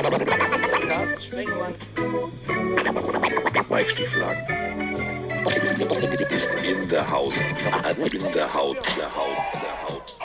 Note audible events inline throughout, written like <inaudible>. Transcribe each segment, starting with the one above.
Carsten Sprengemann. Mike Stieflagen. Ist in der Haus. In der Haut. Der Haut. Der Haut.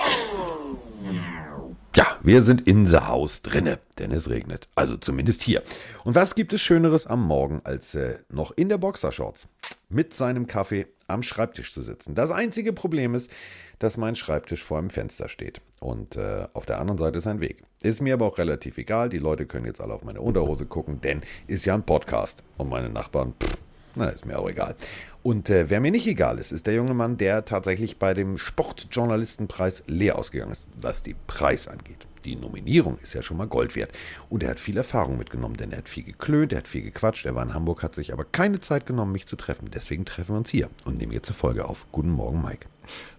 Ja, wir sind in the Haus drinne, denn es regnet. Also zumindest hier. Und was gibt es Schöneres am Morgen, als äh, noch in der Boxershorts mit seinem Kaffee am Schreibtisch zu sitzen? Das einzige Problem ist, dass mein Schreibtisch vor einem Fenster steht. Und äh, auf der anderen Seite ist ein Weg. Ist mir aber auch relativ egal. Die Leute können jetzt alle auf meine Unterhose gucken, denn ist ja ein Podcast. Und meine Nachbarn, pff, na, ist mir auch egal. Und äh, wer mir nicht egal ist, ist der junge Mann, der tatsächlich bei dem Sportjournalistenpreis leer ausgegangen ist, was die Preis angeht. Die Nominierung ist ja schon mal Gold wert. Und er hat viel Erfahrung mitgenommen, denn er hat viel geklönt, er hat viel gequatscht. Er war in Hamburg, hat sich aber keine Zeit genommen, mich zu treffen. Deswegen treffen wir uns hier und nehmen jetzt eine Folge auf. Guten Morgen, Mike.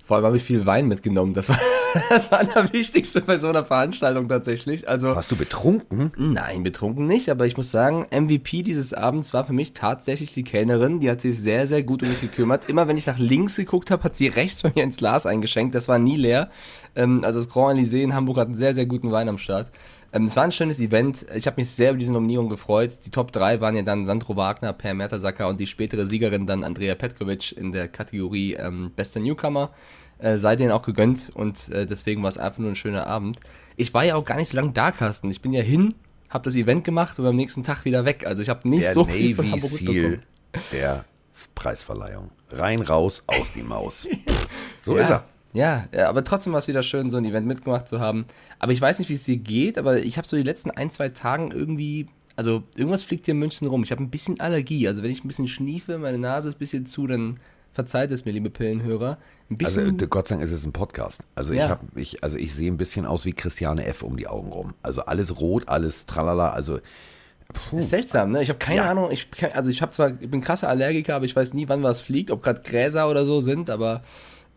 Vor allem habe ich viel Wein mitgenommen. Das war <laughs> das Allerwichtigste bei so einer Veranstaltung tatsächlich. Also, Warst du betrunken? nein, betrunken nicht, aber ich muss sagen, MVP dieses Abends war für mich tatsächlich die Kellnerin. Die hat sich sehr, sehr gut um mich gekümmert. Immer wenn ich nach links geguckt habe, hat sie rechts bei mir ins Glas eingeschenkt. Das war nie leer. Ähm, also das Grand Elysée in Hamburg hat einen sehr, sehr guten Wein am Start. Ähm, es war ein schönes Event. Ich habe mich sehr über diese Nominierung gefreut. Die Top 3 waren ja dann Sandro Wagner, Per Mertesacker und die spätere Siegerin dann Andrea Petkovic in der Kategorie ähm, Bester Newcomer. Äh, sei denen auch gegönnt und äh, deswegen war es einfach nur ein schöner Abend. Ich war ja auch gar nicht so lange da, Carsten. Ich bin ja hin, habe das Event gemacht und am nächsten Tag wieder weg. Also ich habe nicht Der so viel von Navy Hamburg Seal mitbekommen. der Preisverleihung. Rein, raus, aus die Maus. <laughs> So ja. ist er. Ja, ja, aber trotzdem war es wieder schön, so ein Event mitgemacht zu haben. Aber ich weiß nicht, wie es dir geht, aber ich habe so die letzten ein, zwei Tagen irgendwie, also irgendwas fliegt hier in München rum. Ich habe ein bisschen Allergie. Also wenn ich ein bisschen schniefe, meine Nase ist ein bisschen zu, dann verzeiht es mir, liebe Pillenhörer. Also äh, Gott sei Dank ist es ein Podcast. Also Ja. ich habe ich also ich sehe ein bisschen aus wie Christiane F um die Augen rum. Also alles rot, alles tralala, also puh. ist seltsam, ne? Ich habe keine Ja. Ahnung. Ich, also ich habe zwar, ich bin krasser Allergiker, aber ich weiß nie, wann was fliegt, ob gerade Gräser oder so sind, aber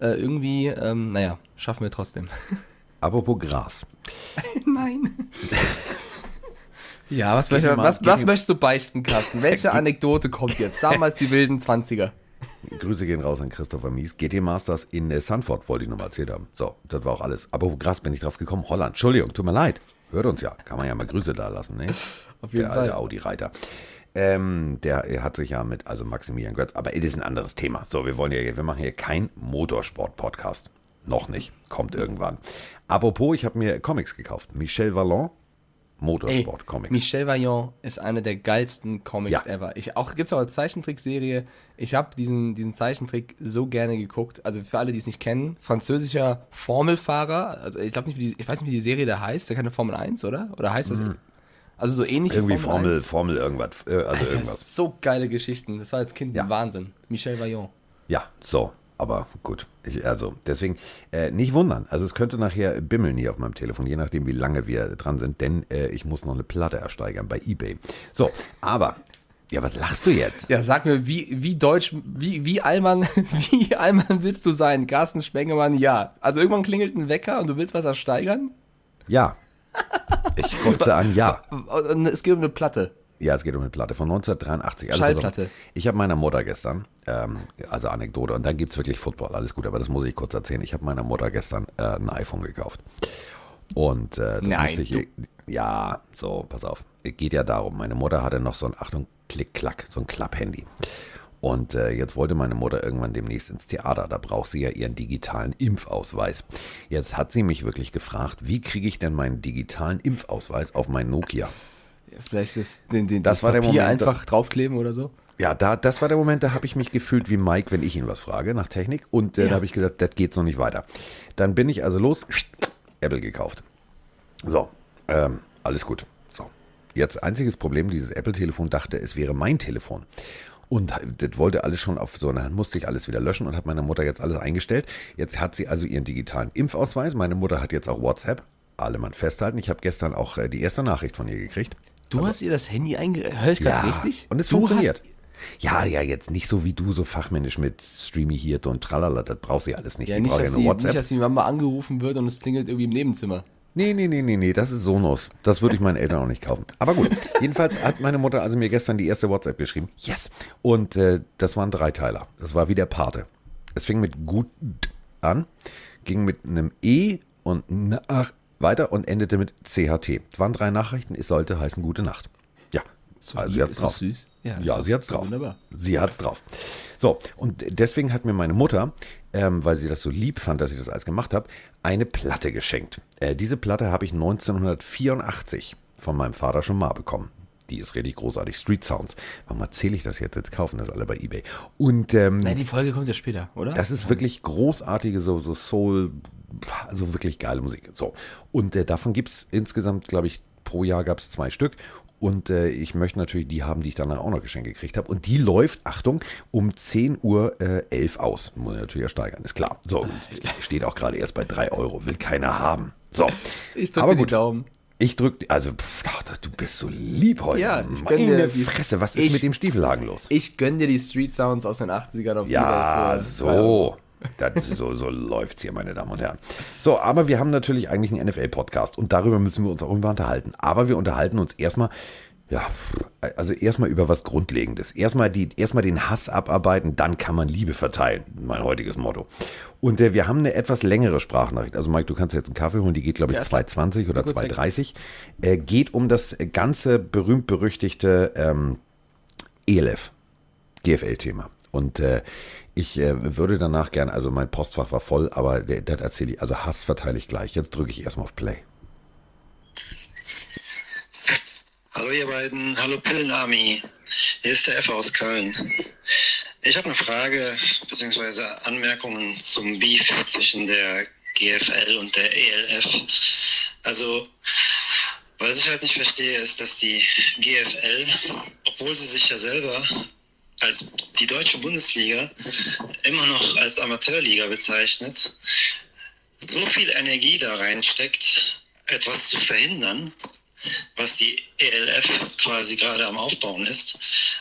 äh, irgendwie, ähm, naja, schaffen wir trotzdem. <laughs> apropos Gras. <laughs> Nein. Ja, was, Gib mir möcht- mal- was, was möchtest du beichten, Carsten? Welche <laughs> Anekdote kommt jetzt? Damals die wilden 20er. Grüße gehen raus an Christopher Mies. GT Masters in äh, Sanford wollte ich noch mal erzählt haben. So, das war auch alles. Apropos Gras bin ich drauf gekommen. Holland. Entschuldigung, tut mir leid. Hört uns ja. Kann man ja mal Grüße da lassen, ne? <laughs> Auf jeden der Fall. alte Audi-Reiter. Ähm, der er hat sich ja mit, also Maximilian Götz, aber es ist ein anderes Thema. So, wir wollen ja, wir machen hier kein Motorsport-Podcast. Noch nicht. Kommt irgendwann. Apropos, ich habe mir Comics gekauft. Michel Vallon, Motorsport-Comics. Michel Vaillant ist eine der geilsten Comics Ja. ever. Ich auch gibt's auch als Zeichentrickserie. Ich habe diesen diesen Zeichentrick so gerne geguckt. Also für alle, die es nicht kennen, französischer Formelfahrer. Also ich glaube nicht, wie die, ich weiß nicht, wie die Serie da heißt. Der keine Formel 1, oder? Oder heißt das? Also so ähnlich. wie Irgendwie Formel, 1? Formel irgendwas. Äh, also Alter, irgendwas. so geile Geschichten. Das war als Kind Ja. ein Wahnsinn. Michel Vaillant. Ja, so. Aber gut. Ich, also, deswegen äh, nicht wundern. Also, es könnte nachher bimmeln hier auf meinem Telefon, je nachdem, wie lange wir dran sind, denn äh, ich muss noch eine Platte ersteigern bei eBay. So, aber. Ja, was lachst du jetzt? Ja, sag mir, wie, wie deutsch, wie, wie Allmann, <laughs> wie Allmann willst du sein? Carsten Spengemann, ja. Also irgendwann klingelt ein Wecker und du willst was ersteigern? Ja. Ich kurze an, ja. Und es geht um eine Platte. Ja, es geht um eine Platte von 1983. Also, pass auf. Schallplatte. Ich habe meiner Mutter gestern, ähm, also Anekdote, und dann gibt's wirklich Football, alles gut, aber das muss ich kurz erzählen. Ich habe meiner Mutter gestern äh, ein iPhone gekauft. Und äh, das Nein, musste ich, ja, so, pass auf. Es geht ja darum, meine Mutter hatte noch so ein, Achtung, Klick-Klack, so ein Klapp-Handy. Und äh, jetzt wollte meine Mutter irgendwann demnächst ins Theater. Da braucht sie ja ihren digitalen Impfausweis. Jetzt hat sie mich wirklich gefragt, wie kriege ich denn meinen digitalen Impfausweis auf mein Nokia? Vielleicht das, den, den, Das war der Papier Moment, einfach draufkleben oder so. Ja, da, das war der Moment, da habe ich mich gefühlt wie Mike, wenn ich ihn was frage nach Technik. Und äh, da habe ich gesagt, das geht so nicht weiter. Dann bin ich also los, Apple gekauft. So, ähm, alles gut. So, jetzt einziges Problem, dieses Apple-Telefon dachte, es wäre mein Telefon. Und das wollte alles schon auf so, dann musste ich alles wieder löschen und habe meiner Mutter jetzt alles eingestellt. Jetzt hat sie also ihren digitalen Impfausweis. Meine Mutter hat jetzt auch WhatsApp. Alle Mann festhalten. Ich habe gestern auch äh, die erste Nachricht von ihr gekriegt. Du hast ihr das Handy einge... Hör ich gerade richtig? Und es du funktioniert. Ja, ja, jetzt nicht so wie du, so fachmännisch mit Streamy hier und tralala, das brauchst du ja alles nicht. ja, die nicht dass, ja die, nur nicht, WhatsApp. dass die Mama angerufen wird und es klingelt irgendwie im Nebenzimmer. Nee, nee, nee, nee, nee, das ist Sonos. Das würde ich meinen Eltern auch nicht kaufen. Aber gut, <laughs> jedenfalls hat meine Mutter also mir gestern die erste WhatsApp geschrieben. Yes. Und äh, das waren Dreiteiler. Das war wie der Pate. Es fing mit gut an, ging mit einem E und nach weiter und endete mit CHT. Es waren drei Nachrichten, es sollte heißen Gute Nacht. Ja, also sie doch drauf. süß. Ja, doch- sie doch drauf. Wunderbar. Sie hat's drauf. So, und deswegen hat mir meine Mutter, ähm, weil sie das so lieb fand, dass ich das alles gemacht habe, eine Platte geschenkt. Äh, diese Platte habe ich 1984 von meinem Vater schon mal bekommen. Die ist richtig großartig. Street Sounds. Warum erzähle ich das jetzt? Jetzt kaufen das alle bei Ebay. Und ähm, Nein, die Folge kommt ja später, oder? das ist wirklich großartige, so, so Soul, also wirklich geile Musik. So. Und äh, davon gibt es insgesamt, glaube ich, pro Jahr gab es zwei Stück. Und äh, ich möchte natürlich die haben, die ich danach auch noch geschenkt gekriegt habe. Und die läuft, Achtung, um 10 Uhr äh, 11 aus. Muss ich natürlich ja steigern, ist klar. So, steht auch gerade erst bei 3 Euro. Will keiner haben. So. Ich drücke die. Daumen. Ich drück, also, pff, du bist so lieb heute. Ja, ich Meine dir die- Fresse, was ist ich- mit dem Stiefelhagen los? Ich gönn dir die Street Sounds aus den 80ern auf Ja, zwei Euro. so. Das, so so läuft's hier, meine Damen und Herren. So, aber wir haben natürlich eigentlich einen NFL-Podcast und darüber müssen wir uns auch irgendwann unterhalten. Aber wir unterhalten uns erstmal, ja, also erstmal über was Grundlegendes. Erstmal, die, erstmal den Hass abarbeiten, dann kann man Liebe verteilen. Mein heutiges Motto. Und äh, wir haben eine etwas längere Sprachnachricht. Also Mike, du kannst jetzt einen Kaffee holen, die geht, glaube ich, Ja, ist klar. 2,20 oder Kurz weg. 2,30. Äh, geht um das ganze berühmt-berüchtigte ähm, ELF. GFL-Thema. Und äh, ich äh, würde danach gerne, also mein Postfach war voll, aber das erzähle ich, also Hass verteile ich gleich. Jetzt drücke ich erstmal auf Play. Hallo ihr beiden, hallo Pillenarmy. Hier ist der F aus Köln. Ich habe eine Frage bzw. Anmerkungen zum Beef zwischen der GFL und der ELF. Also, was ich halt nicht verstehe, ist, dass die GFL, obwohl sie sich ja selber als die deutsche Bundesliga immer noch als Amateurliga bezeichnet, so viel Energie da reinsteckt, etwas zu verhindern, was die ELF quasi gerade am Aufbauen ist,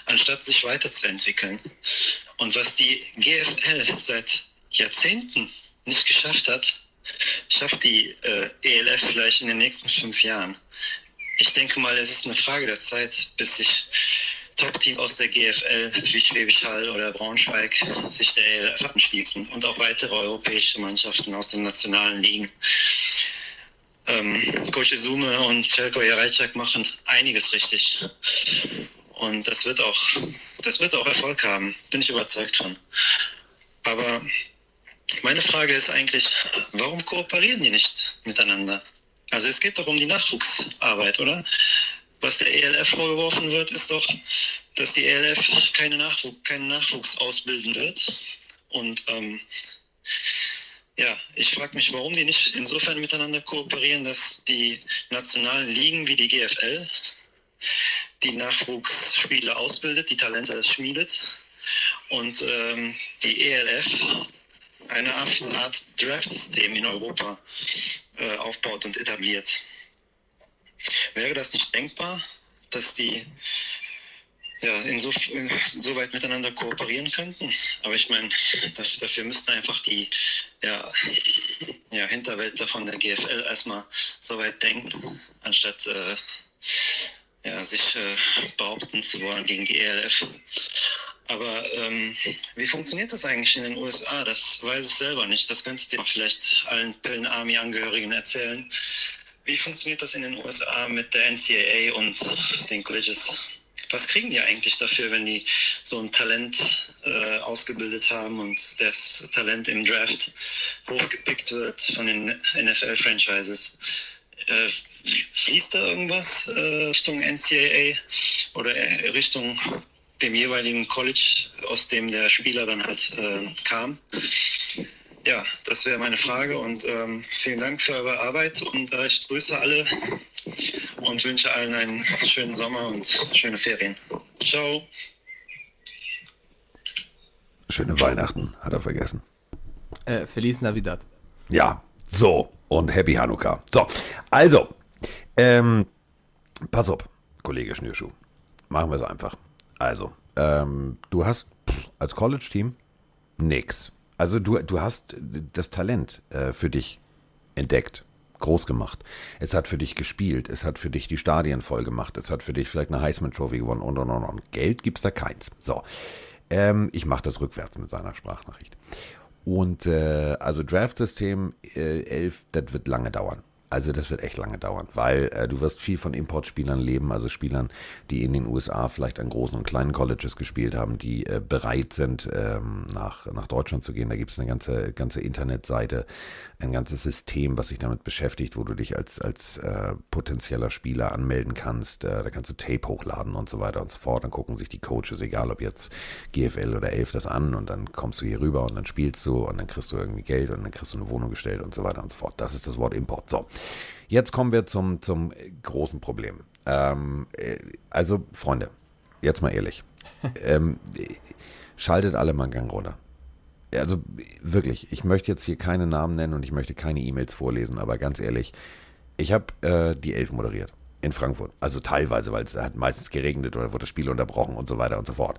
anstatt sich weiterzuentwickeln. Und was die GFL seit Jahrzehnten nicht geschafft hat, schafft die äh, ELF vielleicht in den nächsten fünf Jahren. Ich denke mal, es ist eine Frage der Zeit, bis sich Top-Team aus der GFL wie Schwäbisch Hall oder Braunschweig sich der ELF anschließen und auch weitere europäische Mannschaften aus den nationalen Ligen ähm, Coach Izume und Celko Jarajczak machen einiges richtig. Und das wird auch, das wird auch Erfolg haben, bin ich überzeugt von. Aber meine Frage ist eigentlich, warum kooperieren die nicht miteinander? Also es geht doch um die Nachwuchsarbeit, oder? Was der ELF vorgeworfen wird, ist doch, dass die ELF keine Nachwuchs, keinen Nachwuchs ausbilden wird. Und ähm, ja, ich frage mich, warum die nicht insofern miteinander kooperieren, dass die nationalen Ligen wie die GFL die Nachwuchsspieler ausbildet, die Talente schmiedet und ähm, die ELF eine Art Draft-System in Europa äh, aufbaut und etabliert. Wäre das nicht denkbar, dass die ja, inso, insoweit miteinander kooperieren könnten. Aber ich meine, dafür müssten einfach die ja, ja, Hinterwäldler von der GFL erstmal so weit denken, anstatt äh, ja, sich äh, behaupten zu wollen gegen die ELF. Aber ähm, wie funktioniert das eigentlich in den USA? Das weiß ich selber nicht. Das könntest du vielleicht allen Pillen-Army-Angehörigen erzählen. Wie funktioniert das in den USA mit der NCAA und den Colleges? Was kriegen die eigentlich dafür, wenn die so ein Talent äh, ausgebildet haben und das Talent im Draft hochgepickt wird von den NFL-Franchises? Äh, fließt da irgendwas äh, Richtung NCAA oder äh, Richtung dem jeweiligen College, aus dem der Spieler dann halt äh, kam? Ja, das wäre meine Frage und ähm, vielen Dank für eure Arbeit und äh, ich grüße alle und wünsche allen einen schönen Sommer und schöne Ferien. Ciao. Schöne Weihnachten, hat er vergessen. Äh, Feliz Navidad. Ja, so. Und Happy Hanukkah. So, also, ähm, pass auf, Kollege Schnürschuh. Machen wir es einfach. Also, ähm, du hast pff, als College-Team nix. Also du, du hast das Talent äh, für dich entdeckt, groß gemacht. Es hat für dich gespielt, es hat für dich die Stadien voll gemacht, es hat für dich vielleicht eine Heisman Trophy gewonnen und und und und. Geld gibt's da keins. So, ähm, ich mache das rückwärts mit seiner Sprachnachricht. Und äh, also Draft-System äh, 11, das wird lange dauern. Also das wird echt lange dauern, weil äh, du wirst viel von Importspielern leben, also Spielern, die in den USA vielleicht an großen und kleinen Colleges gespielt haben, die äh, bereit sind, ähm, nach, nach Deutschland zu gehen. Da gibt es eine ganze, ganze Internetseite, ein ganzes System, was sich damit beschäftigt, wo du dich als, als äh, potenzieller Spieler anmelden kannst. Äh, da kannst du Tape hochladen und so weiter und so fort. Dann gucken sich die Coaches, egal ob jetzt GFL oder 11, das an und dann kommst du hier rüber und dann spielst du und dann kriegst du irgendwie Geld und dann kriegst du eine Wohnung gestellt und so weiter und so fort. Das ist das Wort Import. So. Jetzt kommen wir zum, zum großen Problem. Ähm, äh, also, Freunde, jetzt mal ehrlich. <laughs> ähm, schaltet alle mal einen Gang runter. Also wirklich, ich möchte jetzt hier keine Namen nennen und ich möchte keine E-Mails vorlesen, aber ganz ehrlich, ich habe äh, die Elf moderiert in Frankfurt. Also teilweise, weil es hat meistens geregnet oder wurde das Spiel unterbrochen und so weiter und so fort.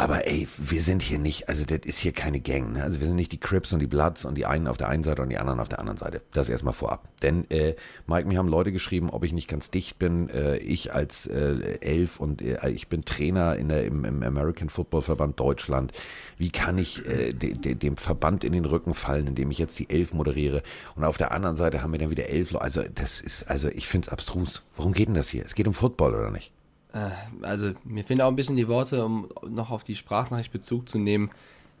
Aber ey, wir sind hier nicht, also das ist hier keine Gang. Ne? Also wir sind nicht die Crips und die Bloods und die einen auf der einen Seite und die anderen auf der anderen Seite. Das erstmal vorab. Denn, äh, Mike, mir haben Leute geschrieben, ob ich nicht ganz dicht bin. Äh, ich als äh, Elf und äh, ich bin Trainer in der, im, im American Football Verband Deutschland. Wie kann ich äh, de, de, dem Verband in den Rücken fallen, indem ich jetzt die Elf moderiere? Und auf der anderen Seite haben wir dann wieder elf. Also das ist, also ich finde es abstrus. Worum geht denn das hier? Es geht um Football, oder nicht? Äh, also mir fehlen auch ein bisschen die Worte, um noch auf die Sprachnachricht Bezug zu nehmen.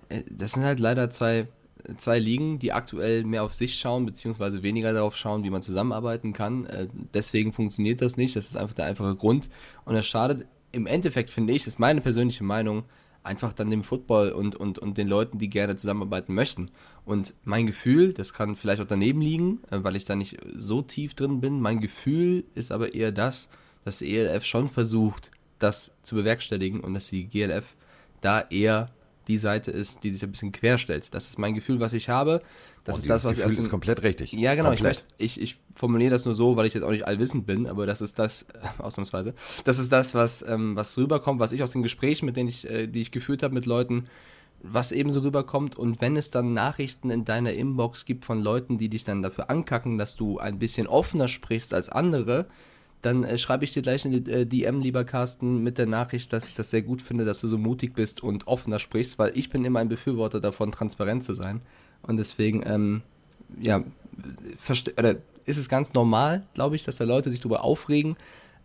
Äh, das sind halt leider zwei, zwei Ligen, die aktuell mehr auf sich schauen, beziehungsweise weniger darauf schauen, wie man zusammenarbeiten kann. Äh, deswegen funktioniert das nicht. Das ist einfach der einfache Grund. Und das schadet im Endeffekt, finde ich, das ist meine persönliche Meinung, einfach dann dem Football und, und, und den Leuten, die gerne zusammenarbeiten möchten. Und mein Gefühl, das kann vielleicht auch daneben liegen, weil ich da nicht so tief drin bin, mein Gefühl ist aber eher das, dass die ELF schon versucht, das zu bewerkstelligen und dass die GLF da eher die Seite ist, die sich ein bisschen querstellt. Das ist mein Gefühl, was ich habe. Das Und ist das, was Gefühl ich aus ist komplett richtig. ja, genau. Ich, Komplett. ich, ich formuliere das nur so, weil ich jetzt auch nicht allwissend bin, aber das ist das, äh, <laughs> ausnahmsweise, das ist das, was, ähm, was rüberkommt, was ich aus den Gesprächen, mit denen ich, äh, die ich geführt habe mit Leuten, was eben so rüberkommt. Und wenn es dann Nachrichten in deiner Inbox gibt von Leuten, die dich dann dafür ankacken, dass du ein bisschen offener sprichst als andere, dann äh, schreibe ich dir gleich in die äh, DM, lieber Carsten, mit der Nachricht, dass ich das sehr gut finde, dass du so mutig bist und offener sprichst, weil ich bin immer ein Befürworter davon, transparent zu sein. Und deswegen, ähm, ja, ist es ganz normal, glaube ich, dass da Leute sich darüber aufregen.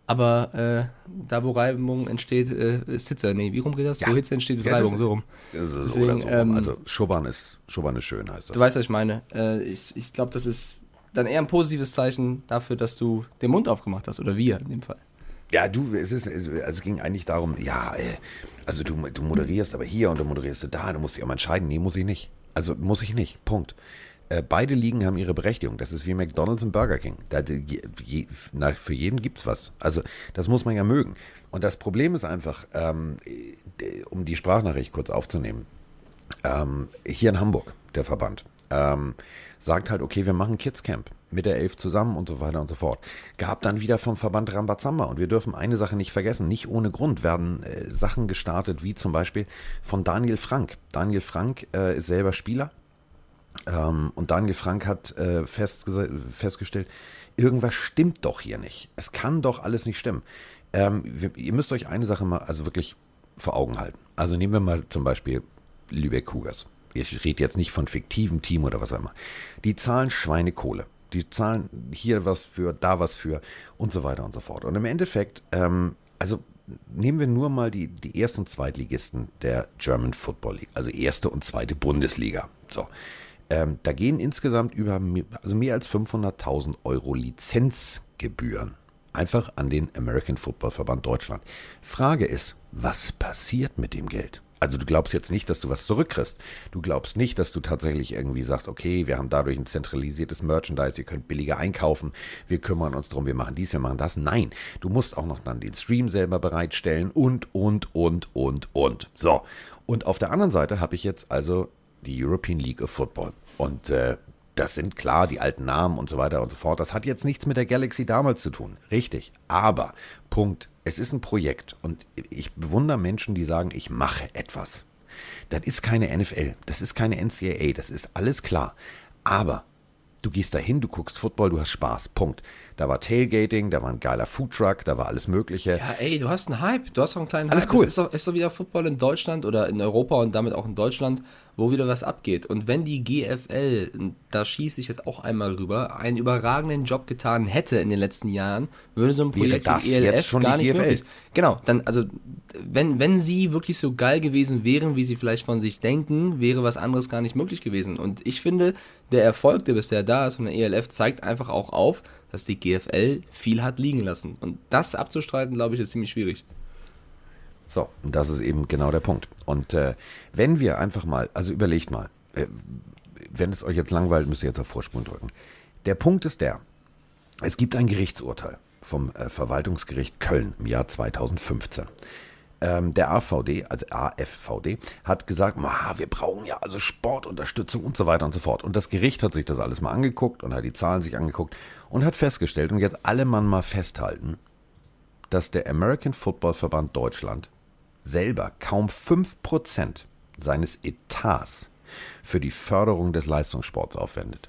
Aber äh, da, wo Reibung entsteht, äh, ist Hitze. Nee, wie rum geht das? Ja. Wo Hitze entsteht, ist Ja, Reibung, ist- so rum. Also, Deswegen, oder so. ähm, also Schubbern ist, Schubbern ist schön, heißt das. Du weißt, was ich meine. Äh, ich ich glaube, das ist dann eher ein positives Zeichen dafür, dass du den Mund aufgemacht hast. Oder wir in dem Fall. Ja, du, es ist, also es ging eigentlich darum, ja, äh, also du, du moderierst aber hier und du moderierst da, du musst dich auch mal entscheiden. Nee, muss ich nicht. Also muss ich nicht. Punkt. Äh, beide Ligen haben ihre Berechtigung. Das ist wie McDonalds und Burger King. Da, je, na, für jeden gibt's was. Also das muss man ja mögen. Und das Problem ist einfach, ähm, äh, um die Sprachnachricht kurz aufzunehmen, ähm, hier in Hamburg, der Verband, ähm, sagt halt, okay, wir machen Kids Camp mit der Elf zusammen und so weiter und so fort. Gab dann wieder vom Verband Rambazamba und wir dürfen eine Sache nicht vergessen, nicht ohne Grund werden äh, Sachen gestartet, wie zum Beispiel von Daniel Frank. Daniel Frank äh, ist selber Spieler ähm, und Daniel Frank hat äh, festgese- festgestellt, irgendwas stimmt doch hier nicht. Es kann doch alles nicht stimmen. Ähm, wir, ihr müsst euch eine Sache mal also wirklich vor Augen halten. Also nehmen wir mal zum Beispiel Lübeck Cougars. Ich rede jetzt nicht von fiktivem Team oder was auch immer. Die zahlen Schweinekohle. Die zahlen hier was für, da was für und so weiter und so fort. Und im Endeffekt, ähm, also nehmen wir nur mal die, die Erst- und Zweitligisten der German Football League, also erste und zweite Bundesliga. So. Ähm, da gehen insgesamt über also mehr als 500.000 Euro Lizenzgebühren einfach an den American Football Verband Deutschland. Frage ist, was passiert mit dem Geld? Also du glaubst jetzt nicht, dass du was zurückkriegst. Du glaubst nicht, dass du tatsächlich irgendwie sagst, okay, wir haben dadurch ein zentralisiertes Merchandise, ihr könnt billiger einkaufen, wir kümmern uns drum, wir machen dies, wir machen das. Nein, du musst auch noch dann den Stream selber bereitstellen und, und, und, und, und. So, und auf der anderen Seite habe ich jetzt also die European League of Football. Und äh, das sind klar die alten Namen und so weiter und so fort. Das hat jetzt nichts mit der Galaxy damals zu tun. Richtig. Aber, Punkt, es ist ein Projekt. Und ich bewundere Menschen, die sagen, ich mache etwas. Das ist keine NFL, das ist keine NCAA, das ist alles klar. Aber Du gehst dahin, du guckst Football, du hast Spaß. Punkt. Da war Tailgating, da war ein geiler Foodtruck, da war alles Mögliche. Ja, ey, du hast einen Hype. Du hast doch einen kleinen Alles Hype. cool. Es ist doch, ist doch wieder Football in Deutschland oder in Europa und damit auch in Deutschland, wo wieder was abgeht. Und wenn die GFL, da schieße ich jetzt auch einmal rüber, einen überragenden Job getan hätte in den letzten Jahren, würde so ein Projekt wie ELF gar nicht GFL? möglich. Genau, dann, also, wenn, wenn sie wirklich so geil gewesen wären, wie sie vielleicht von sich denken, wäre was anderes gar nicht möglich gewesen. Und ich finde, der Erfolg, der bisher da ist von der ELF, zeigt einfach auch auf, dass die GFL viel hat liegen lassen. Und das abzustreiten, glaube ich, ist ziemlich schwierig. So, und das ist eben genau der Punkt. Und äh, wenn wir einfach mal, also überlegt mal, äh, wenn es euch jetzt langweilt, müsst ihr jetzt auf Vorspulen drücken. Der Punkt ist der, es gibt ein Gerichtsurteil vom äh, Verwaltungsgericht Köln im Jahr 2015. Ähm, der AVD, also AFVD, hat gesagt, "Ma, wir brauchen ja also Sportunterstützung und so weiter und so fort. Und das Gericht hat sich das alles mal angeguckt und hat die Zahlen sich angeguckt und hat festgestellt, und jetzt alle Mann mal festhalten, dass der American Football Verband Deutschland selber kaum 5% seines Etats für die Förderung des Leistungssports aufwendet.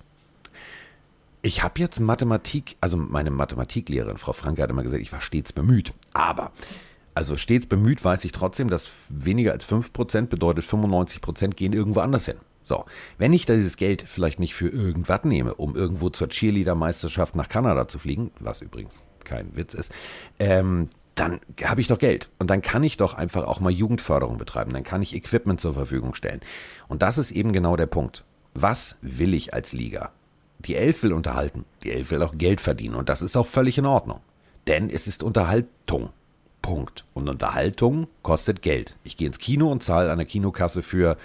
Ich habe jetzt Mathematik, also meine Mathematiklehrerin, Frau Franke, hat immer gesagt, ich war stets bemüht. Aber, also stets bemüht weiß ich trotzdem, dass weniger als 5% bedeutet 95% gehen irgendwo anders hin. So, wenn ich dieses Geld vielleicht nicht für irgendwas nehme, um irgendwo zur Cheerleader-Meisterschaft nach Kanada zu fliegen, was übrigens kein Witz ist, ähm, dann habe ich doch Geld. Und dann kann ich doch einfach auch mal Jugendförderung betreiben. Dann kann ich Equipment zur Verfügung stellen. Und das ist eben genau der Punkt. Was will ich als Liga? Die Elf will unterhalten. Die Elf will auch Geld verdienen. Und das ist auch völlig in Ordnung. Denn es ist Unterhaltung. Punkt. Und Unterhaltung kostet Geld. Ich gehe ins Kino und zahle an der Kinokasse für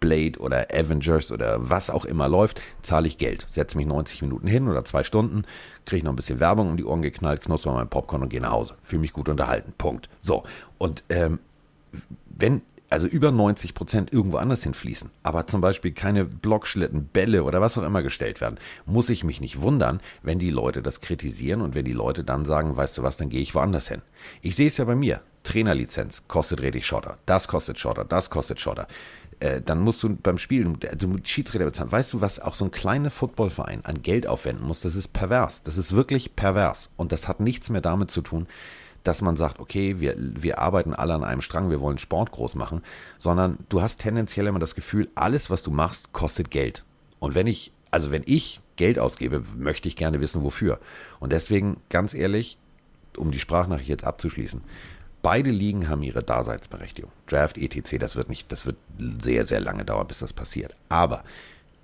Blade oder Avengers oder was auch immer läuft, zahle ich Geld. Setze mich 90 Minuten hin oder zwei Stunden, kriege noch ein bisschen Werbung um die Ohren geknallt, knusper mein Popcorn und gehe nach Hause. Fühle mich gut unterhalten. Punkt. So. Und ähm, wenn also über 90 Prozent irgendwo anders hinfließen, aber zum Beispiel keine Blockschlitten, Bälle oder was auch immer gestellt werden, muss ich mich nicht wundern, wenn die Leute das kritisieren und wenn die Leute dann sagen, weißt du was, dann gehe ich woanders hin. Ich sehe es ja bei mir. Trainerlizenz kostet richtig Schotter, das kostet Schotter, das kostet Schotter. Äh, dann musst du beim Spielen, du musst Schiedsrichter bezahlen. Weißt du, was auch so ein kleiner Footballverein an Geld aufwenden muss? Das ist pervers. Das ist wirklich pervers. Und das hat nichts mehr damit zu tun, dass man sagt, okay, wir, wir arbeiten alle an einem Strang, wir wollen Sport groß machen, sondern du hast tendenziell immer das Gefühl, alles, was du machst, kostet Geld. Und wenn ich, also wenn ich Geld ausgebe, möchte ich gerne wissen, wofür. Und deswegen, ganz ehrlich, um die Sprachnachricht jetzt abzuschließen, beide Ligen haben ihre Daseinsberechtigung. Draft, etc., das wird nicht, das wird sehr, sehr lange dauern, bis das passiert. Aber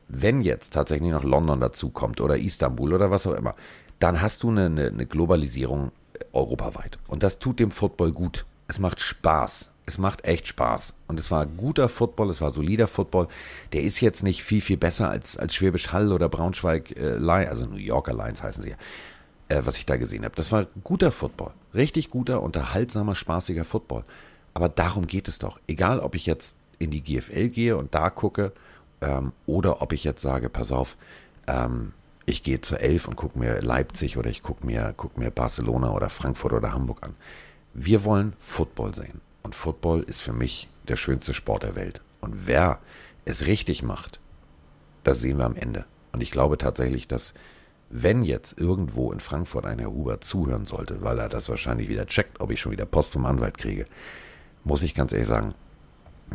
wenn jetzt tatsächlich noch London dazukommt oder Istanbul oder was auch immer, dann hast du eine, eine, eine Globalisierung europaweit. Und das tut dem Football gut. Es macht Spaß. Es macht echt Spaß. Und es war guter Football, es war solider Football. Der ist jetzt nicht viel, viel besser als, als Schwäbisch Hall oder Braunschweig äh, Lions, also New Yorker Lions heißen sie ja, äh, was ich da gesehen habe. Das war guter Football. Richtig guter, unterhaltsamer, spaßiger Football. Aber darum geht es doch. Egal, ob ich jetzt in die GFL gehe und da gucke ähm, oder ob ich jetzt sage, pass auf, ähm, ich gehe zur Elf und gucke mir Leipzig oder ich gucke mir, guck mir Barcelona oder Frankfurt oder Hamburg an. Wir wollen Football sehen. Und Football ist für mich der schönste Sport der Welt. Und wer es richtig macht, das sehen wir am Ende. Und ich glaube tatsächlich, dass wenn jetzt irgendwo in Frankfurt ein Herr Huber zuhören sollte, weil er das wahrscheinlich wieder checkt, ob ich schon wieder Post vom Anwalt kriege, muss ich ganz ehrlich sagen,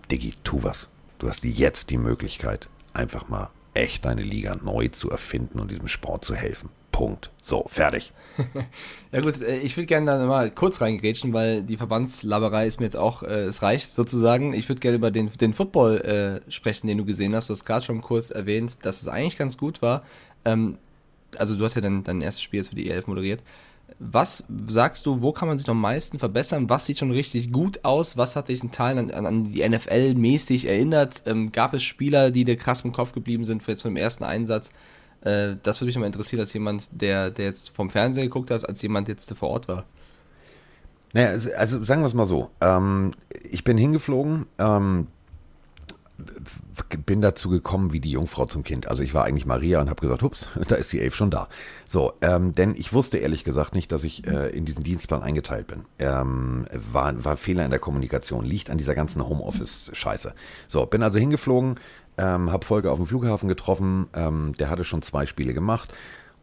Diggi, tu was. Du hast jetzt die Möglichkeit, einfach mal echt deine Liga neu zu erfinden und diesem Sport zu helfen. Punkt. So, fertig. <laughs> Ja gut, äh, ich würde gerne da mal kurz reingrätschen, weil die Verbandslaberei ist mir jetzt auch, äh, es reicht sozusagen. Ich würde gerne über den, den Football äh, sprechen, den du gesehen hast. Du hast gerade schon kurz erwähnt, dass es eigentlich ganz gut war. Ähm, also du hast ja dein, dein erstes Spiel jetzt für die E11 moderiert. Was sagst du, wo kann man sich am meisten verbessern? Was sieht schon richtig gut aus? Was hat dich in Teilen an, an die NFL mäßig erinnert? Ähm, gab es Spieler, die dir krass im Kopf geblieben sind für jetzt vom ersten Einsatz? Äh, das würde mich mal interessieren, als jemand, der, der jetzt vom Fernseher geguckt hat, als jemand, der jetzt vor Ort war. Naja, also, also sagen wir es mal so. Ähm, ich bin hingeflogen, ähm, bin dazu gekommen wie die Jungfrau zum Kind. Also ich war eigentlich Maria und habe gesagt, hups, <laughs> da ist die Elf schon da. So, ähm, denn ich wusste ehrlich gesagt nicht, dass ich äh, in diesen Dienstplan eingeteilt bin. Ähm, war, war Fehler in der Kommunikation, liegt an dieser ganzen Homeoffice-Scheiße. So, bin also hingeflogen, ähm, habe Folge auf dem Flughafen getroffen, ähm, der hatte schon zwei Spiele gemacht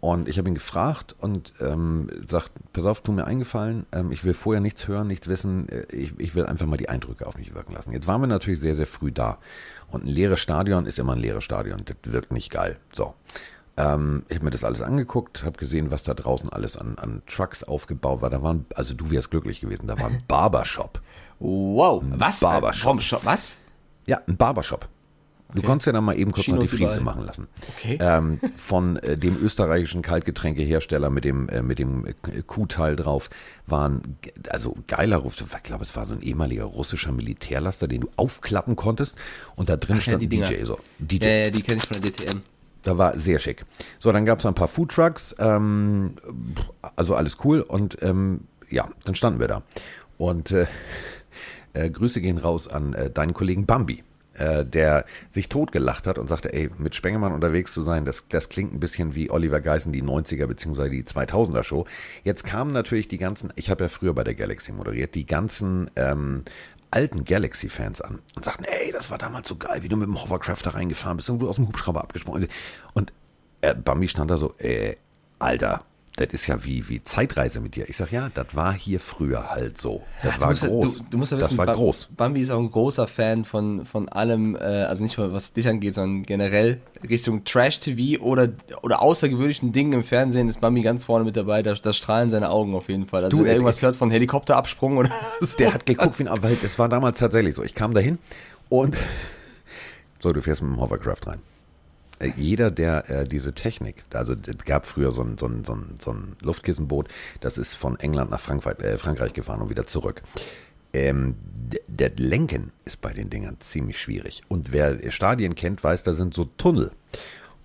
und ich habe ihn gefragt und ähm, sagt, pass auf, tu mir eingefallen, ähm, ich will vorher nichts hören, nichts wissen, äh, ich, ich will einfach mal die Eindrücke auf mich wirken lassen. Jetzt waren wir natürlich sehr, sehr früh da und ein leeres Stadion ist immer ein leeres Stadion, das wirkt nicht geil. So. Ähm, ich habe mir das alles angeguckt, habe gesehen, was da draußen alles an, an Trucks aufgebaut war. Da waren, also du wärst glücklich gewesen, da war ein <laughs> Barbershop. Wow, was? Barbershop. Shop? Was? Ja, ein Barbershop. Du konntest ja dann mal eben kurz Chinos noch die Friese überall. machen lassen. Okay. Ähm, von äh, dem österreichischen Kaltgetränkehersteller mit dem, äh, mit dem äh, Kuhteil drauf waren, also geiler Ruf. Ich glaube, es war so ein ehemaliger russischer Militärlaster, den du aufklappen konntest und da drin Ach ja, stand Dinger. DJ. So, DJ. Ja, ja, die kenne ich von der DTM. Da war sehr schick. So, dann gab es ein paar Foodtrucks, ähm, also alles cool und ähm, ja, dann standen wir da. Und äh, <laughs> äh, Grüße gehen raus an äh, deinen Kollegen Bambi, äh, der sich totgelacht hat und sagte, ey, mit Spengemann unterwegs zu sein, das, das klingt ein bisschen wie Oliver Geissen, die 90er bzw. die 2000er Show. Jetzt kamen natürlich die ganzen, ich habe ja früher bei der Galaxy moderiert, die ganzen ähm, alten Galaxy-Fans an und sagten, ey, das war damals so geil, wie du mit dem Hovercraft da reingefahren bist und du aus dem Hubschrauber abgesprungen. Und äh, Bambi stand da so, äh, Alter, das ist ja wie, wie Zeitreise mit dir. Ich sag, ja, das war hier früher halt so. Das Du war musst ja- groß. Du, du musst ja wissen, das war Ba- groß. Bambi ist auch ein großer Fan von, von allem, äh, also nicht nur was dich angeht, sondern generell Richtung Trash-TV oder, oder außergewöhnlichen Dingen im Fernsehen ist Bambi ganz vorne mit dabei. Da, da strahlen seine Augen auf jeden Fall. Also Du, wenn er äh, irgendwas hört von Helikopterabsprung oder <laughs> so. Der hat geguckt wie ein, weil das war damals tatsächlich so. Ich kam dahin und <laughs> so, du fährst mit dem Hovercraft rein. Jeder, der äh, diese Technik, also es gab früher so ein, so, ein, so, ein, so ein Luftkissenboot, das ist von England nach Frankreich, äh, Frankreich gefahren und wieder zurück. Ähm, d- das Lenken ist bei den Dingern ziemlich schwierig. Und wer Stadien kennt, weiß, da sind so Tunnel.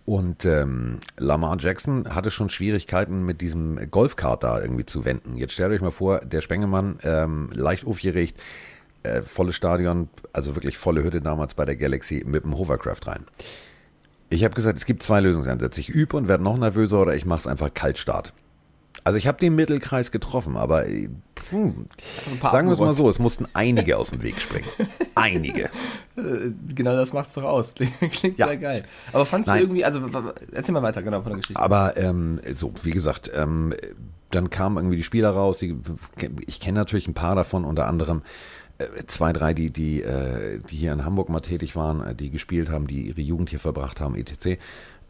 Und ähm, Lamar Jackson hatte schon Schwierigkeiten mit diesem Golfkart da irgendwie zu wenden. Jetzt stellt euch mal vor, der Spengemann, ähm, leicht aufgeregt, äh, volles Stadion, also wirklich volle Hütte damals bei der Galaxy mit dem Hovercraft rein. Ich habe gesagt, es gibt zwei Lösungsansätze. Ich übe und werde noch nervöser oder ich mache es einfach Kaltstart. Also ich habe den Mittelkreis getroffen, aber äh, hm, sagen wir es mal so, es mussten einige aus dem Weg springen. <laughs> Einige. Genau das macht's doch aus. <laughs> Klingt Ja. sehr geil. Aber fandst Nein. du irgendwie, also erzähl mal weiter, genau, von der Geschichte. Aber ähm, so, wie gesagt, ähm, dann kamen irgendwie die Spieler raus. Die, ich kenne natürlich ein paar davon, unter anderem äh, zwei, drei, die, die, äh, die hier in Hamburg mal tätig waren, äh, die gespielt haben, die ihre Jugend hier verbracht haben, etc.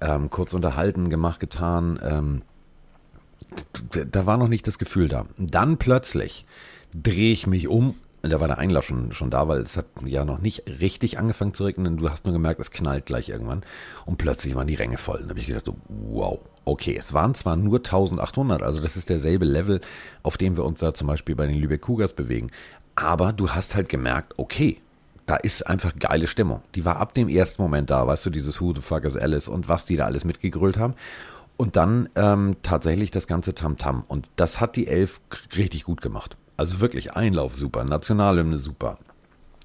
Ähm, kurz unterhalten, gemacht, getan. Ähm, da war noch nicht das Gefühl da. Dann plötzlich drehe ich mich um. Da war der Einlauf schon, schon da, weil es hat ja noch nicht richtig angefangen zu regnen. Du hast nur gemerkt, es knallt gleich irgendwann. Und plötzlich waren die Ränge voll. Und da habe ich gedacht, wow, okay, es waren zwar nur 1800, also das ist derselbe Level, auf dem wir uns da zum Beispiel bei den Lübeck Cougars bewegen. Aber du hast halt gemerkt, okay, da ist einfach geile Stimmung. Die war ab dem ersten Moment da, weißt du, dieses Who the fuck is Alice und was die da alles mitgegrölt haben. Und dann ähm, tatsächlich das ganze Tamtam. Und das hat die Elf richtig gut gemacht. Also wirklich Einlauf super, Nationalhymne super.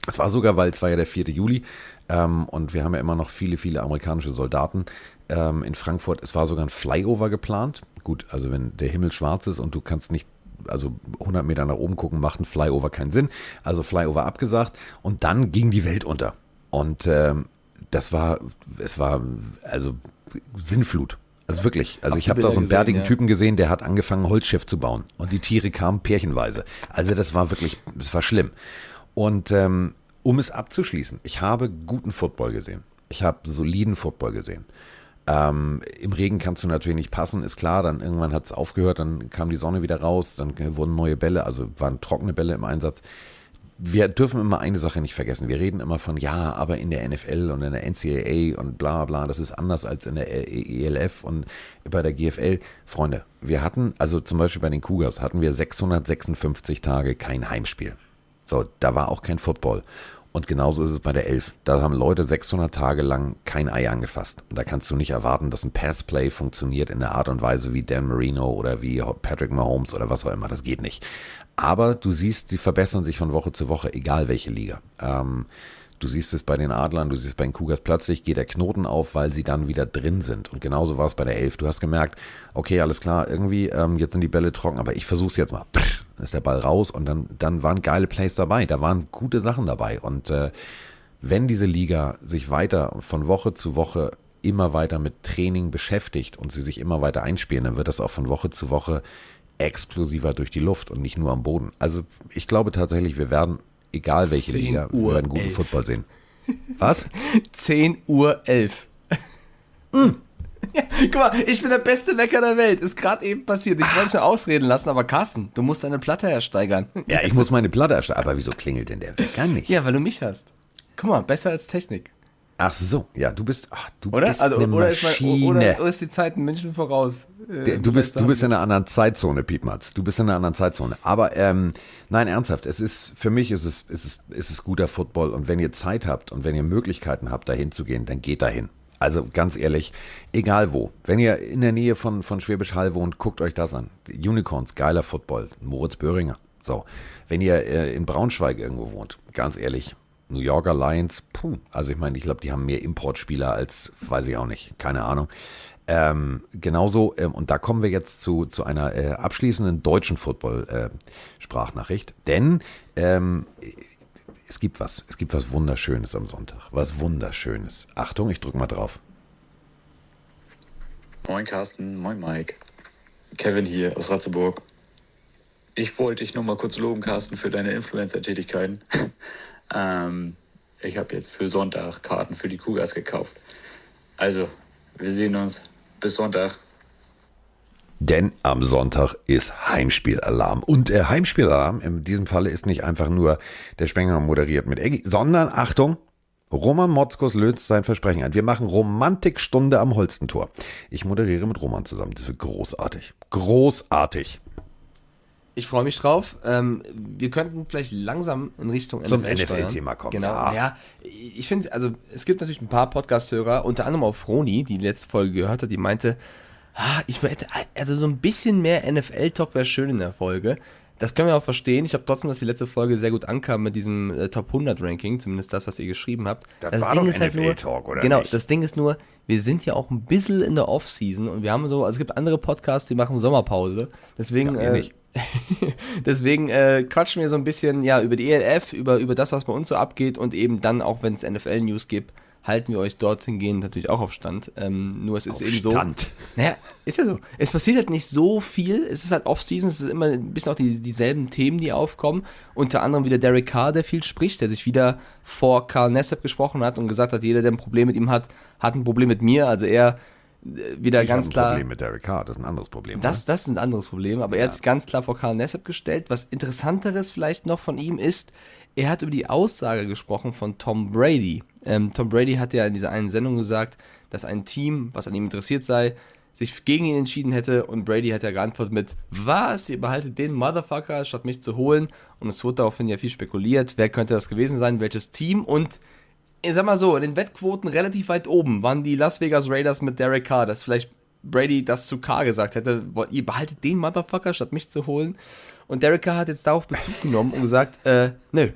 Es war sogar, weil es war ja der 4. Juli ähm, und wir haben ja immer noch viele, viele amerikanische Soldaten ähm, in Frankfurt. Es war sogar ein Flyover geplant. Gut, also wenn der Himmel schwarz ist und du kannst nicht, also 100 Meter nach oben gucken, macht ein Flyover keinen Sinn. Also Flyover abgesagt und dann ging die Welt unter. Und ähm, das war, es war also Sinnflut. Also wirklich. Also Hab ich habe da so einen bärtigen ja. Typen gesehen, der hat angefangen, Holzschiff zu bauen. Und die Tiere kamen pärchenweise. Also das war wirklich, das war schlimm. Und ähm, um es abzuschließen, ich habe guten Football gesehen. Ich habe soliden Football gesehen. Ähm, Im Regen kannst du natürlich nicht passen, ist klar. Dann irgendwann hat es aufgehört, dann kam die Sonne wieder raus, dann wurden neue Bälle, also waren trockene Bälle im Einsatz. Wir dürfen immer eine Sache nicht vergessen. Wir reden immer von, ja, aber in der NFL und in der NCAA und bla bla, das ist anders als in der ELF und bei der GFL. Freunde, wir hatten, also zum Beispiel bei den Cougars, hatten wir 656 Tage kein Heimspiel. So, da war auch kein Football. Und genauso ist es bei der Elf. Da haben Leute 600 Tage lang kein Ei angefasst. Und da kannst du nicht erwarten, dass ein Passplay funktioniert in der Art und Weise wie Dan Marino oder wie Patrick Mahomes oder was auch immer. Das geht nicht. Aber du siehst, sie verbessern sich von Woche zu Woche, egal welche Liga. Ähm, du siehst es bei den Adlern, du siehst es bei den Cougars. Plötzlich geht der Knoten auf, weil sie dann wieder drin sind. Und genauso war es bei der Elf. Du hast gemerkt, okay, alles klar, irgendwie, ähm, jetzt sind die Bälle trocken, aber ich versuche es jetzt mal. Pff, ist der Ball raus und dann, dann waren geile Plays dabei. Da waren gute Sachen dabei. Und äh, wenn diese Liga sich weiter von Woche zu Woche immer weiter mit Training beschäftigt und sie sich immer weiter einspielen, dann wird das auch von Woche zu Woche explosiver durch die Luft und nicht nur am Boden. Also ich glaube tatsächlich, wir werden, egal welche 10 Liga, Uhr wir werden guten 11. Football sehen. Was? <laughs> 10 Uhr 11. <laughs> Ja, guck mal, ich bin der beste Wecker der Welt. Ist gerade eben passiert. Ich wollte dich nur ausreden lassen, aber Carsten, du musst deine Platte ersteigern. Ja, ich <laughs> muss meine Platte erstellen. Aber wieso klingelt denn der Wecker nicht? Ja, weil du mich hast. Guck mal, besser als Technik. Ach so, ja, du bist, ach, du Oder? bist Also, eine oder, ist mein, Maschine. oder, oder ist die Zeit in München voraus? Äh, Du bist, du bist in einer anderen Zeitzone, Piepmatz. Du bist in einer anderen Zeitzone. Aber ähm, nein, ernsthaft, es ist für mich ist es, ist, es, ist es guter Football und wenn ihr Zeit habt und wenn ihr Möglichkeiten habt, dahin zu gehen, dann geht dahin. Also ganz ehrlich, egal wo. Wenn ihr in der Nähe von, von Schwäbisch Hall wohnt, guckt euch das an. Unicorns, geiler Football. Moritz Böhringer. So. Wenn ihr äh, in Braunschweig irgendwo wohnt, ganz ehrlich, New Yorker Lions, puh. Also ich meine, ich glaube, die haben mehr Importspieler als, weiß ich auch nicht, keine Ahnung. Ähm, genauso, ähm, und da kommen wir jetzt zu, zu einer äh, abschließenden deutschen Football-Sprachnachricht. Denn ähm, es gibt was, es gibt was Wunderschönes am Sonntag. Was Wunderschönes. Achtung, ich drücke mal drauf. Moin Carsten, moin Mike. Kevin hier aus Ratzeburg. Ich wollte dich nur mal kurz loben, Carsten, für deine Influencer-Tätigkeiten. Ähm, ich habe jetzt für Sonntag Karten für die Cougars gekauft. Also, wir sehen uns. Bis Sonntag. Denn am Sonntag ist Heimspielalarm. Und der Heimspielalarm in diesem Falle ist nicht einfach nur der Spenger moderiert mit Eggy, sondern Achtung, Roman Motzkos löst sein Versprechen ein. Wir machen Romantikstunde am Holstentor. Ich moderiere mit Roman zusammen. Das wird großartig. Großartig. Ich freue mich drauf. Ähm, wir könnten vielleicht langsam in Richtung Zum NFL steuern. NFL-Thema kommen, Genau. ja. Ja, ich finde, also es gibt natürlich ein paar Podcast-Hörer, unter anderem auch Froni, die die letzte Folge gehört hat, die meinte, ah, ich hätte, also so ein bisschen mehr NFL-Talk wäre schön in der Folge. Das können wir auch verstehen. Ich habe trotzdem, dass die letzte Folge sehr gut ankam mit diesem äh, Top 100 Ranking, zumindest das, was ihr geschrieben habt. Das war doch NFL-Talk, oder Genau, nicht? das Ding ist nur, wir sind ja auch ein bisschen in der Off-Season und wir haben so, also es gibt andere Podcasts, die machen Sommerpause. Deswegen, Ja, wir äh. <laughs> deswegen äh, quatschen wir so ein bisschen ja über die ELF, über, über das, was bei uns so abgeht und eben dann auch, wenn es NFL-News gibt, halten wir euch dorthin gehend natürlich auch auf Stand. Ähm, nur es ist eben so. Stand. Naja, ist ja so. Es passiert halt nicht so viel. Es ist halt Off-Season, es ist immer ein bisschen auch die, dieselben Themen, die aufkommen. Unter anderem wieder Derek Carr, der viel spricht, der sich wieder vor Carl Nassib gesprochen hat und gesagt hat, jeder, der ein Problem mit ihm hat, hat ein Problem mit mir. Also er wieder Ich ganz ein klar. Problem mit Derek Carr. Das ist ein anderes Problem. Das, das ist ein anderes Problem, aber er hat sich ganz klar vor Karl Nassib gestellt. Was interessanteres vielleicht noch von ihm ist, er hat über die Aussage gesprochen von Tom Brady. Ähm, Tom Brady hat ja in dieser einen Sendung gesagt, dass ein Team, was an ihm interessiert sei, sich gegen ihn entschieden hätte und Brady hat ja geantwortet mit, was, ihr behaltet den Motherfucker, statt mich zu holen und es wurde daraufhin ja viel spekuliert, wer könnte das gewesen sein, welches Team und ich sag mal so, in den Wettquoten relativ weit oben waren die Las Vegas Raiders mit Derek Carr, dass vielleicht Brady das zu Carr gesagt hätte, "Wollt- ihr behaltet den Motherfucker, statt mich zu holen. Und Derek Carr hat jetzt darauf Bezug genommen und gesagt, äh, nö.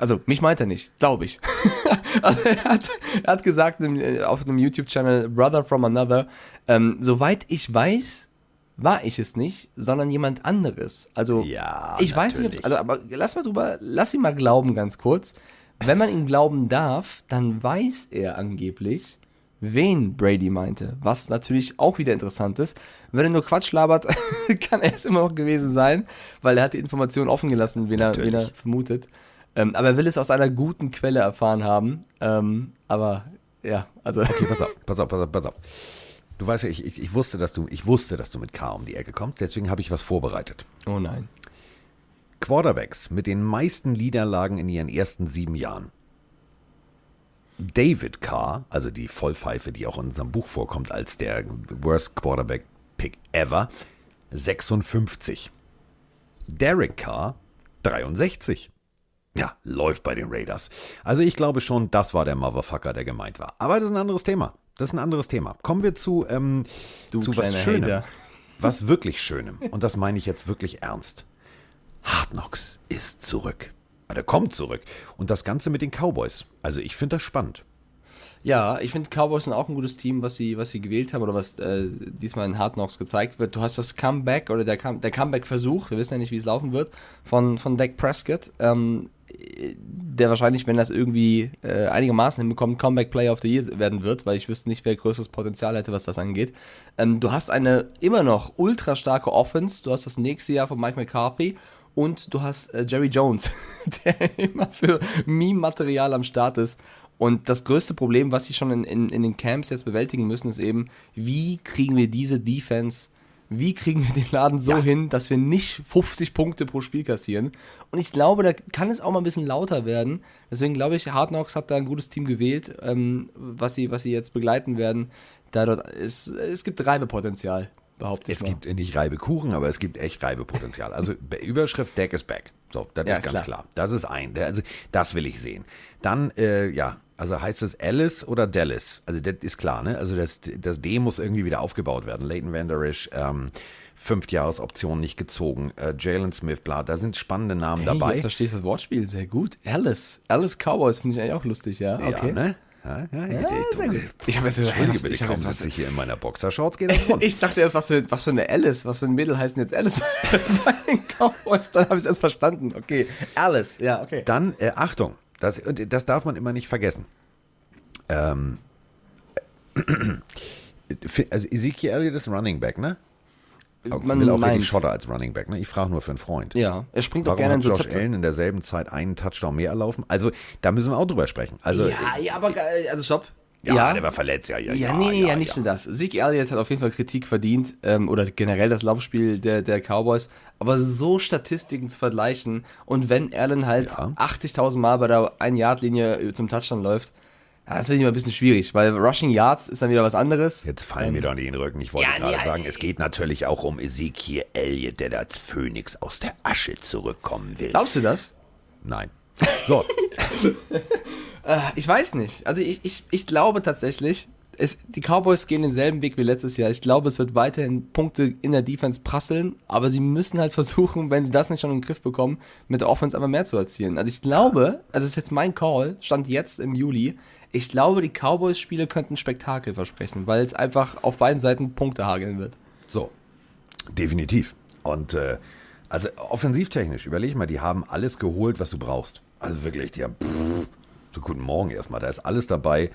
Also, mich meint er nicht, glaube ich. <laughs> also, er hat, er hat gesagt äh, auf einem YouTube-Channel, Brother from Another, ähm, soweit ich weiß, war ich es nicht, sondern jemand anderes. Also, Ja, ich weiß nicht, natürlich. also, aber lass mal drüber, lass ihn mal glauben ganz kurz. Wenn man ihm glauben darf, dann weiß er angeblich, wen Brady meinte. Was natürlich auch wieder interessant ist. Wenn er nur Quatsch labert, <laughs> kann er es immer noch gewesen sein, weil er hat die Information offen gelassen, wen, er, wen er vermutet. Ähm, aber er will es aus einer guten Quelle erfahren haben. Ähm, aber ja, also Okay, pass auf, <laughs> pass auf, pass auf, pass auf. Du weißt ja, ich, ich, ich wusste, dass du, ich wusste, dass du mit K um die Ecke kommst, deswegen habe ich was vorbereitet. oh nein. Quarterbacks mit den meisten Niederlagen in ihren ersten sieben Jahren. David Carr, also die Vollpfeife, die auch in unserem Buch vorkommt als der Worst Quarterback Pick ever, 56. Derek Carr, 63. Ja, läuft bei den Raiders. Also ich glaube schon, das war der Motherfucker, der gemeint war. Aber das ist ein anderes Thema. Das ist ein anderes Thema. Kommen wir zu, ähm, zu was Schönem. Hater. Was wirklich Schönem. Und das meine ich jetzt wirklich ernst. Hard Knocks ist zurück. Oder kommt zurück. Und das Ganze mit den Cowboys. Also ich finde das spannend. Ja, ich finde Cowboys sind auch ein gutes Team, was sie, was sie gewählt haben oder was äh, diesmal in Hard Knocks gezeigt wird. Du hast das Comeback oder der, Come der Comeback-Versuch, wir wissen ja nicht, wie es laufen wird, von, von Dak Prescott, ähm, der wahrscheinlich, wenn das irgendwie äh, einigermaßen hinbekommt, Comeback Player of the Year werden wird, weil ich wüsste nicht, wer größeres Potenzial hätte, was das angeht. Ähm, du hast eine immer noch ultra starke Offense, du hast das nächste Jahr von Mike McCarthy und du hast äh, Jerry Jones, <laughs> der immer für Meme-Material am Start ist. Und das größte Problem, was sie schon in, in, in den Camps jetzt bewältigen müssen, ist eben, wie kriegen wir diese Defense, wie kriegen wir den Laden so Ja. hin, dass wir nicht 50 Punkte pro Spiel kassieren. Und ich glaube, da kann es auch mal ein bisschen lauter werden. Deswegen glaube ich, Hard Knocks hat da ein gutes Team gewählt, ähm, was, sie, was sie jetzt begleiten werden. Da dort ist, es gibt Reibepotenzial, behaupte ich Es mal. gibt nicht Reibekuchen, aber es gibt echt Reibepotenzial. Also <laughs> Be- Überschrift Deck is back. So, das Ja, ist ganz klar. klar. Das ist ein. Also, das will ich sehen. Dann, äh, ja, also heißt es Alice oder Dallas? Also das ist klar, ne? Also das, das D muss irgendwie wieder aufgebaut werden. Leighton Vanderish, ähm, Fünftjahresoption nicht gezogen. Äh, Jalen Smith, bla, da sind spannende Namen Hey, dabei. jetzt verstehst du das Wortspiel sehr gut. Alice. Alice Cowboys finde ich eigentlich auch lustig, ja. Okay. Ja, ne? Ja, ja, Ja, sehr gut. Ich habe jetzt was- ich kaum was- ich hier in meiner Boxershorts, rund. <laughs> Ich dachte erst, was für, was für eine Alice, was für ein Mädel heißen jetzt Alice bei den Cowboys. Dann habe ich es erst verstanden. Okay, Alice, ja, okay. Dann, äh, Achtung, das, und das darf man immer nicht vergessen. Ähm, <clears throat> also Ezekiel Elliott ist Running Back, ne? Man Man will auch meint- Schotter als Running Back, ne? Ich frage nur für einen Freund. Ja, er springt auch Warum gerne in hat so Josh Töpfe. Allen in derselben Zeit einen Touchdown mehr erlaufen? Also, da müssen wir auch drüber sprechen. Also, Ja, ja, aber ge- also stopp. ja, der war verletzt, ja, ja, Ja, ja. nee, nee, ja, nicht ja. nur das. Zeke Elliott hat auf jeden Fall Kritik verdient, ähm, oder generell das Laufspiel der, der Cowboys, aber so Statistiken zu vergleichen und wenn Allen halt Ja. 80.000 Mal bei der 1-Yard-Linie zum Touchdown läuft, ja, das finde ich immer ein bisschen schwierig, weil Rushing Yards ist dann wieder was anderes. Jetzt fallen mir doch nicht in den Rücken. Ich wollte Ähm, ja, gerade nee, sagen, es geht natürlich auch um Ezekiel Elliott, der da als Phönix aus der Asche zurückkommen will. Glaubst du das? Nein. So, <laughs> Ich weiß nicht. Also ich, ich, ich glaube tatsächlich, es, die Cowboys gehen denselben Weg wie letztes Jahr. Ich glaube, es wird weiterhin Punkte in der Defense prasseln, aber sie müssen halt <laughs> versuchen, wenn sie das nicht schon in den Griff bekommen, mit der Offense einfach mehr zu erzielen. Also ich glaube, also es ist jetzt mein Call, stand jetzt im Juli, ich glaube, die Cowboys-Spiele könnten Spektakel versprechen, weil es einfach auf beiden Seiten Punkte hageln wird. So, definitiv. Und äh, also offensivtechnisch, überleg mal, die haben alles geholt, was du brauchst. Also wirklich, die haben pff, so guten Morgen erstmal. Da ist alles dabei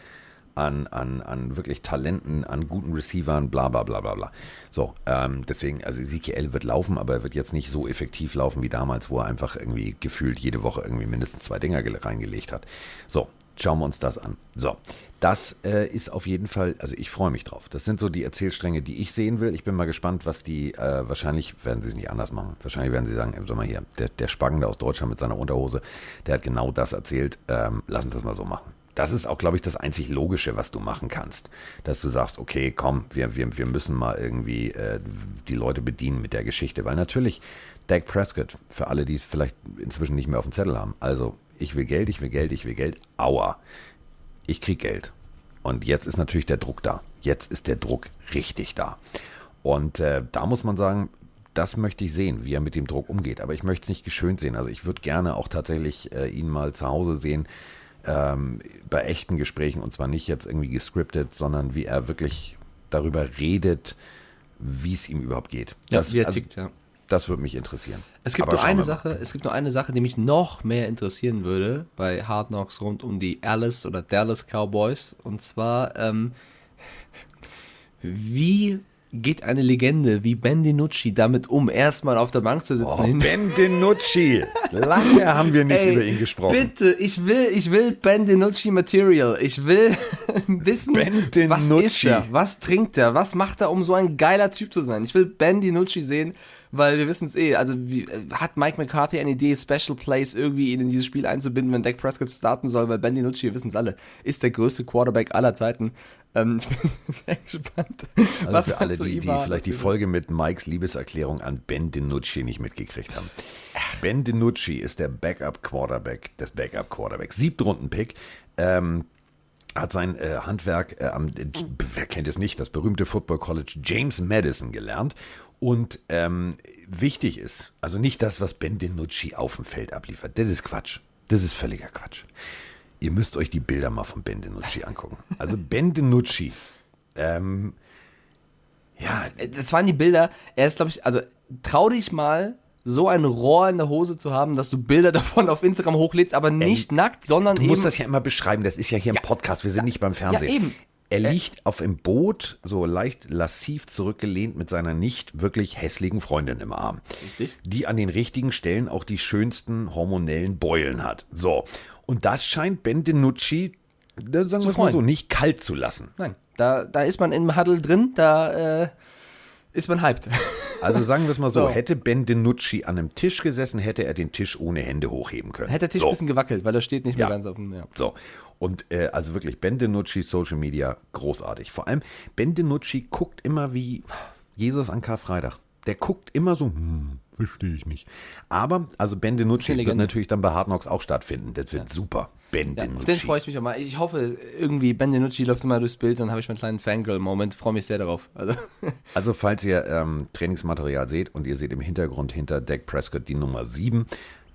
an, an, an wirklich Talenten, an guten Receivern, bla bla bla bla bla. So, ähm, deswegen, also Ezekiel wird laufen, aber er wird jetzt nicht so effektiv laufen wie damals, wo er einfach irgendwie gefühlt jede Woche irgendwie mindestens zwei Dinger gele- reingelegt hat. So, schauen wir uns das an. So, das äh, ist auf jeden Fall, also ich freue mich drauf. Das sind so die Erzählstränge, die ich sehen will. Ich bin mal gespannt, was die, äh, wahrscheinlich werden sie es nicht anders machen. Wahrscheinlich werden sie sagen, ey, sag mal hier, der, der Spacken aus Deutschland mit seiner Unterhose, der hat genau das erzählt. Ähm, lass uns das mal so machen. Das ist auch, glaube ich, das einzig Logische, was du machen kannst. Dass du sagst, okay, komm, wir, wir, wir müssen mal irgendwie äh, die Leute bedienen mit der Geschichte. Weil natürlich, Dak Prescott, für alle, die es vielleicht inzwischen nicht mehr auf dem Zettel haben, also ich will Geld, ich will Geld, ich will Geld, aua, ich krieg Geld. Und jetzt ist natürlich der Druck da. Jetzt ist der Druck richtig da. Und äh, da muss man sagen, das möchte ich sehen, wie er mit dem Druck umgeht. Aber ich möchte es nicht geschönt sehen. Also ich würde gerne auch tatsächlich äh, ihn mal zu Hause sehen, ähm, bei echten Gesprächen und zwar nicht jetzt irgendwie gescriptet, sondern wie er wirklich darüber redet, wie es ihm überhaupt geht. Ja, das, wie er also, tickt, ja. Das würde mich interessieren. Es gibt Aber nur eine. Sache, es gibt nur eine Sache, die mich noch mehr interessieren würde bei Hard Knocks rund um die Alice oder Dallas Cowboys. Und zwar, ähm, wie geht eine Legende wie Ben DiNucci damit um, erstmal auf der Bank zu sitzen? Oh, hin- ben DiNucci. Lange haben wir nicht Ey, über ihn gesprochen. Bitte, ich will, ich will Ben DiNucci Material. Ich will <laughs> wissen, Ben was ist er, was trinkt er, was macht er, um so ein geiler Typ zu sein. Ich will Ben DiNucci sehen, weil wir wissen es eh. Also wie, hat Mike McCarthy eine Idee, Special Plays irgendwie in dieses Spiel einzubinden, wenn Dak Prescott starten soll, weil Ben DiNucci, wir wissen es alle, ist der größte Quarterback aller Zeiten. Ähm, <laughs> ich bin sehr gespannt, Also was für alle, die, die vielleicht die. Folge mit Mikes Liebeserklärung an Ben DiNucci nicht mitgekriegt haben. Ben DiNucci ist der Backup-Quarterback des Backup-Quarterbacks. Siebtrunden-Pick. Ähm, hat sein äh, Handwerk äh, am, äh, wer kennt es nicht, das berühmte Football College James Madison gelernt. Und ähm, wichtig ist, also nicht das, was Ben DiNucci auf dem Feld abliefert. Das ist Quatsch. Das ist völliger Quatsch. ihr müsst euch die Bilder mal von Ben DiNucci angucken. Also Ben DiNucci, ähm, ja, Das waren die Bilder. Er ist, glaube ich, also trau dich mal, so ein Rohr in der Hose zu haben, dass du Bilder <laughs> davon auf Instagram hochlädst, aber nicht nackt, sondern du eben. musst das ja immer beschreiben, das ist ja hier ein Podcast, wir sind nicht beim Fernsehen. Ja, eben. Er liegt auf dem Boot, so leicht lassiv zurückgelehnt mit seiner nicht wirklich hässlichen Freundin im Arm. Richtig. Die an den richtigen Stellen auch die schönsten hormonellen Beulen hat. So. Und das scheint Ben DiNucci, äh, sagen wir es mal so, nicht kalt zu lassen. Nein, da, da ist man im Huddle drin, da äh, ist man hyped. <laughs> Also sagen wir es mal so, So. hätte Ben DiNucci an einem Tisch gesessen, hätte er den Tisch ohne Hände hochheben können. Hätte der Tisch so. ein bisschen gewackelt, weil er steht nicht mehr Ja. ganz auf dem. Ja. So. Und äh, also wirklich, Ben DiNucci, Social Media, großartig. Vor allem, Ben DiNucci guckt immer wie Jesus an Karfreitag. Der guckt immer so, hm, verstehe ich nicht. Aber, also Ben DiNucci wird natürlich dann bei Hard Knocks auch stattfinden. Das wird super. Ben Ja, DiNucci. den freue ich mich auch mal. Ich hoffe, irgendwie Ben DiNucci läuft immer durchs Bild, dann habe ich meinen kleinen Fangirl-Moment. Freue mich sehr darauf. Also, <laughs> Also, falls ihr ähm, Trainingsmaterial seht und ihr seht im Hintergrund hinter Dak Prescott die Nummer 7,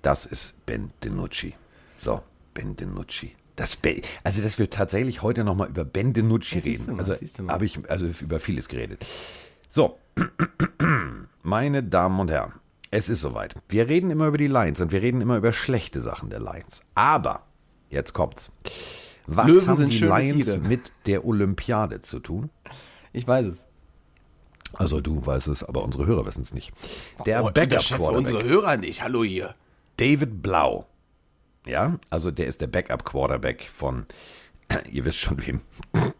das ist Ben DiNucci. So, Ben DiNucci. Das also, das will tatsächlich heute nochmal über Ben DiNucci Ja, reden. mal, also, habe ich also über vieles geredet. So, <clears throat> meine Damen und Herren, es ist soweit. Wir reden immer über die Lions und wir reden immer über schlechte Sachen der Lions. Aber, jetzt kommt's. Was Löwen haben die Lions Tiere. mit der Olympiade zu tun? ich weiß es. Also du weißt es, aber unsere Hörer wissen es nicht. Der Oh, Backup unterschätze unsere Quarterback, Hörer nicht. Hallo hier. David Blau. Ja, also der ist der Backup Quarterback von, <clears throat> ihr wisst schon wem. <clears throat>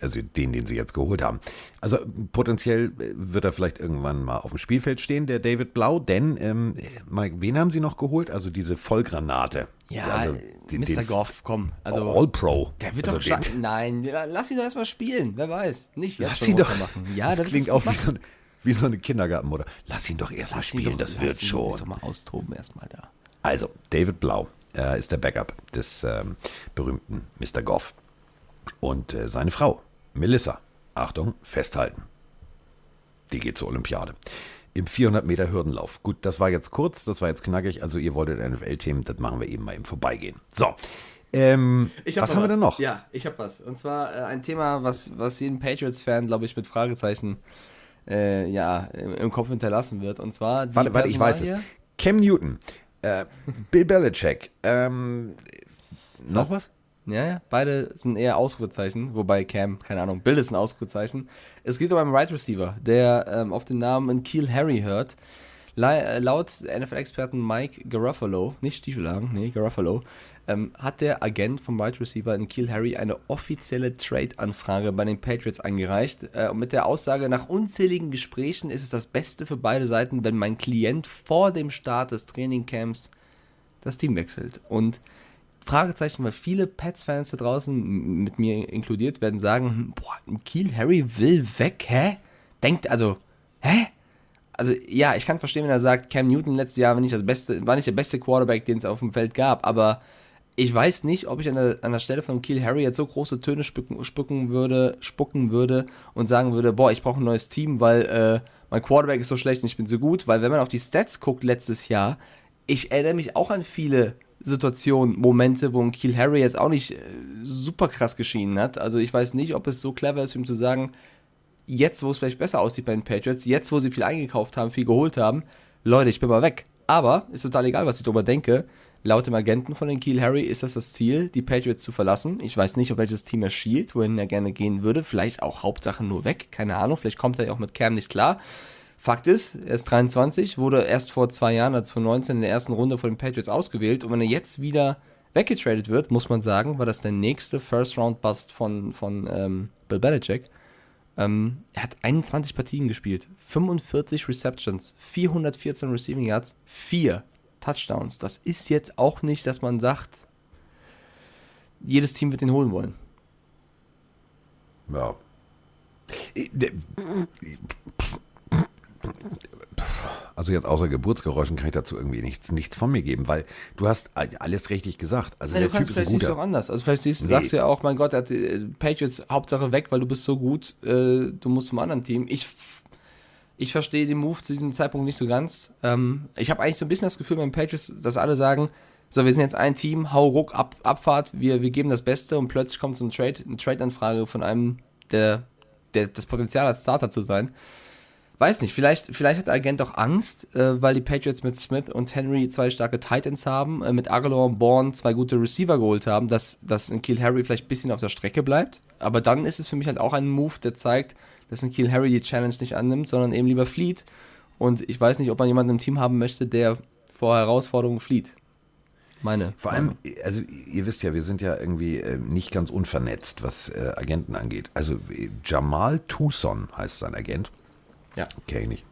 Also den, den sie jetzt geholt haben. Also potenziell äh, wird er vielleicht irgendwann mal auf dem Spielfeld stehen, der David Blau, denn, ähm, Mike, wen haben sie noch geholt? Also diese Vollgranate. Ja, also, den- Mr. den Goff, komm. Also, All-Pro. der wird also doch stark. Nein, lass ihn doch erstmal spielen. Wer weiß. Nicht jetzt Lass ihn doch. machen. Ja, das klingt auch wie so, eine, wie so eine Kindergartenmutter. Lass ihn doch erstmal Lass ihn spielen, doch- das lass wird ihn schon. sich doch mal austoben erstmal da. Also, David Blau äh, ist der Backup des ähm, berühmten Mr. Goff. Und äh, seine Frau, Melissa, Achtung, festhalten. Die geht zur Olympiade. Im 400 Meter Hürdenlauf. Gut, das war jetzt kurz, das war jetzt knackig. Also, ihr wolltet NFL-Themen, das machen wir eben mal im Vorbeigehen. So. Ähm, Ich hab was haben wir denn noch? Ja, ich habe was. Und zwar äh, ein Thema, was, was jeden Patriots-Fan, glaube ich, mit Fragezeichen äh, ja, im, im Kopf hinterlassen wird. Und zwar die Warte, warte, ich weiß es. Cam Newton, äh, Bill Belichick, ähm, noch was? Ja, ja, beide sind eher Ausrufezeichen, wobei Cam, keine Ahnung, Bill ist ein Ausrufezeichen. Es geht um einen Right Receiver, der ähm, auf den Namen Keel Harry hört. Äh, laut NFL-Experten Mike Garofalo, nicht Stiefelhagen, nee, Garofalo, ähm, hat der Agent vom Right Receiver in Keel Harry eine offizielle Trade-Anfrage bei den Patriots eingereicht. Äh, mit der Aussage, nach unzähligen Gesprächen ist es das Beste für beide Seiten, wenn mein Klient vor dem Start des Trainingcamps das Team wechselt. Und Fragezeichen, weil viele Pets-Fans da draußen, mit mir inkludiert, werden sagen, hm, boah, Kiel Harry will weg, hä? Denkt, also, hä? Also, ja, ich kann verstehen, wenn er sagt, Cam Newton letztes Jahr war nicht, das beste, war nicht der beste Quarterback, den es auf dem Feld gab, aber ich weiß nicht, ob ich an der, an der Stelle von Kiel Harry jetzt so große Töne spucken, spucken würde, spucken würde und sagen würde, boah, ich brauche ein neues Team, weil äh, mein Quarterback ist so schlecht und ich bin so gut, weil wenn man auf die Stats guckt letztes Jahr, ich erinnere mich auch an viele Situationen, Momente, wo ein Kiel Harry jetzt auch nicht äh, super krass geschienen hat. Also ich weiß nicht, ob es so clever ist, ihm zu sagen, jetzt, wo es vielleicht besser aussieht bei den Patriots, jetzt, wo sie viel eingekauft haben, viel geholt haben, Leute, ich bin mal weg. Aber ist total egal, was ich darüber denke. Laut dem Agenten von den Kiel Harry ist das das Ziel, die Patriots zu verlassen. Ich weiß nicht, auf welches Team er schielt, wohin er gerne gehen würde. Vielleicht auch Hauptsache nur weg, keine Ahnung. Vielleicht kommt er ja auch mit Cam nicht klar. Fakt ist, er ist 23, wurde erst vor zwei Jahren, als 2019 in der ersten Runde von den Patriots ausgewählt. Und wenn er jetzt wieder weggetradet wird, muss man sagen, war das der nächste First-Round-Bust von, von ähm, Bill Belichick. Ähm, er hat 21 Partien gespielt, 45 Receptions, 414 Receiving Yards, 4 Touchdowns. Das ist jetzt auch nicht, dass man sagt, jedes Team wird ihn holen wollen. Ja. Also jetzt außer Geburtsgeräuschen kann ich dazu irgendwie nichts, nichts von mir geben, weil du hast alles richtig gesagt. Also Ja, der du kannst Typ ist ein vielleicht siehst du auch guter. anders. Also vielleicht siehst, Nee. sagst du ja auch, mein Gott, hat äh, Patriots Hauptsache weg, weil du bist so gut, äh, du musst zum anderen Team. Ich, ich verstehe den Move zu diesem Zeitpunkt nicht so ganz. Ähm, ich habe eigentlich so ein bisschen das Gefühl beim Patriots, dass alle sagen, so, wir sind jetzt ein Team, hau ruck, ab, Abfahrt, wir, wir geben das Beste und plötzlich kommt so ein Trade, eine Trade-Anfrage von einem, der, der das Potenzial hat, Starter zu sein. Weiß nicht, vielleicht, vielleicht hat der Agent auch Angst, äh, weil die Patriots mit Smith und Henry zwei starke Titans haben, äh, mit Aguilar und Bourne zwei gute Receiver geholt haben, dass, dass ein Kill Harry vielleicht ein bisschen auf der Strecke bleibt. Aber dann ist es für mich halt auch ein Move, der zeigt, dass ein Kill Harry die Challenge nicht annimmt, sondern eben lieber flieht. Und ich weiß nicht, ob man jemanden im Team haben möchte, der vor Herausforderungen flieht. Meine. Vor allem, also ihr wisst ja, wir sind ja irgendwie äh, nicht ganz unvernetzt, was äh, Agenten angeht. Also Jamal Tucson heißt sein Agent. Ja. Okay, nicht.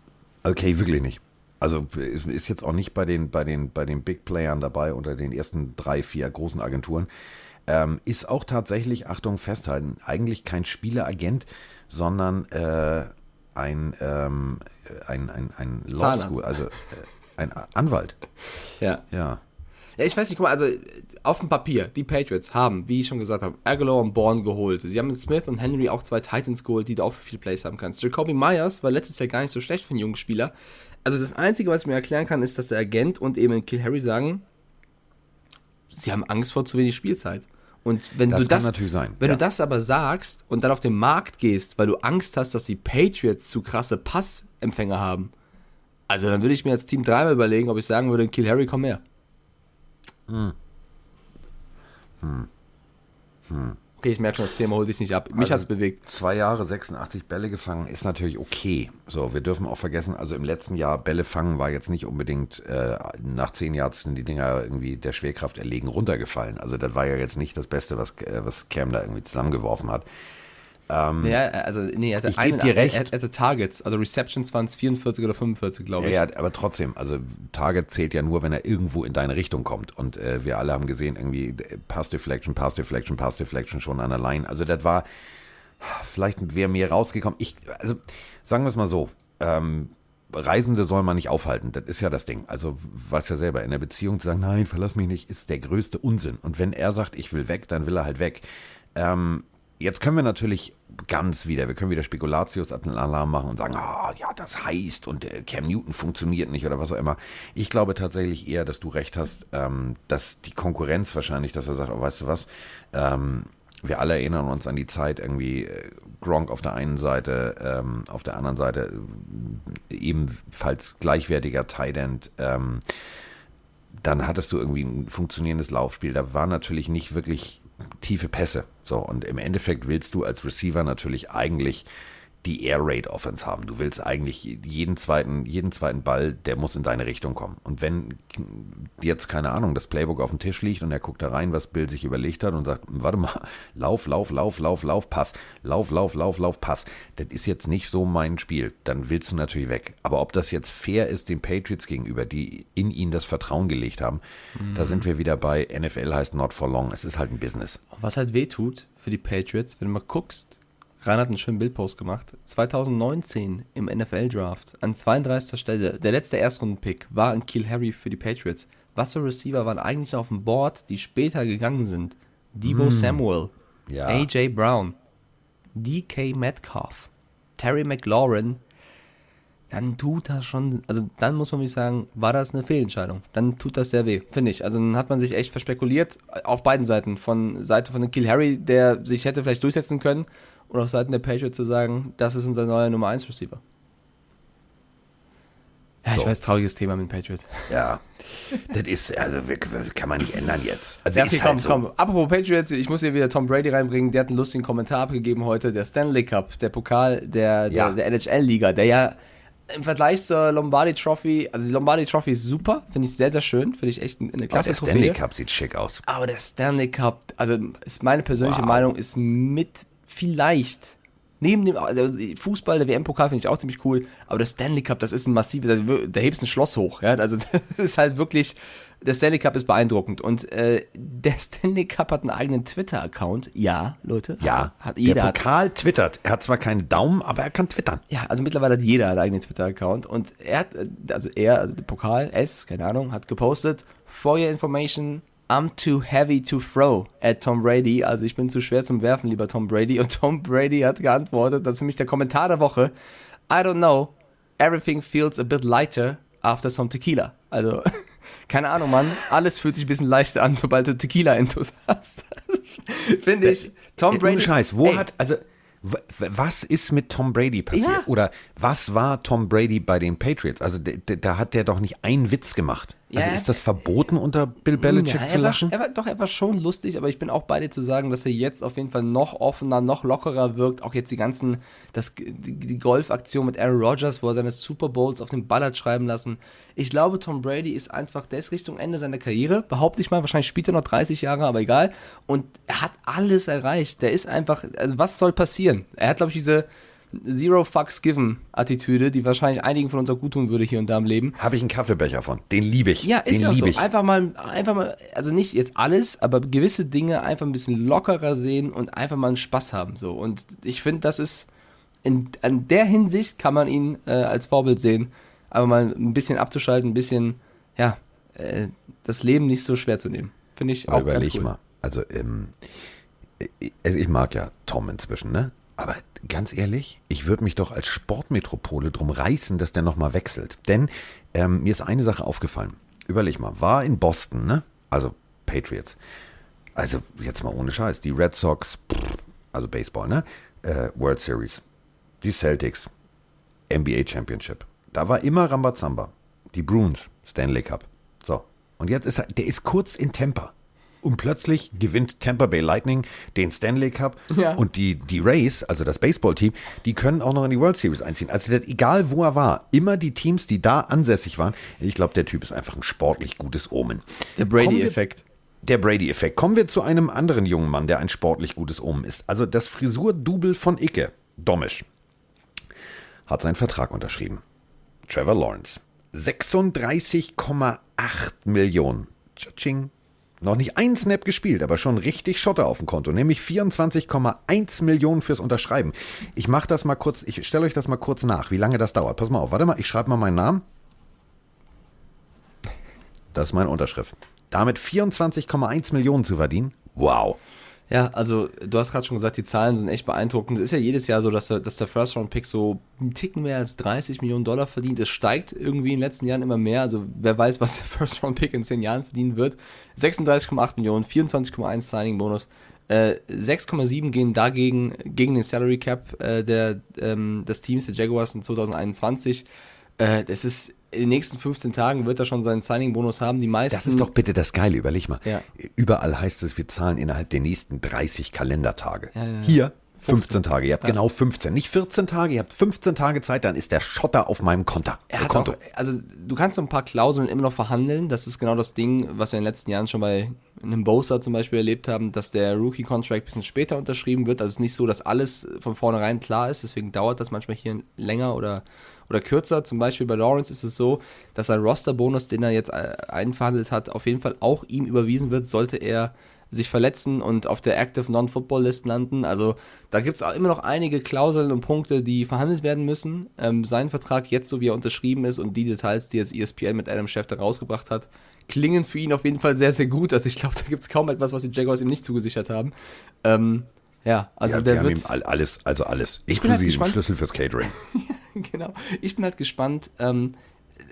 Also okay, wirklich nicht. Also ist jetzt auch nicht bei den, bei den, bei den Big Playern dabei unter den ersten drei, vier großen Agenturen. Ähm, ist auch tatsächlich, Achtung, festhalten, eigentlich kein Spieleragent, sondern äh, ein, ähm, ein, ein, ein Law. School, also äh, ein Anwalt. Ja. Ja. Ja, ich weiß nicht, guck mal, also auf dem Papier, die Patriots haben, wie ich schon gesagt habe, Aguilar und Bourne geholt. Sie haben mit Smith und Henry auch zwei Titans geholt, die du auch für viele Plays haben kannst. Jacoby Myers war letztes Jahr gar nicht so schlecht für einen jungen Spieler. Also das Einzige, was ich mir erklären kann, ist, dass der Agent und eben Kill Harry sagen, sie haben Angst vor zu wenig Spielzeit. Und wenn Das du kann das, natürlich sein, wenn ja. du das aber sagst und dann auf den Markt gehst, weil du Angst hast, dass die Patriots zu krasse Passempfänger haben, also dann würde ich mir als Team dreimal überlegen, ob ich sagen würde, Kill Harry, komm her. Okay, ich merke schon, das Thema holt dich nicht ab. Mich Also- hat's bewegt. Zwei Jahre 86 Bälle gefangen ist natürlich okay. So, wir dürfen auch vergessen, also im letzten Jahr Bälle fangen war jetzt nicht unbedingt äh, nach zehn Yards sind die Dinger irgendwie der Schwerkraft erlegen runtergefallen. Also das war ja jetzt nicht das Beste, was, äh, was Cam da irgendwie zusammengeworfen hat. Ja, also, nee, er hatte, einen, dir recht. Er, er hatte Targets, also Receptions waren es 44 oder 45, glaube Ja, ich. ja, aber trotzdem, also Target zählt ja nur, wenn er irgendwo in deine Richtung kommt. Und äh, wir alle haben gesehen, irgendwie äh, Pass Deflection, Pass Deflection, Pass Deflection schon an der Line. Also das war, vielleicht wäre mehr rausgekommen. Ich, also sagen wir es mal so, ähm, Reisende soll man nicht aufhalten. Das ist ja das Ding. Also, weiß ja selber, in der Beziehung zu sagen, nein, verlass mich nicht, ist der größte Unsinn. Und wenn er sagt, ich will weg, dann will er halt weg. Ähm, jetzt können wir natürlich ganz wieder, wir können wieder Spekulatius-Alarm machen und sagen, ah, ja, das heißt und äh, Cam Newton funktioniert nicht oder was auch immer. Ich glaube tatsächlich eher, dass du recht hast, ähm, dass die Konkurrenz wahrscheinlich, dass er sagt, oh, weißt du was, ähm, wir alle erinnern uns an die Zeit irgendwie äh, Gronk auf der einen Seite, ähm, auf der anderen Seite äh, ebenfalls gleichwertiger Tight End. Ähm, dann hattest du irgendwie ein funktionierendes Laufspiel. Da war natürlich nicht wirklich tiefe Pässe. So, und im Endeffekt willst du als Receiver natürlich eigentlich die Air Raid Offense haben. Du willst eigentlich jeden zweiten, jeden zweiten Ball, der muss in deine Richtung kommen. Und wenn jetzt, keine Ahnung, das Playbook auf dem Tisch liegt und er guckt da rein, was Bill sich überlegt hat und sagt, warte mal, <laughs> lauf, lauf, lauf, lauf, lauf, Pass, lauf, lauf, lauf, lauf, Pass. Das ist jetzt nicht so mein Spiel. Dann willst du natürlich weg. Aber ob das jetzt fair ist den Patriots gegenüber, die in ihn das Vertrauen gelegt haben, da sind wir wieder bei NFL heißt not for long. Es ist halt ein Business. Was halt weh tut für die Patriots, wenn du mal guckst, Rainer hat einen schönen Bildpost gemacht. 2019 im NFL-Draft an 32. Stelle, der letzte Erstrunden-Pick war ein Kill Harry für die Patriots. Was für Receiver waren eigentlich auf dem Board, die später gegangen sind? Debo Samuel, Ja. AJ Brown, DK Metcalf, Terry McLaurin. Dann tut das schon, also dann muss man wirklich sagen, war das eine Fehlentscheidung. Dann tut das sehr weh, finde ich. Also dann hat man sich echt verspekuliert, auf beiden Seiten. Von Seite von Kill Harry, der sich hätte vielleicht durchsetzen können, und auf Seiten der Patriots zu sagen, das ist unser neuer Nummer 1 Receiver. Ja, ich So. weiß, trauriges Thema mit den Patriots. Ja, das ist, also kann man nicht ändern jetzt. Also Ja, okay, halt komm, so. komm. Apropos Patriots, ich muss hier wieder Tom Brady reinbringen. Der hat einen lustigen Kommentar abgegeben heute. Der Stanley Cup, der Pokal der, der, Ja. der NHL-Liga, der ja im Vergleich zur Lombardi Trophy, also die Lombardi Trophy ist super, finde ich sehr, sehr schön, finde ich echt eine Oh, klasse der Stanley Trophäe. Cup sieht schick aus. Aber der Stanley Cup, also ist meine persönliche Wow. Meinung, ist mit vielleicht. Neben dem also Fußball, der WM-Pokal finde ich auch ziemlich cool, aber der Stanley Cup, das ist ein massives, also da hebst ein Schloss hoch, ja, also <laughs> das ist halt wirklich, der Stanley Cup ist beeindruckend. Und äh, der Stanley Cup hat einen eigenen Twitter-Account, ja, Leute, Ja, hat, jeder, der hat, Pokal twittert. Er hat zwar keinen Daumen, aber er kann twittern. ja, also mittlerweile hat jeder einen eigenen Twitter-Account. Und er hat, äh, also er, also der Pokal, S, keine Ahnung, hat gepostet, for your information, I'm too heavy to throw at Tom Brady. Also ich bin zu schwer zum Werfen, lieber Tom Brady. Und Tom Brady hat geantwortet, das ist für mich der Kommentar der Woche. I don't know, everything feels a bit lighter after some tequila. Also <laughs> Keine Ahnung, Mann. Alles fühlt sich ein bisschen leichter an, sobald du Tequila-Intus hast. <laughs> Finde ich. Tom Brady. Ohne Scheiß, wo Ey, hat, also, was ist mit Tom Brady passiert? Ja. Oder was war Tom Brady bei den Patriots? Also, da hat der doch nicht einen Witz gemacht. Also, Ja. ist das verboten, unter Bill Belichick Ja, zu er war, lachen? er war, doch, er war schon lustig, aber ich bin auch bei dir zu sagen, dass er jetzt auf jeden Fall noch offener, noch lockerer wirkt. Auch jetzt die ganzen, das, die, Golfaktion mit Aaron Rodgers, wo er seine Super Bowls auf den Ball hat schreiben lassen. Ich glaube, Tom Brady ist einfach, der ist Richtung Ende seiner Karriere, behaupte ich mal. Wahrscheinlich spielt er noch 30 Jahre, aber egal. Und er hat alles erreicht. Der ist einfach, also was soll passieren? Er hat, glaube ich, diese Zero Fucks Given Attitüde, die wahrscheinlich einigen von uns auch gut tun würde hier und da im Leben. Habe ich einen Kaffeebecher von. Den liebe ich. Ja, ist Den ja auch so. ich. Einfach mal, einfach mal, also nicht jetzt alles, aber gewisse Dinge einfach ein bisschen lockerer sehen und einfach mal einen Spaß haben. So. Und ich finde, das ist, in, an der Hinsicht kann man ihn äh, als Vorbild sehen. Aber mal ein bisschen abzuschalten, ein bisschen, ja, äh, das Leben nicht so schwer zu nehmen. Finde ich Aber auch ganz überleg cool. mal. Also, ähm, ich, also ich mag ja Tom inzwischen, ne? Aber ganz ehrlich, ich würde mich doch als Sportmetropole drum reißen, dass der nochmal wechselt. Denn ähm, mir ist eine Sache aufgefallen. Überleg mal, war in Boston, ne? Also Patriots. Also jetzt mal ohne Scheiß. Die Red Sox, also Baseball, ne? Äh, World Series. Die Celtics, NBA Championship. Da war immer Rambazamba. Die Bruins, Stanley Cup. So. Und jetzt ist er, der ist kurz in Tampa. Und plötzlich gewinnt Tampa Bay Lightning den Stanley Cup. Ja. Und die, die Rays, also das Baseballteam, die können auch noch in die World Series einziehen. Also das, egal wo er war, immer die Teams, die da ansässig waren. Ich glaube, der Typ ist einfach ein sportlich gutes Omen. Der Brady-Effekt. Der Brady-Effekt. Kommen wir zu einem anderen jungen Mann, der ein sportlich gutes Omen ist. Also das Frisur-Double von Icke, Domisch, hat seinen Vertrag unterschrieben. Trevor Lawrence. 36,8 Millionen. Tsching. Noch nicht ein Snap gespielt, aber schon richtig Schotter auf dem Konto, nämlich 24,1 Millionen fürs Unterschreiben. Ich mache das mal kurz, ich stelle euch das mal kurz nach, wie lange das dauert. Pass mal auf, warte mal, ich schreibe mal meinen Namen. Das ist meine Unterschrift. Damit 24,1 Millionen zu verdienen. Wow. Ja, also du hast gerade schon gesagt, die Zahlen sind echt beeindruckend. Es ist ja jedes Jahr so, dass der, dass der First-Round-Pick so einen Ticken mehr als 30 Millionen Dollar verdient. Es steigt irgendwie in den letzten Jahren immer mehr. Also wer weiß, was der <laughs> First-Round-Pick in 10 Jahren verdienen wird. 36,8 Millionen, 24,1 Signing-Bonus. Äh, 6,7 gehen dagegen gegen den Salary Cap äh, der, ähm, des Teams der Jaguars in 2021. Äh, das ist in den nächsten 15 Tagen wird er schon seinen Signing-Bonus haben. Die meisten. Das ist doch bitte das Geile, überleg mal. Ja. Überall heißt es, wir zahlen innerhalb der nächsten 30 Kalendertage. ja, ja. Hier 15 Tage. Ihr habt genau 15. Nicht 14 Tage, ihr habt 15 Tage Zeit, dann ist der Schotter auf meinem Konto. Er hat Konto. auch, also du kannst so ein paar Klauseln immer noch verhandeln. Das ist genau das Ding, was wir in den letzten Jahren schon bei einem Bosa zum Beispiel erlebt haben, dass der Rookie-Contract ein bisschen später unterschrieben wird. Also es ist nicht so, dass alles von vornherein klar ist. Deswegen dauert das manchmal hier länger oder, oder kürzer. Zum Beispiel bei Lawrence ist es so, dass sein Roster-Bonus, den er jetzt äh, einverhandelt hat, auf jeden Fall auch ihm überwiesen wird, sollte er sich verletzen und auf der Active Non-Football List landen. Also da gibt es immer noch einige Klauseln und Punkte, die verhandelt werden müssen. Ähm, sein Vertrag jetzt, so wie er unterschrieben ist und die Details, die jetzt ESPN mit Adam Schefter rausgebracht hat, klingen für ihn auf jeden Fall sehr, sehr gut. Also ich glaube, da gibt es kaum etwas, was die Jaguars ihm nicht zugesichert haben. Ähm, ja, also ja, der wird... ihm all- alles, also alles. Ich bin halt gespannt. Schlüssel fürs Catering. <laughs> <laughs> genau. Ich bin halt gespannt. Ähm,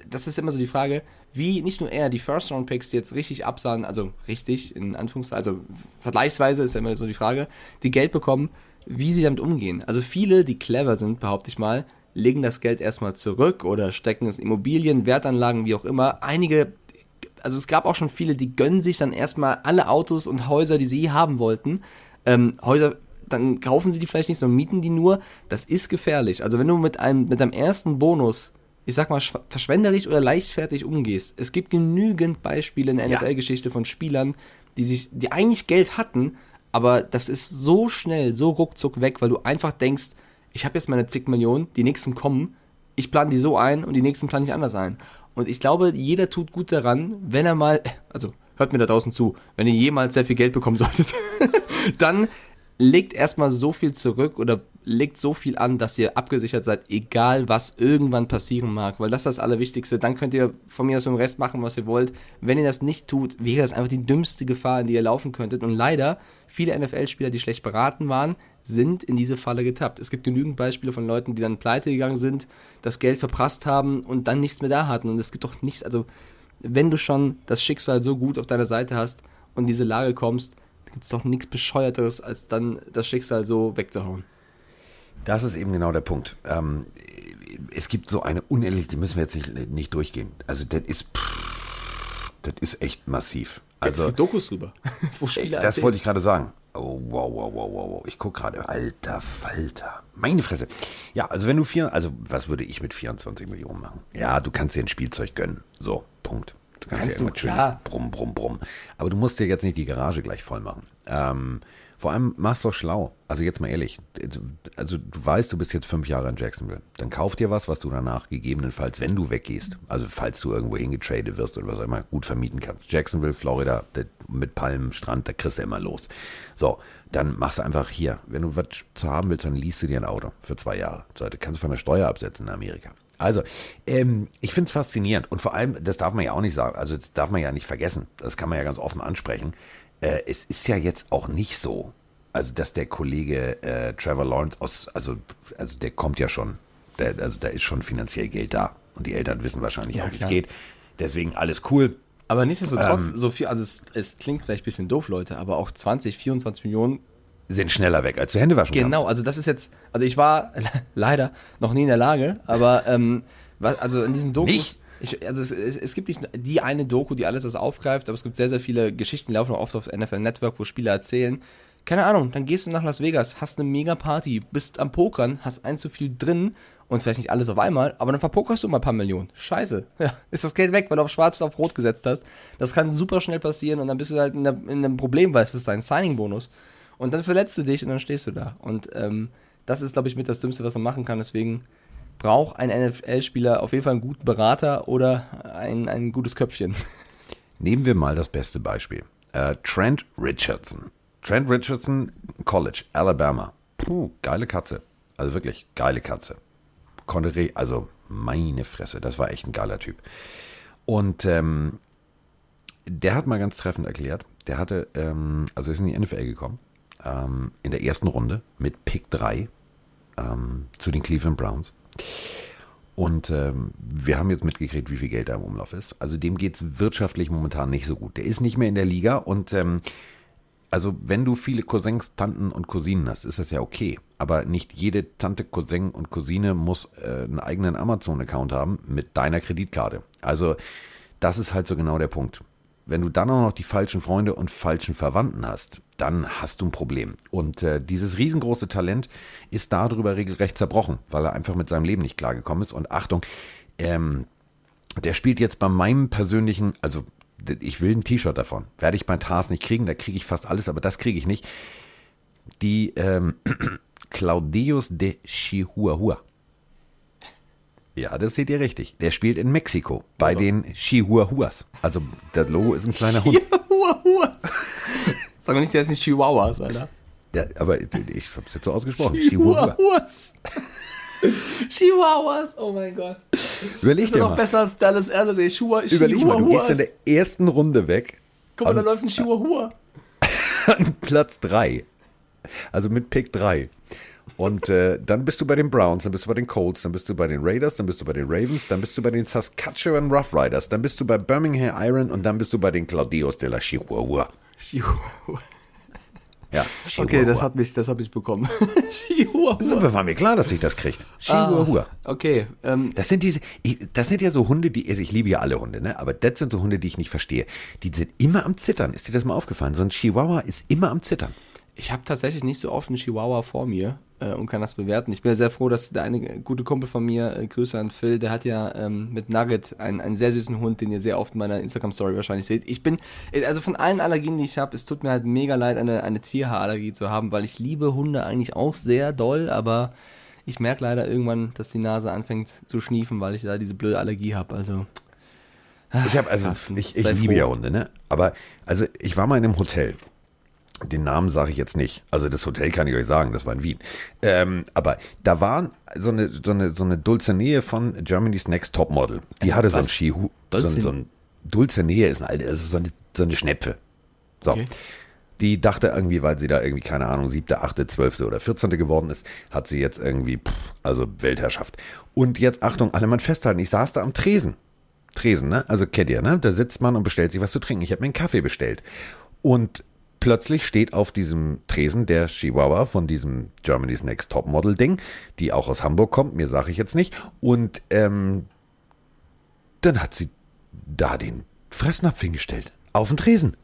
das ist immer so die Frage, wie nicht nur er die First-Round-Picks jetzt richtig absahen, also richtig, in Anführungszeichen, also vergleichsweise ist ja immer so die Frage, die Geld bekommen, wie sie damit umgehen. Also viele, die clever sind, behaupte ich mal, legen das Geld erstmal zurück oder stecken es in Immobilien, Wertanlagen, wie auch immer. Einige, also es gab auch schon viele, die gönnen sich dann erstmal alle Autos und Häuser, die sie haben wollten. Ähm, Häuser, dann kaufen sie die vielleicht nicht, sondern mieten die nur. Das ist gefährlich. Also wenn du mit einem, mit deinem ersten Bonus, ich sag mal, schw- verschwenderisch oder leichtfertig umgehst, es gibt genügend Beispiele in der Ja. NFL-Geschichte von Spielern, die sich, die eigentlich Geld hatten, aber das ist so schnell, so ruckzuck weg, weil du einfach denkst, ich habe jetzt meine zig Millionen, die nächsten kommen, ich plane die so ein und die nächsten plane ich anders ein. Und ich glaube, jeder tut gut daran, wenn er mal, also hört mir da draußen zu, wenn ihr jemals sehr viel Geld bekommen solltet, <laughs> dann legt erstmal so viel zurück oder legt so viel an, dass ihr abgesichert seid, egal was irgendwann passieren mag, weil das ist das Allerwichtigste. Dann könnt ihr von mir aus im Rest machen, was ihr wollt. Wenn ihr das nicht tut, wäre das einfach die dümmste Gefahr, in die ihr laufen könntet. Und leider, viele NFL-Spieler, die schlecht beraten waren, sind in diese Falle getappt. Es gibt genügend Beispiele von Leuten, die dann pleite gegangen sind, das Geld verprasst haben und dann nichts mehr da hatten. Und es gibt doch nichts, also wenn du schon das Schicksal so gut auf deiner Seite hast und in diese Lage kommst, gibt es doch nichts Bescheuerteres, als dann das Schicksal so wegzuhauen. Das ist eben genau der Punkt. Ähm, es gibt so eine unehrliche, die müssen wir jetzt nicht, nicht durchgehen. Also das ist, pff, das ist echt massiv. Also, es Dokus drüber, <laughs> wo Spieler das erzählen. wollte ich gerade sagen. Oh, wow, wow, wow, wow, wow. Ich gucke gerade. Alter Falter. Meine Fresse. Ja, also wenn du vier, also was würde ich mit 24 Millionen machen? Ja, du kannst dir ein Spielzeug gönnen. So, Punkt. Du kannst, Kannst du, immer schönes. Brumm, Brumm, Brumm. Aber du musst dir jetzt nicht die Garage gleich voll machen. Ähm, vor allem mach's doch schlau. Also jetzt mal ehrlich. Also du weißt, du bist jetzt fünf Jahre in Jacksonville. Dann kauf dir was, was du danach gegebenenfalls, wenn du weggehst, also falls du irgendwo hingetradet wirst oder was auch immer, gut vermieten kannst. Jacksonville, Florida, mit Palmen, Strand, da kriegst du immer los. So, dann machst du einfach hier. Wenn du was zu haben willst, dann liest du dir ein Auto für zwei Jahre. So, das kannst du von der Steuer absetzen in Amerika. Also, ähm, ich finde es faszinierend. Und vor allem, das darf man ja auch nicht sagen, also das darf man ja nicht vergessen. Das kann man ja ganz offen ansprechen. Äh, es ist ja jetzt auch nicht so, also dass der Kollege äh, Trevor Lawrence aus, also, also der kommt ja schon, der, also da ist schon finanziell Geld da. Und die Eltern wissen wahrscheinlich Ja, auch, wie es geht. Deswegen alles cool. Aber nichtsdestotrotz, Ähm. so viel, also es, es klingt vielleicht ein bisschen doof, Leute, aber auch 20, 24 Millionen Sind schneller weg, als du Hände waschen Genau, kannst. also das ist jetzt, also ich war <laughs> leider noch nie in der Lage, aber ähm, was, also in diesen Dokus, Nicht? Ich, also es, es, es gibt nicht die eine Doku, die alles das aufgreift, aber es gibt sehr, sehr viele Geschichten, die laufen auch oft auf NFL Network, wo Spieler erzählen. Keine Ahnung, dann gehst du nach Las Vegas, hast eine mega Party, bist am Pokern, hast ein zu viel drin und vielleicht nicht alles auf einmal, aber dann verpokerst du mal ein paar Millionen. Scheiße. <laughs> Ja, ist das Geld weg, weil du auf schwarz und auf rot gesetzt hast. Das kann super schnell passieren und dann bist du halt in, der, in einem Problem, weil es ist dein Signing-Bonus. Und dann verletzt du dich und dann stehst du da. Und ähm, das ist, glaube ich, mit das Dümmste, was man machen kann. Deswegen braucht ein NFL-Spieler auf jeden Fall einen guten Berater oder ein, ein gutes Köpfchen. <laughs> Nehmen wir mal das beste Beispiel. Äh, Trent Richardson. Trent Richardson, College, Alabama. Puh, geile Katze. Also wirklich, geile Katze. Konnte, re also meine Fresse, das war echt ein geiler Typ. Und ähm, der hat mal ganz treffend erklärt, der hatte, ähm, also ist in die NFL gekommen, ähm, in der ersten Runde mit Pick 3 ähm, zu den Cleveland Browns. Und ähm, wir haben jetzt mitgekriegt, wie viel Geld da im Umlauf ist. Also dem geht es wirtschaftlich momentan nicht so gut. Der ist nicht mehr in der Liga und ähm, also wenn du viele Cousins, Tanten und Cousinen hast, ist das ja okay. Aber nicht jede Tante, Cousin und Cousine muss äh, einen eigenen Amazon-Account haben mit deiner Kreditkarte. Also das ist halt so genau der Punkt. Wenn du dann auch noch die falschen Freunde und falschen Verwandten hast, dann hast du ein Problem. Und äh, dieses riesengroße Talent ist darüber regelrecht zerbrochen, weil er einfach mit seinem Leben nicht klargekommen ist. Und Achtung, ähm, der spielt jetzt bei meinem persönlichen, also ich will ein T-Shirt davon. Werde ich bei Tars nicht kriegen, da kriege ich fast alles, aber das kriege ich nicht. Die ähm, <clears throat> Claudius de Chihuahua. Ja, das seht ihr richtig. Der spielt in Mexiko bei den Chihuahuas. Also das Logo ist ein kleiner Hund. Chihuahuas. <laughs> Sag mal nicht, der ist nicht Chihuahuas, Alter. Ja, aber ich hab's jetzt so ausgesprochen. Chihuahua. Chihuahuas. <laughs> Chihuahuas, oh mein Gott. Überleg Das ist dir noch mal. besser als Dallas Erdelsee. Chihuahua, Überleg mal, du gehst in der ersten Runde weg Guck mal, da läuft ein Chihuahua. <laughs> an Platz 3. Also mit Pick 3. Und äh, dann bist du bei den Browns, dann bist du bei den Colts, dann bist du bei den Raiders, dann bist du bei den Ravens, dann bist du bei den Saskatchewan Rough Riders, dann bist du bei Birmingham Iron und dann bist du bei den Claudios de la Chihuahua. Chihuahua. Ja, <laughs> Okay, das hat mich, das hab ich bekommen. <laughs> Chihuahua. So, war mir klar, dass ich das kriegt. <laughs> Chihuahua. Okay, ähm, Das sind diese, ich, das sind ja so Hunde, die, also ich liebe ja alle Hunde, ne? Aber das sind so Hunde, die ich nicht verstehe. Die sind immer am Zittern. Ist dir das mal aufgefallen? So ein Chihuahua ist immer am Zittern. ich habe tatsächlich nicht so oft einen Chihuahua vor mir äh, und kann das bewerten. Ich bin ja sehr froh, dass der eine gute Kumpel von mir, äh, Grüße an Phil, der hat ja ähm, mit Nugget einen, einen sehr süßen Hund, den ihr sehr oft in meiner Instagram-Story wahrscheinlich seht. Ich bin, äh, also von allen Allergien, die ich habe, es tut mir halt mega leid, eine, eine Tierhaarallergie zu haben, weil ich liebe Hunde eigentlich auch sehr doll, aber ich merke leider irgendwann, dass die Nase anfängt zu schniefen, weil ich da diese blöde Allergie habe. Also, Ich habe also, ich, ich sei liebe ja Hunde, ne? Aber also ich war mal in einem Hotel. Den Namen sage ich jetzt nicht. Also das Hotel kann ich euch sagen, das war in Wien. Ähm, aber da war so eine, so eine, so eine dulce Nähe von Germany's Next Top Model. Die hatte so ein was? Skihu. So, Dulce- ein- so ein dulce Nähe ist ein alte, also so eine, so eine Schnepfe. So. Okay. Die dachte irgendwie, weil sie da irgendwie, keine Ahnung, siebte, achte, zwölfte oder vierzehnte geworden ist, hat sie jetzt irgendwie, pff, also Weltherrschaft. Und jetzt, Achtung, alle mal festhalten, ich saß da am Tresen. Tresen, ne? Also kennt ihr, ne? Da sitzt man und bestellt sich was zu trinken. Ich habe mir einen Kaffee bestellt. Und plötzlich steht auf diesem Tresen der Chihuahua von diesem Germany's Next Top Model Ding, die auch aus Hamburg kommt, mir sage ich jetzt nicht. Und ähm, dann hat sie da den Fressnapf hingestellt. Auf den Tresen.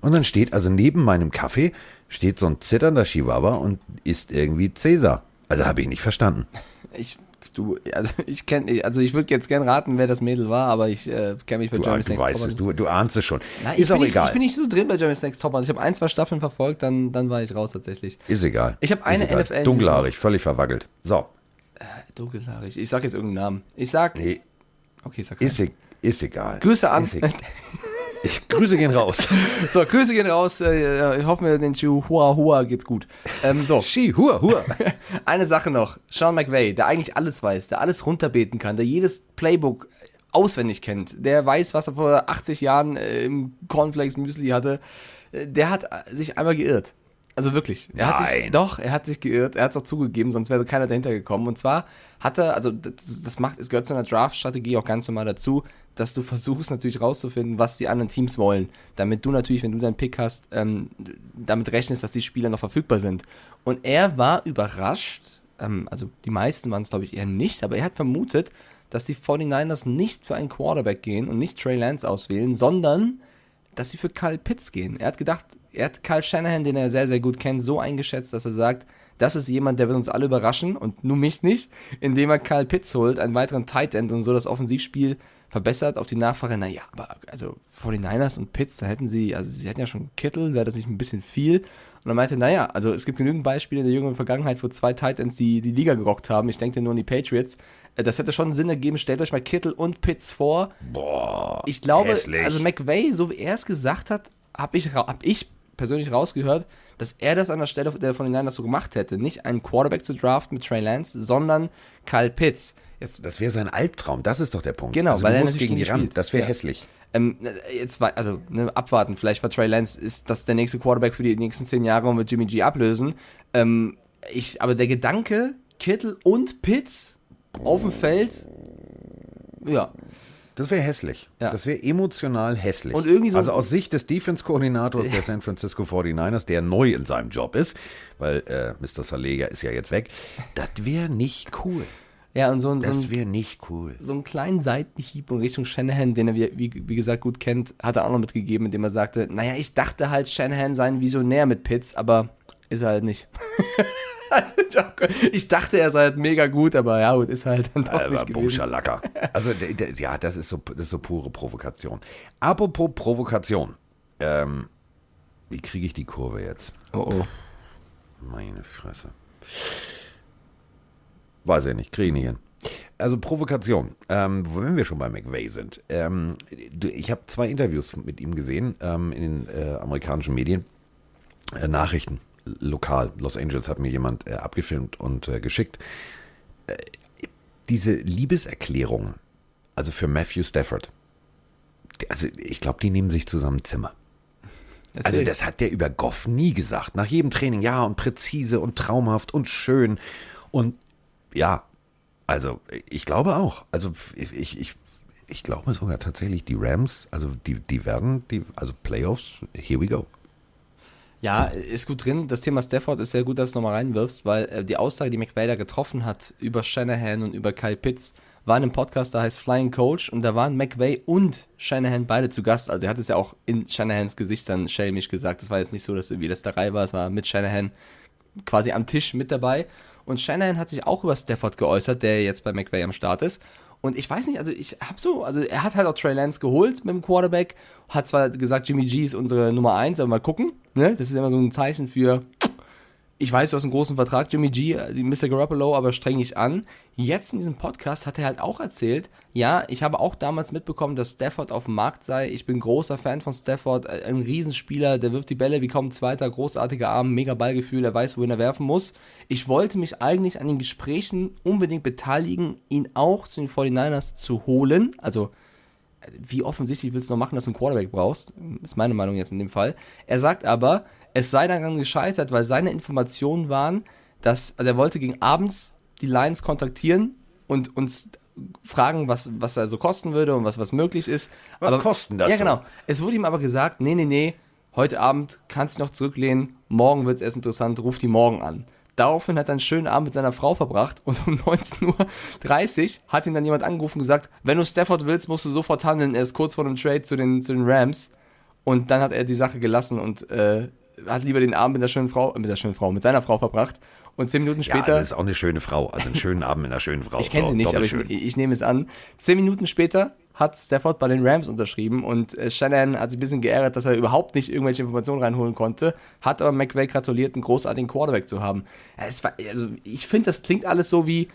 Und dann steht also neben meinem Kaffee steht so ein zitternder Chihuahua und isst irgendwie Cäsar. Also habe ich nicht verstanden. Ich, du, also <laughs> ich kenne, also ich würde jetzt gern raten, wer das Mädel war, aber ich äh, kenne mich bei du Next weißt Top es, du, du ahnst es schon. Nein, ist ich, bin auch nicht, egal. ich bin nicht so drin bei Jeremy's Next Top Ich habe ein, zwei Staffeln verfolgt, dann, dann war ich raus tatsächlich. ist egal. Ich habe eine Ist. NFL Dunkelhaarig, völlig verwaggelt. So. Dunkelhaarig. Ich sag jetzt irgendeinen Namen. Ich sag. Nee, Okay, ich sag ist, keinen. e- ist egal. Grüße an. Ist egal. <laughs> Ich, Grüße gehen raus. <laughs> So, Grüße gehen raus. Äh, ich hoffe mir, den Chihuahua geht's gut. Ähm, so, Ski, hua, hua. <laughs> eine Sache noch. Sean McVay, der eigentlich alles weiß, der alles runterbeten kann, der jedes Playbook auswendig kennt, der weiß, was er vor 80 Jahren äh, im Cornflakes Müsli hatte, äh, der hat äh, sich einmal geirrt. Also wirklich. Er hat sich, Nein. doch, er hat sich geirrt. Er hat es auch zugegeben, sonst wäre keiner dahinter gekommen. Und zwar hat er, also das, das macht, es gehört zu einer Draft-Strategie auch ganz normal dazu, dass du versuchst natürlich rauszufinden, was die anderen Teams wollen, damit du natürlich, wenn du deinen Pick hast, ähm, damit rechnest, dass die Spieler noch verfügbar sind. Und er war überrascht, ähm, also die meisten waren es glaube ich eher nicht, aber er hat vermutet, dass die 49ers nicht für einen Quarterback gehen und nicht Trey Lance auswählen, sondern dass sie für Kyle Pitts gehen. Er hat gedacht, er hat Kyle Shanahan, den er sehr, sehr gut kennt, so eingeschätzt, dass er sagt, das ist jemand, der wird uns alle überraschen und nur mich nicht, indem er Kyle Pitts holt, einen weiteren Tight End und so das Offensivspiel verbessert auf die Nachfrage. Naja, aber also 49ers und Pitts, da hätten sie, also sie hätten ja schon Kittel, wäre das nicht ein bisschen viel? Und er meinte, naja, also es gibt genügend Beispiele in der jüngeren Vergangenheit, wo zwei Tight Ends die, die Liga gerockt haben. Ich denke nur an die Patriots. Äh, Das hätte schon Sinn ergeben. Stellt euch mal Kittel und Pitts vor. Boah. Ich glaube, hässlich. also McVay, so wie er es gesagt hat, habe ich, hab ich persönlich rausgehört, dass er das an der Stelle der von den Niners so gemacht hätte. Nicht einen Quarterback zu draften mit Trey Lance, sondern Kyle Pitts. Jetzt, Das wäre sein Albtraum, das ist doch der Punkt. Genau, also weil er natürlich gegen die gegen die ran. spielt. Das wäre Ja. hässlich. ähm, jetzt war, also ne, abwarten. Vielleicht war Trey Lance ist das der nächste Quarterback für die nächsten zehn Jahre und wird Jimmy G ablösen. Ähm, ich, aber der Gedanke, Kittel und Pitts auf dem Feld, ja, Das wäre hässlich. Ja. Das wäre emotional hässlich. Und irgendwie so- also aus Sicht des Defense-Koordinators der San Francisco 49ers, der neu in seinem Job ist, weil äh, Mr. Salega ist ja jetzt weg, das wäre nicht cool. ja und so, ein- so Das wäre nicht cool. so einen kleinen Seitenhieb in Richtung Shanahan, den er, wie, wie, wie gesagt, gut kennt, hat er auch noch mitgegeben, indem er sagte, naja, ich dachte halt, Shanahan sei ein Visionär mit Pitts, aber ist er halt nicht. <laughs> also, ich dachte, er sei halt mega gut, aber ja, gut, ist er halt dann doch Aber nicht gewesen. Buschalacker. Also, der, der, ja, das ist, so, das ist so pure Provokation. Apropos Provokation. Ähm, wie kriege ich die Kurve jetzt? Oh, oh. Meine Fresse. Weiß ich nicht, kriege ich nicht hin. Also Provokation, ähm, wenn wir schon bei McVay sind. Ähm, ich habe zwei Interviews mit ihm gesehen ähm, in den äh, amerikanischen Medien. Äh, Nachrichten, lokal, Los Angeles hat mir jemand äh, abgefilmt und äh, geschickt. Äh, diese Liebeserklärung, also für Matthew Stafford, also ich glaube, die nehmen sich zusammen Zimmer. Also Erzähl. das hat der über Goff nie gesagt. Nach jedem Training, ja, und präzise und traumhaft und schön. Und ja, also ich glaube auch. Also ich, ich, ich glaube sogar tatsächlich, die Rams, also die, die werden, die, also Playoffs, here we go. Ja, ist gut drin. Das Thema Stafford ist sehr gut, dass du nochmal reinwirfst, weil äh, die Aussage, die McVay da getroffen hat über Shanahan und über Kyle Pitts, war in einem Podcast, der heißt Flying Coach und da waren McVay und Shanahan beide zu Gast. Also er hat es ja auch in Shanahans Gesicht dann schelmisch gesagt. Das war jetzt nicht so, dass irgendwie Lästerei war, es war mit Shanahan quasi am Tisch mit dabei. Und Shanahan hat sich auch über Stafford geäußert, der jetzt bei McVay am Start ist. Und ich weiß nicht, also ich hab so, also er hat halt auch Trey Lance geholt mit dem Quarterback, hat zwar gesagt, Jimmy G ist unsere Nummer eins, aber mal gucken, ne? Das ist immer so ein Zeichen für, ich weiß, du hast einen großen Vertrag, Jimmy G, äh, Mr. Garoppolo, aber streng dich an. Jetzt in diesem Podcast hat er halt auch erzählt, ja, ich habe auch damals mitbekommen, dass Stafford auf dem Markt sei. Ich bin großer Fan von Stafford, äh, ein Riesenspieler, der wirft die Bälle wie kaum zweiter, großartiger Arm, mega Ballgefühl, er weiß, wohin er werfen muss. Ich wollte mich eigentlich an den Gesprächen unbedingt beteiligen, ihn auch zu den 49ers zu holen. Also, wie offensichtlich willst du noch machen, dass du einen Quarterback brauchst? Ist meine Meinung jetzt in dem Fall. Er sagt aber, es sei daran gescheitert, weil seine Informationen waren, dass, also er wollte gegen abends die Lions kontaktieren und uns fragen, was, was er so kosten würde und was, was möglich ist. Was kosten das Ja, genau. Es wurde ihm aber gesagt, nee, nee, nee, heute Abend kannst du noch zurücklehnen, morgen wird es erst interessant, ruf die morgen an. Daraufhin hat er einen schönen Abend mit seiner Frau verbracht und um <laughs> 19.30 Uhr hat ihn dann jemand angerufen und gesagt, wenn du Stafford willst, musst du sofort handeln, er ist kurz vor dem Trade zu den, zu den Rams. Und dann hat er die Sache gelassen und äh, hat lieber den Abend mit der schönen Frau, mit der schönen Frau, mit seiner Frau verbracht. Und zehn Minuten Ja, später. das ist auch eine schöne Frau. Also einen schönen Abend mit einer schönen Frau. Ich kenne sie nicht, aber ich, ich nehme es an. Zehn Minuten später hat Stafford bei den Rams unterschrieben und äh, Shannon hat sich ein bisschen geärgert, dass er überhaupt nicht irgendwelche Informationen reinholen konnte, hat aber McVay gratuliert, einen großartigen Quarterback zu haben. Ja, war, also ich finde, das klingt alles so wie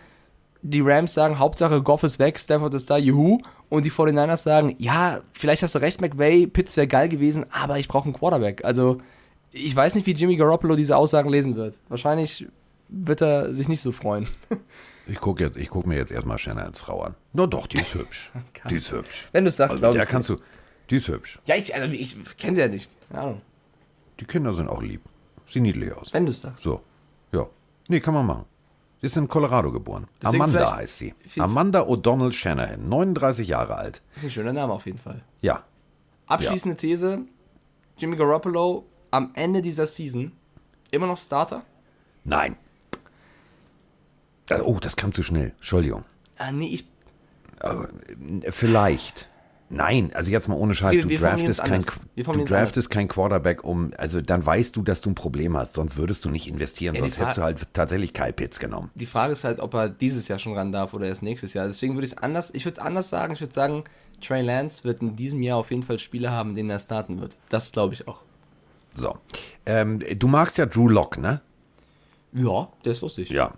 die Rams sagen, Hauptsache Goff ist weg, Stafford ist da, juhu. Und die 49ers sagen, ja, vielleicht hast du recht, McVay, Pitts wäre geil gewesen, aber ich brauche einen Quarterback. Also ich weiß nicht, wie Jimmy Garoppolo diese Aussagen lesen wird. Wahrscheinlich wird er sich nicht so freuen. Ich gucke jetzt, ich guck mir jetzt erstmal Shannons Frau an. Na doch, die ist <laughs> hübsch. die ist hübsch. Wenn du es sagst, Also, glaube ich. kannst du. Die ist hübsch. Ja, ich, also ich kenne sie ja nicht. Keine Ahnung. Die Kinder sind auch lieb. Sieht niedlich aus. Wenn du es sagst. So. Ja. Nee, kann man machen. Sie ist in Colorado geboren. Deswegen Amanda heißt sie. Amanda O'Donnell Shanahan, 39 Jahre alt. Ist ein schöner Name auf jeden Fall. Ja. Abschließende These: Jimmy Garoppolo am Ende dieser Season immer noch Starter? Nein. Äh, Oh, das kam zu schnell. Entschuldigung. Ah, nee, ich. Äh, Vielleicht. Nein, also jetzt mal ohne Scheiß, Wir- du wir draftest es kein, du draftest kein Quarterback um, also dann weißt du, dass du ein Problem hast, sonst würdest du nicht investieren, Ja, sonst hättest du halt tatsächlich Kyle Pitts genommen. Die Frage ist halt, ob er dieses Jahr schon ran darf oder erst nächstes Jahr. Deswegen würde ich es anders, ich würde es anders sagen. Ich würde sagen, Trey Lance wird in diesem Jahr auf jeden Fall Spiele haben, denen er starten wird. Das glaube ich auch. So. Ähm, du magst ja Drew Lock, ne? Ja, der ist lustig. Ja.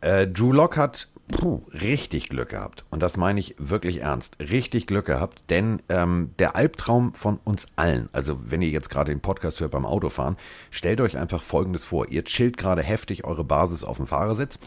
Äh, Drew Lock hat puh, richtig Glück gehabt. Und das meine ich wirklich ernst. Richtig Glück gehabt, denn ähm, der Albtraum von uns allen, also wenn ihr jetzt gerade den Podcast hört beim Autofahren, stellt euch einfach Folgendes vor. Ihr chillt gerade heftig eure Basis auf dem Fahrersitz,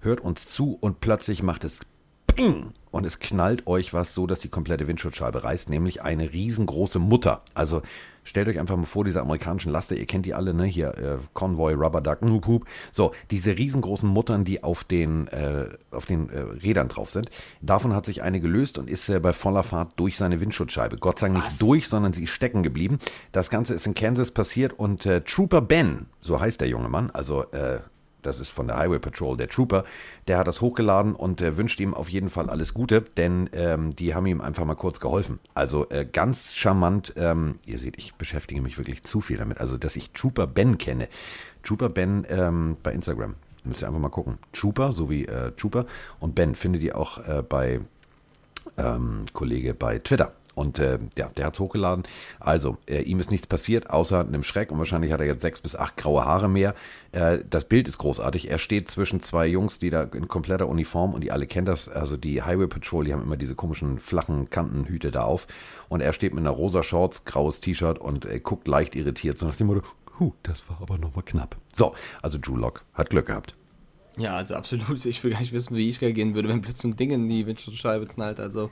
hört uns zu und plötzlich macht es Ping! Und es knallt euch was so, dass die komplette Windschutzscheibe reißt, nämlich eine riesengroße Mutter. Also stellt euch einfach mal vor, diese amerikanischen Laster, ihr kennt die alle, ne? Hier, äh, Convoy, Rubber Duck, Hup, Hup. So, diese riesengroßen Muttern, die auf den, äh, auf den äh, Rädern drauf sind. Davon hat sich eine gelöst und ist äh, bei voller Fahrt durch seine Windschutzscheibe. Gott sei Dank nicht durch, sondern sie ist stecken geblieben. Das Ganze ist in Kansas passiert und äh, Trooper Ben, so heißt der junge Mann, also äh, das ist von der Highway Patrol, der Trooper, der hat das hochgeladen und äh, wünscht ihm auf jeden Fall alles Gute, denn ähm, die haben ihm einfach mal kurz geholfen. Also äh, ganz charmant, ähm, ihr seht, ich beschäftige mich wirklich zu viel damit, also dass ich Trooper Ben kenne. Trooper Ben ähm, bei Instagram, müsst ihr einfach mal gucken. Trooper, so wie äh, Trooper und Ben findet ihr auch äh, bei ähm, Kollege bei Twitter. Und äh, ja, der hat's hochgeladen. Also, äh, ihm ist nichts passiert, außer einem Schreck. Und wahrscheinlich hat er jetzt sechs bis acht graue Haare mehr. Äh, das Bild ist großartig. Er steht zwischen zwei Jungs, die da in kompletter Uniform und die alle kennen das. Also die Highway Patrol, die haben immer diese komischen flachen Kantenhüte da auf. Und er steht mit einer rosa Shorts, graues T-Shirt und äh, guckt leicht irritiert. So nach dem Motto, huh, das war aber nochmal knapp. So, also Drew Lock hat Glück gehabt. Ja, also absolut. Ich will gar nicht wissen, wie ich reagieren würde, wenn plötzlich ein Ding in die Windschutzscheibe knallt. Also,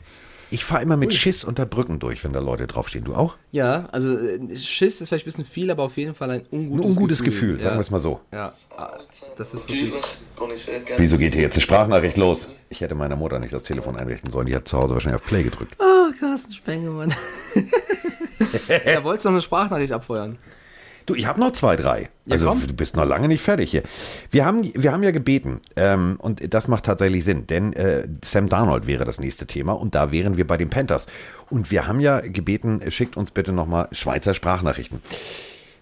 Ich fahre immer mit Schiss unter Brücken durch, wenn da Leute draufstehen. Du auch? ja, also äh, Schiss ist vielleicht ein bisschen viel, aber auf jeden Fall ein Ein ungutes, ungutes Gefühl, ja. sagen wir es mal so. Ja, das ist wirklich. Wieso geht hier jetzt die Sprachnachricht los? Ich hätte meiner Mutter nicht das Telefon einrichten sollen. Die hat zu Hause wahrscheinlich auf Play gedrückt. Oh, Carsten Spengemann. ja, <laughs> <laughs> wolltest du noch eine Sprachnachricht abfeuern? Du, ich habe noch zwei, drei. Ja, also komm. du bist noch lange nicht fertig hier. Wir haben, wir haben ja gebeten, ähm, und das macht tatsächlich Sinn, denn äh, Sam Darnold wäre das nächste Thema und da wären wir bei den Panthers. Und wir haben ja gebeten, äh, schickt uns bitte nochmal Schweizer Sprachnachrichten.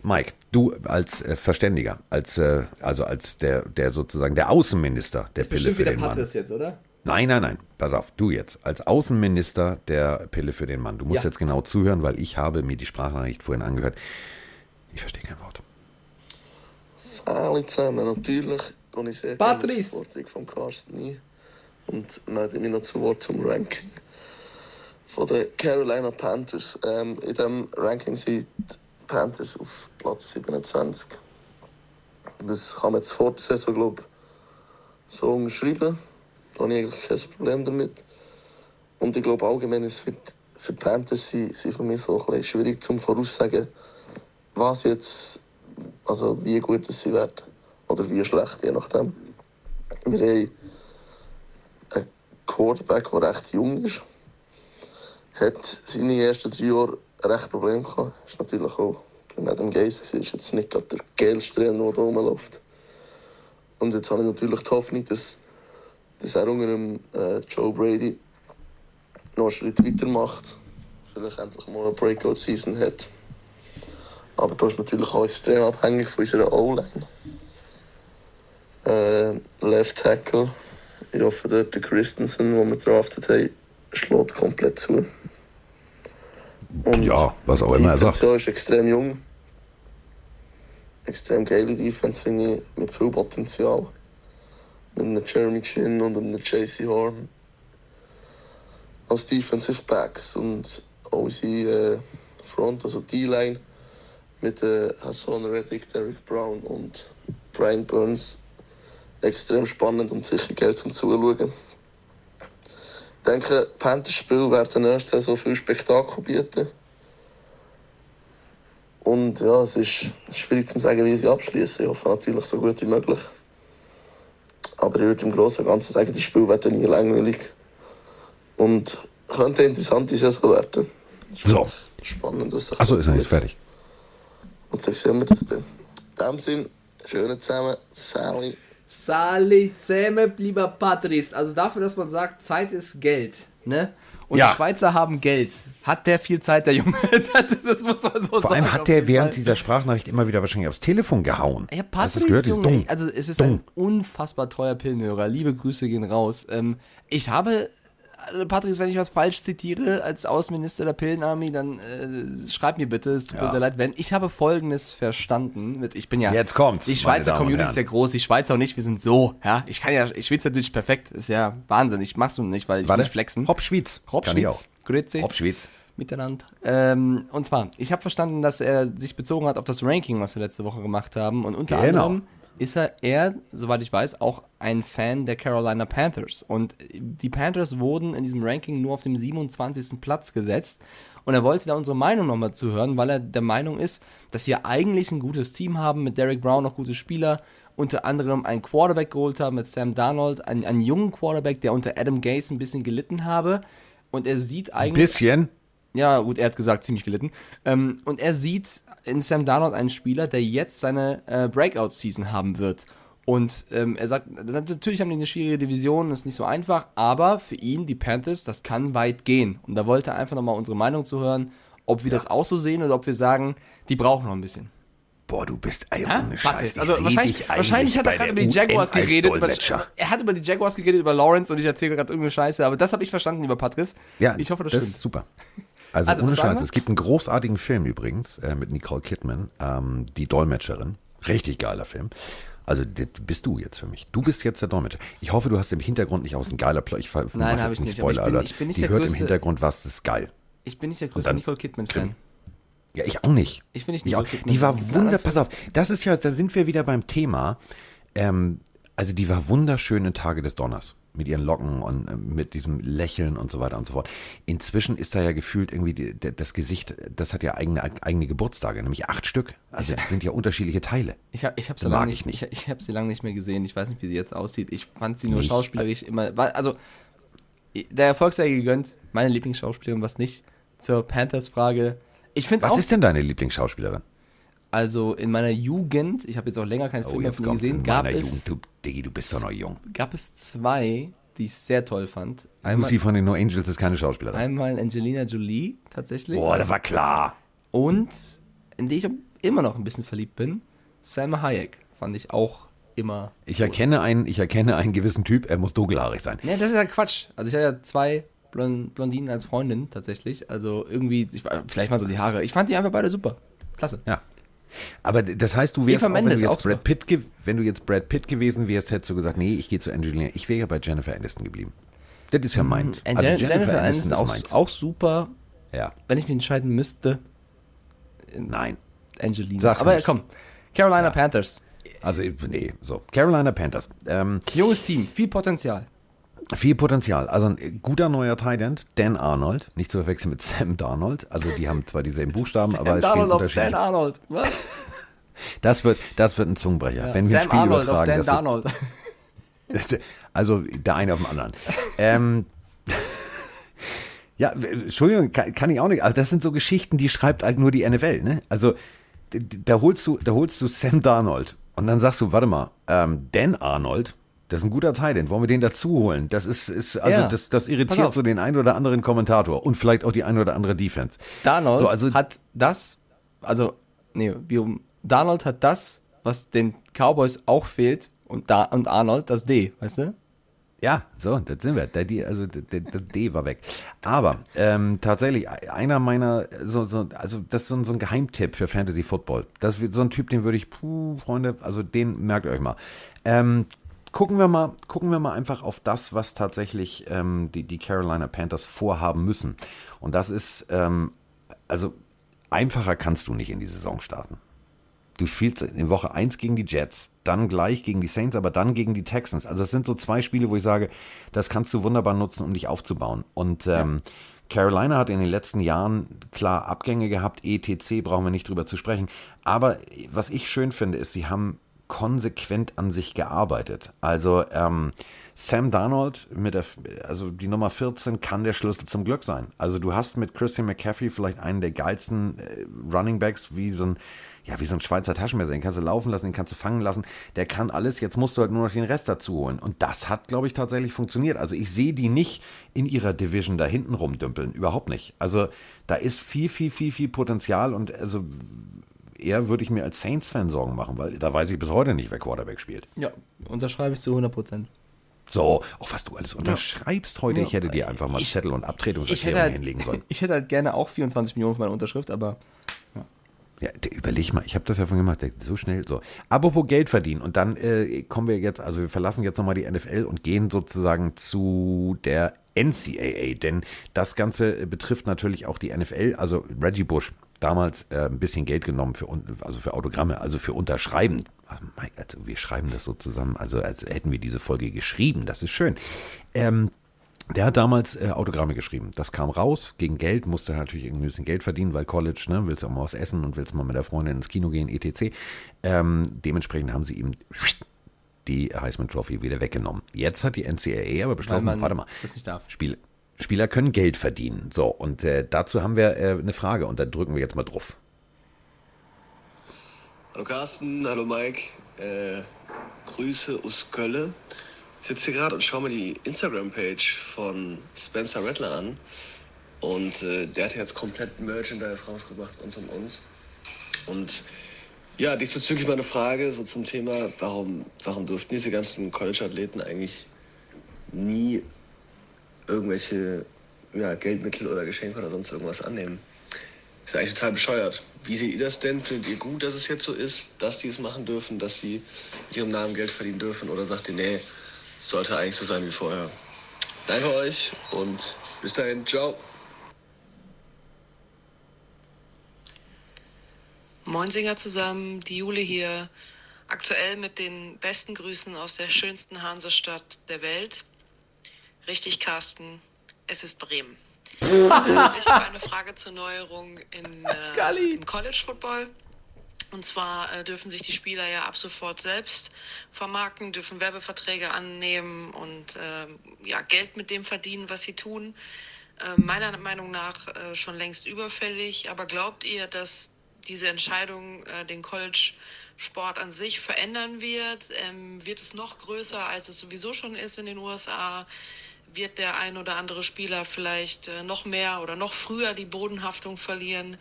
Mike, du als äh, Verständiger, als äh, also als der, der sozusagen der Außenminister der Pille Bestimmt für den Mann. Patris jetzt, oder? Nein, nein, nein. Pass auf, du jetzt, als Außenminister der Pille für den Mann. Du musst Ja. jetzt genau zuhören, weil ich habe mir die Sprachnachricht vorhin angehört. Ich verstehe kein Wort. Alle zusammen, natürlich gehe ich sehr Patrice. gerne auf die Forderung von Carsten ein und melde mich noch zu Wort zum Ranking von den Carolina Panthers. Ähm, in diesem Ranking sind die Panthers auf Platz 27. Das kann man jetzt vor der Saison, glaube ich, so unterschreiben. Da habe ich eigentlich kein Problem damit. Und ich glaube allgemein, es wird für die Panthers sein, sein für mich so ein bisschen schwierig zum Voraussagen, was jetzt, also wie gut es sie werden oder wie schlecht, je nachdem. Wir haben einen Quarterback, der recht jung ist. Hat seine ersten drei Jahre recht Probleme gehabt. Ist natürlich auch bei Adam Gase, ist jetzt nicht gerade der geilste Trainer, der da rumläuft. Und jetzt habe ich natürlich die Hoffnung, dass, dass er unter dem äh, Joe Brady noch einen Schritt weitermacht. Vielleicht endlich mal eine Breakout-Season hat. Aber da ist natürlich auch extrem abhängig von unserer O-Line. Äh, Left Tackle. Ich hoffe, dort der Christensen, den wir draftet haben, schlägt komplett zu. Und Ja, was auch immer er die sagt. Defense ist extrem jung. Extrem geile Defense, finde ich, mit viel Potenzial. Mit einem Jeremy Chin und einem JC Horn als Defensive Backs und auch unsere äh, Front, also D-Line mit äh, Hassan Reddick, Derek Brown und Brian Burns extrem spannend und sicher Geld zum Zuschauen. Ich denke, Panthers Spiel werden nächste Saison viel Spektakel bieten. Und ja, es ist schwierig zu sagen, wie sie abschließen. Ich hoffe natürlich so gut wie möglich. Aber ich würde im Großen und Ganzen sagen, die Spiele werden nie langweilig. Und könnte eine interessante Saison werden. So. Spannend, was sich Achso, ist er jetzt fertig. Und dann sehen wir das dann. In dem Sinn, schönen zusammen, Sally. Sali Zähme, lieber Patrice. Also dafür, dass man sagt, Zeit ist Geld, ne? Und Ja. die Schweizer haben Geld. Hat der viel Zeit, der Junge? <laughs> das, das muss man so Vor sagen. allem auf hat der während Fall. dieser Sprachnachricht immer wieder wahrscheinlich aufs Telefon gehauen. Ja, Hast du Patrice, das gehört? Ist Junge, dumm. also es ist Dumm. ein unfassbar teuer Pillenhörer. Liebe Grüße gehen raus. Ähm, ich habe, also Patrice, wenn ich was falsch zitiere als Außenminister der Pillenarmee, dann äh, schreib mir bitte, es tut mir Ja. sehr leid, wenn. Ich habe Folgendes verstanden. Mit, ich bin ja, Jetzt kommt's, Die Schweizer Community ist ja groß, die Schweizer und ich, wir sind so, ja. Ich kann ja, ich schwitze natürlich perfekt, ist ja Wahnsinn. Ich mach's nur nicht, weil ich Warte, nicht flexen. Ich auch. Hopschwitz. Grüezi Hopschwitz. miteinander. Ähm, und zwar, ich habe verstanden, dass er sich bezogen hat auf das Ranking, was wir letzte Woche gemacht haben. Und unter Genau. anderem ist er, er, soweit ich weiß, auch ein Fan der Carolina Panthers. Und die Panthers wurden in diesem Ranking nur auf dem 27. Platz gesetzt. Und er wollte da unsere Meinung nochmal zuhören, weil er der Meinung ist, dass sie eigentlich ein gutes Team haben, mit Derek Brown noch gute Spieler, unter anderem einen Quarterback geholt haben mit Sam Darnold, einen, einen jungen Quarterback, der unter Adam Gase ein bisschen gelitten habe. Und er sieht Ein eigentlich bisschen. ja, gut, er hat gesagt, ziemlich gelitten. Ähm, und er sieht in Sam Darnold einen Spieler, der jetzt seine äh, Breakout-Season haben wird. Und ähm, er sagt, natürlich haben die eine schwierige Division, ist nicht so einfach, aber für ihn, die Panthers, das kann weit gehen. Und da wollte er einfach nochmal unsere Meinung zu hören, ob wir das auch so sehen oder ob wir sagen, die brauchen noch ein bisschen. Boah, du bist ey, Ja? ohne Scheiß. Also wahrscheinlich, wahrscheinlich hat er gerade über die Jaguars geredet. Über, er hat über die Jaguars geredet, über Lawrence und ich erzähle gerade irgendeine Scheiße, aber das habe ich verstanden, lieber Patrice. Ja, ich hoffe, das, das stimmt. ist super. <laughs> Also, Also, ohne was sagen Scheiß. wir? Es gibt einen großartigen Film übrigens äh, mit Nicole Kidman, ähm, die Dolmetscherin. Richtig geiler Film. Also das bist du jetzt für mich. Du bist jetzt der Dolmetscher. Ich hoffe, du hast im Hintergrund nicht aus dem geiler Plot. Ich Nein, mach hab jetzt ich nicht, aber ich Spoiler bin- Alert. ich bin nicht Die hört im größte- Hintergrund was, das ist geil. Ich bin nicht der größte dann- Nicole Kidman-Fan. Ja, ich auch nicht. Ich bin nicht ich auch. Nicole Kidman. Die war Ich bin wunder. einfach- Pass auf, das ist ja, da sind wir wieder beim Thema. Ähm, also die war wunderschöne Tage des Donners mit ihren Locken und äh, mit diesem Lächeln und so weiter und so fort. Inzwischen ist da ja gefühlt irgendwie die, das Gesicht, das hat ja eigene eigene Geburtstage, nämlich acht Stück. Also das sind ja unterschiedliche Teile. Ich habe ich hab sie, lange ich nicht, ich, ich hab sie lange nicht mehr gesehen. Ich weiß nicht, wie sie jetzt aussieht. Ich fand sie nur Nicht. schauspielerisch immer. Also, der Erfolg sei gegönnt. Meine Lieblingsschauspielerin, was nicht. Zur Panthers-Frage. Ich finde Was auch, ist denn deine Lieblingsschauspielerin? Also in meiner Jugend, ich habe jetzt auch länger keinen Film Oh, mehr jetzt von gesehen, gab es, Jugend. Du, Diggi, du bist doch noch jung. gab es zwei, die ich sehr toll fand. Einmal, Lucy von den No Angels ist keine Schauspielerin. einmal Angelina Jolie, tatsächlich. Boah, das war klar. Und in die ich immer noch ein bisschen verliebt bin, Sam Hayek. Fand ich auch immer. Ich erkenne einen, ich erkenne einen gewissen Typ, er muss dunkelhaarig sein. Ne, das ist ja Quatsch. Also ich hatte ja zwei Blon- Blondinen als Freundin tatsächlich. Also irgendwie, ich, vielleicht mal so die Haare. Ich fand die einfach beide super. Klasse. Ja. Aber das heißt, du wärst Eva auch, wenn, du jetzt. Brad Pitt, ge- wenn du jetzt Brad Pitt gewesen wärst, hättest du gesagt, nee, ich gehe zu Angelina. Ich wäre ja bei Jennifer Aniston geblieben. Das ist ja meins. Und Also Jen Jennifer, Aniston ist auch, meins. auch super. Ja, Wenn ich mich entscheiden müsste, nein. Angelina. Sag's Aber nicht. komm, Carolina Panthers. Also, nee, so. Carolina Panthers. Ähm, Junges Team, viel Potenzial. Viel Potenzial. Also ein guter neuer Tight End, Dan Arnold. Nicht zu verwechseln mit <laughs> Sam Darnold. Also die haben zwar dieselben Buchstaben, aber Sam es spielen Darnold auf. Dan Arnold. Was? <laughs> Das wird, das wird ein Zungenbrecher. Wenn wir ein Sam Spiel Arnold auf übertragen, Dan das wird, Darnold. <laughs> Also der eine auf dem anderen. ähm, ja, Entschuldigung, kann, kann, ich auch nicht. Also das sind so Geschichten, die schreibt halt nur die NFL, ne? Also da holst du, da holst du Sam Darnold und dann sagst du, warte mal, ähm, Dan Arnold, das ist ein guter Teil, den wollen wir den dazu holen. Das ist, ist also ja. das, das irritiert so den einen oder anderen Kommentator und vielleicht auch die eine oder andere Defense. Darnold so, also, hat das, also, nee, Darnold hat das, was den Cowboys auch fehlt und, da, und Arnold, das D, weißt du? Ja, so, das sind wir. Der, die, also der, das D war weg. Aber ähm, tatsächlich, einer meiner, so, so, also das ist so, so ein Geheimtipp für Fantasy Football. Das ist so ein Typ, den würde ich, puh, Freunde, also den merkt euch mal. Ähm, gucken wir mal, gucken wir mal einfach auf das, was tatsächlich ähm, die, die Carolina Panthers vorhaben müssen. Und das ist, ähm, also einfacher kannst du nicht in die Saison starten. Du spielst in Woche 1 gegen die Jets, dann gleich gegen die Saints, aber dann gegen die Texans. Also es sind so zwei Spiele, wo ich sage, das kannst du wunderbar nutzen, um dich aufzubauen. Und ähm, ja. Carolina hat in den letzten Jahren klar Abgänge gehabt, ETC brauchen wir nicht drüber zu sprechen. Aber was ich schön finde, ist, sie haben konsequent an sich gearbeitet. Also ähm, Sam Darnold mit der, also die Nummer 14 kann der Schlüssel zum Glück sein. Also du hast mit Christian McCaffrey vielleicht einen der geilsten äh, Running Backs, wie so ein ja, wie so ein Schweizer Taschenmesser. Den kannst du laufen lassen, den kannst du fangen lassen. Der kann alles. Jetzt musst du halt nur noch den Rest dazu holen. Und das hat, glaube ich, tatsächlich funktioniert. Also ich sehe die nicht in ihrer Division da hinten rumdümpeln. Überhaupt nicht. Also da ist viel, viel, viel, viel Potenzial. Und also eher würde ich mir als Saints-Fan Sorgen machen, weil da weiß ich bis heute nicht, wer Quarterback spielt. Ja, unterschreibe ich zu 100 Prozent. So, auch was du alles unterschreibst ja. heute. Ja. Ich hätte dir einfach mal ich, Zettel und Abtretungserklärung halt, hinlegen sollen. <laughs> Ich hätte halt gerne auch 24 Millionen für meine Unterschrift, aber ja, überleg mal, ich habe das ja von gemacht, so schnell, so. Apropos Geld verdienen und dann äh, kommen wir jetzt, also wir verlassen jetzt nochmal die NFL und gehen sozusagen zu der NCAA, denn das Ganze betrifft natürlich auch die NFL, also Reggie Bush, damals äh, ein bisschen Geld genommen für, also für Autogramme, also für Unterschreiben. Also, wir schreiben das so zusammen, also als hätten wir diese Folge geschrieben, das ist schön. Ähm, der hat damals äh, Autogramme geschrieben. Das kam raus, gegen Geld, musste natürlich irgendwie ein bisschen Geld verdienen, weil College, ne, willst auch mal was essen und willst mal mit der Freundin ins Kino gehen, etc. Ähm, dementsprechend haben sie ihm die Heisman Trophy wieder weggenommen. Jetzt hat die NCAA aber beschlossen, warte mal, Spiel, Spieler können Geld verdienen. So, und äh, dazu haben wir äh, eine Frage und da drücken wir jetzt mal drauf. Hallo Carsten, hallo Mike, äh, Grüße aus Köln. Ich sitze hier gerade und schaue mir die Instagram-Page von Spencer Rattler an. Und äh, der hat jetzt komplett Merchandise rausgebracht und und und. Und ja, diesbezüglich meine Frage so zum Thema, warum, warum durften diese ganzen College-Athleten eigentlich nie irgendwelche ja, Geldmittel oder Geschenke oder sonst irgendwas annehmen? Ist eigentlich total bescheuert. Wie seht ihr das denn? Findet ihr gut, dass es jetzt so ist, dass die es machen dürfen, dass sie mit ihrem Namen Geld verdienen dürfen? Oder sagt ihr, nee, sollte eigentlich so sein wie vorher. Danke euch und bis dahin. Ciao. Moin Singer zusammen, die Jule hier. Aktuell mit den besten Grüßen aus der schönsten Hansestadt der Welt. Richtig, Carsten, es ist Bremen. <laughs> ich habe eine Frage zur Neuerung in, äh, im College Football. Und zwar äh, dürfen sich die Spieler ja ab sofort selbst vermarkten, dürfen Werbeverträge annehmen und äh, ja, Geld mit dem verdienen, was sie tun. Äh, meiner Meinung nach äh, schon längst überfällig. Aber glaubt ihr, dass diese Entscheidung äh, den College-Sport an sich verändern wird? Ähm, wird es noch größer, als es sowieso schon ist in den USA? Wird der ein oder andere Spieler vielleicht äh, noch mehr oder noch früher die Bodenhaftung verlieren?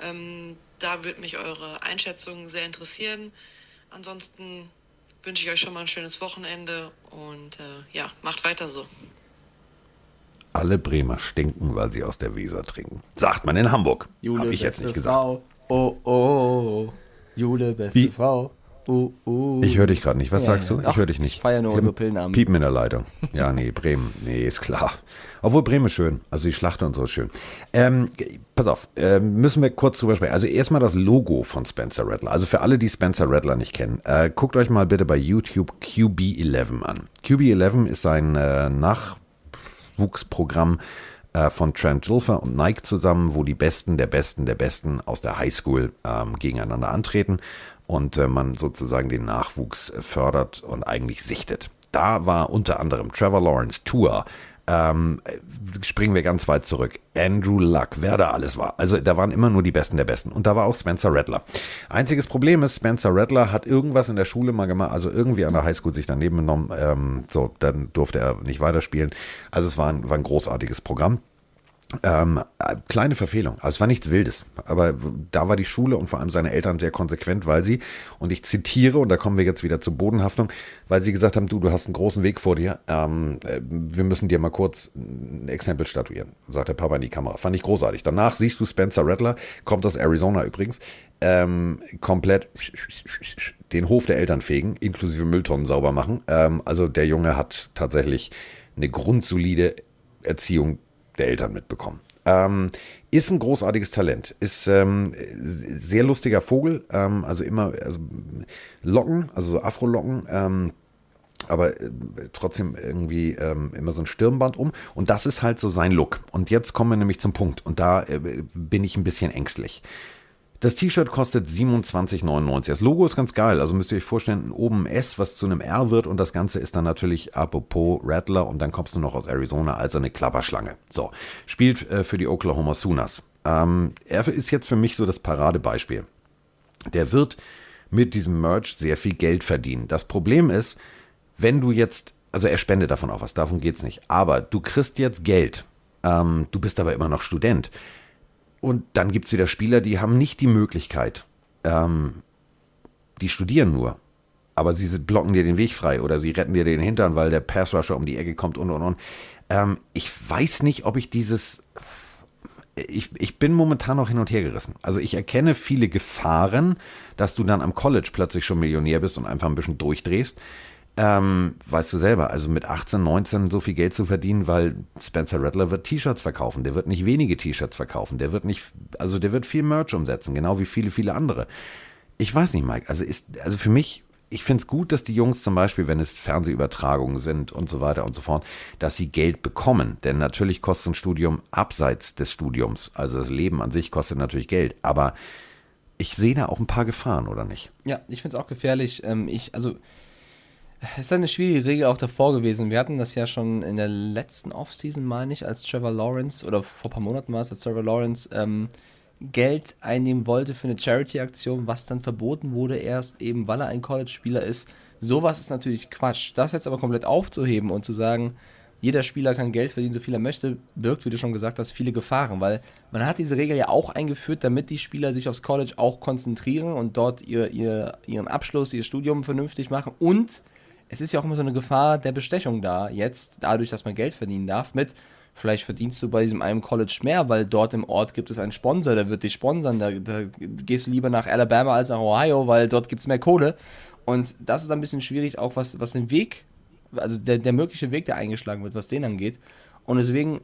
Ähm, da würde mich eure Einschätzung sehr interessieren. Ansonsten wünsche ich euch schon mal ein schönes Wochenende und äh, ja, macht weiter so. Alle Bremer stinken, weil sie aus der Weser trinken. Sagt man in Hamburg. Jule, ich jetzt nicht gesagt. Frau. Oh, oh, oh. Jule, beste Wie? Frau. Uh, uh. Ich höre dich gerade nicht. Was ja, sagst du? Ich höre dich nicht. Ich feiere nur unsere Pillenabend. Piepen in der Leitung. Ja, nee, Bremen. Nee, ist klar. Obwohl Bremen ist schön. Also die Schlacht und so ist schön. Ähm, pass auf, äh, müssen wir kurz drüber sprechen. Also erstmal das Logo von Spencer Rattler. Also für alle, die Spencer Rattler nicht kennen, äh, guckt euch mal bitte bei YouTube QB11 an. QB11 ist ein äh, Nachwuchsprogramm äh, von Trent Dilfer und Nike zusammen, wo die Besten der Besten der Besten aus der Highschool ähm, gegeneinander antreten und äh, man sozusagen den Nachwuchs fördert und eigentlich sichtet. Da war unter anderem Trevor Lawrence, Tour, ähm, springen wir ganz weit zurück. Andrew Luck, wer da alles war. Also da waren immer nur die Besten der Besten. Und da war auch Spencer Rattler. Einziges Problem ist, Spencer Rattler hat irgendwas in der Schule mal gemacht, also irgendwie an der Highschool sich daneben genommen. Ähm, so, dann durfte er nicht weiterspielen. Also es war ein, war ein großartiges Programm. Ähm, äh, kleine Verfehlung. Also es war nichts Wildes. Aber da war die Schule und vor allem seine Eltern sehr konsequent, weil sie, und ich zitiere, und da kommen wir jetzt wieder zur Bodenhaftung, weil sie gesagt haben, du, du hast einen großen Weg vor dir. Ähm, äh, wir müssen dir mal kurz ein Exempel statuieren, sagt der Papa in die Kamera. Fand ich großartig. Danach siehst du Spencer Rattler, kommt aus Arizona übrigens, ähm, komplett den Hof der Eltern fegen, inklusive Mülltonnen sauber machen. Ähm, also der Junge hat tatsächlich eine grundsolide Erziehung der Eltern mitbekommen. Ähm, ist ein großartiges Talent. Ist ähm, sehr lustiger Vogel. Ähm, also immer also Locken, also so Afro-Locken. Ähm, aber äh, trotzdem irgendwie ähm, immer so ein Stirnband um. Und das ist halt so sein Look. Und jetzt kommen wir nämlich zum Punkt. Und da äh, bin ich ein bisschen ängstlich. Das T-Shirt kostet 27,99. Das Logo ist ganz geil. Also müsst ihr euch vorstellen, oben ein S, was zu einem R wird und das Ganze ist dann natürlich apropos Rattler und dann kommst du noch aus Arizona, also eine Klapperschlange. So, spielt äh, für die Oklahoma Sooners. Ähm, er ist jetzt für mich so das Paradebeispiel. Der wird mit diesem Merch sehr viel Geld verdienen. Das Problem ist, wenn du jetzt, also er spendet davon auch was, davon geht's nicht, aber du kriegst jetzt Geld. Ähm, du bist aber immer noch Student und dann gibt es wieder Spieler, die haben nicht die Möglichkeit. Ähm, die studieren nur. Aber sie blocken dir den Weg frei oder sie retten dir den Hintern, weil der Passrusher um die Ecke kommt und und und. Ähm, ich weiß nicht, ob ich dieses. Ich, ich bin momentan noch hin und her gerissen. Also ich erkenne viele Gefahren, dass du dann am College plötzlich schon Millionär bist und einfach ein bisschen durchdrehst. Ähm, weißt du selber, also mit 18, 19 so viel Geld zu verdienen, weil Spencer Rattler wird T-Shirts verkaufen. Der wird nicht wenige T-Shirts verkaufen. Der wird nicht, also der wird viel Merch umsetzen, genau wie viele, viele andere. Ich weiß nicht, Mike. Also ist, also für mich, ich finde es gut, dass die Jungs zum Beispiel, wenn es Fernsehübertragungen sind und so weiter und so fort, dass sie Geld bekommen. Denn natürlich kostet ein Studium abseits des Studiums, also das Leben an sich kostet natürlich Geld. Aber ich sehe da auch ein paar Gefahren, oder nicht? Ja, ich finde es auch gefährlich. Ähm, ich, also es ist eine schwierige Regel auch davor gewesen. Wir hatten das ja schon in der letzten Offseason, meine ich, als Trevor Lawrence, oder vor ein paar Monaten war es, als Trevor Lawrence ähm, Geld einnehmen wollte für eine Charity-Aktion, was dann verboten wurde, erst eben, weil er ein College-Spieler ist. Sowas ist natürlich Quatsch. Das jetzt aber komplett aufzuheben und zu sagen, jeder Spieler kann Geld verdienen, so viel er möchte, birgt, wie du schon gesagt hast, viele Gefahren, weil man hat diese Regel ja auch eingeführt, damit die Spieler sich aufs College auch konzentrieren und dort ihr, ihr, ihren Abschluss, ihr Studium vernünftig machen und es ist ja auch immer so eine Gefahr der Bestechung da, jetzt, dadurch, dass man Geld verdienen darf, mit vielleicht verdienst du bei diesem einen College mehr, weil dort im Ort gibt es einen Sponsor, der wird dich sponsern, da, da gehst du lieber nach Alabama als nach Ohio, weil dort gibt es mehr Kohle. Und das ist ein bisschen schwierig, auch was, was den Weg, also der, der mögliche Weg, der eingeschlagen wird, was den angeht. Und deswegen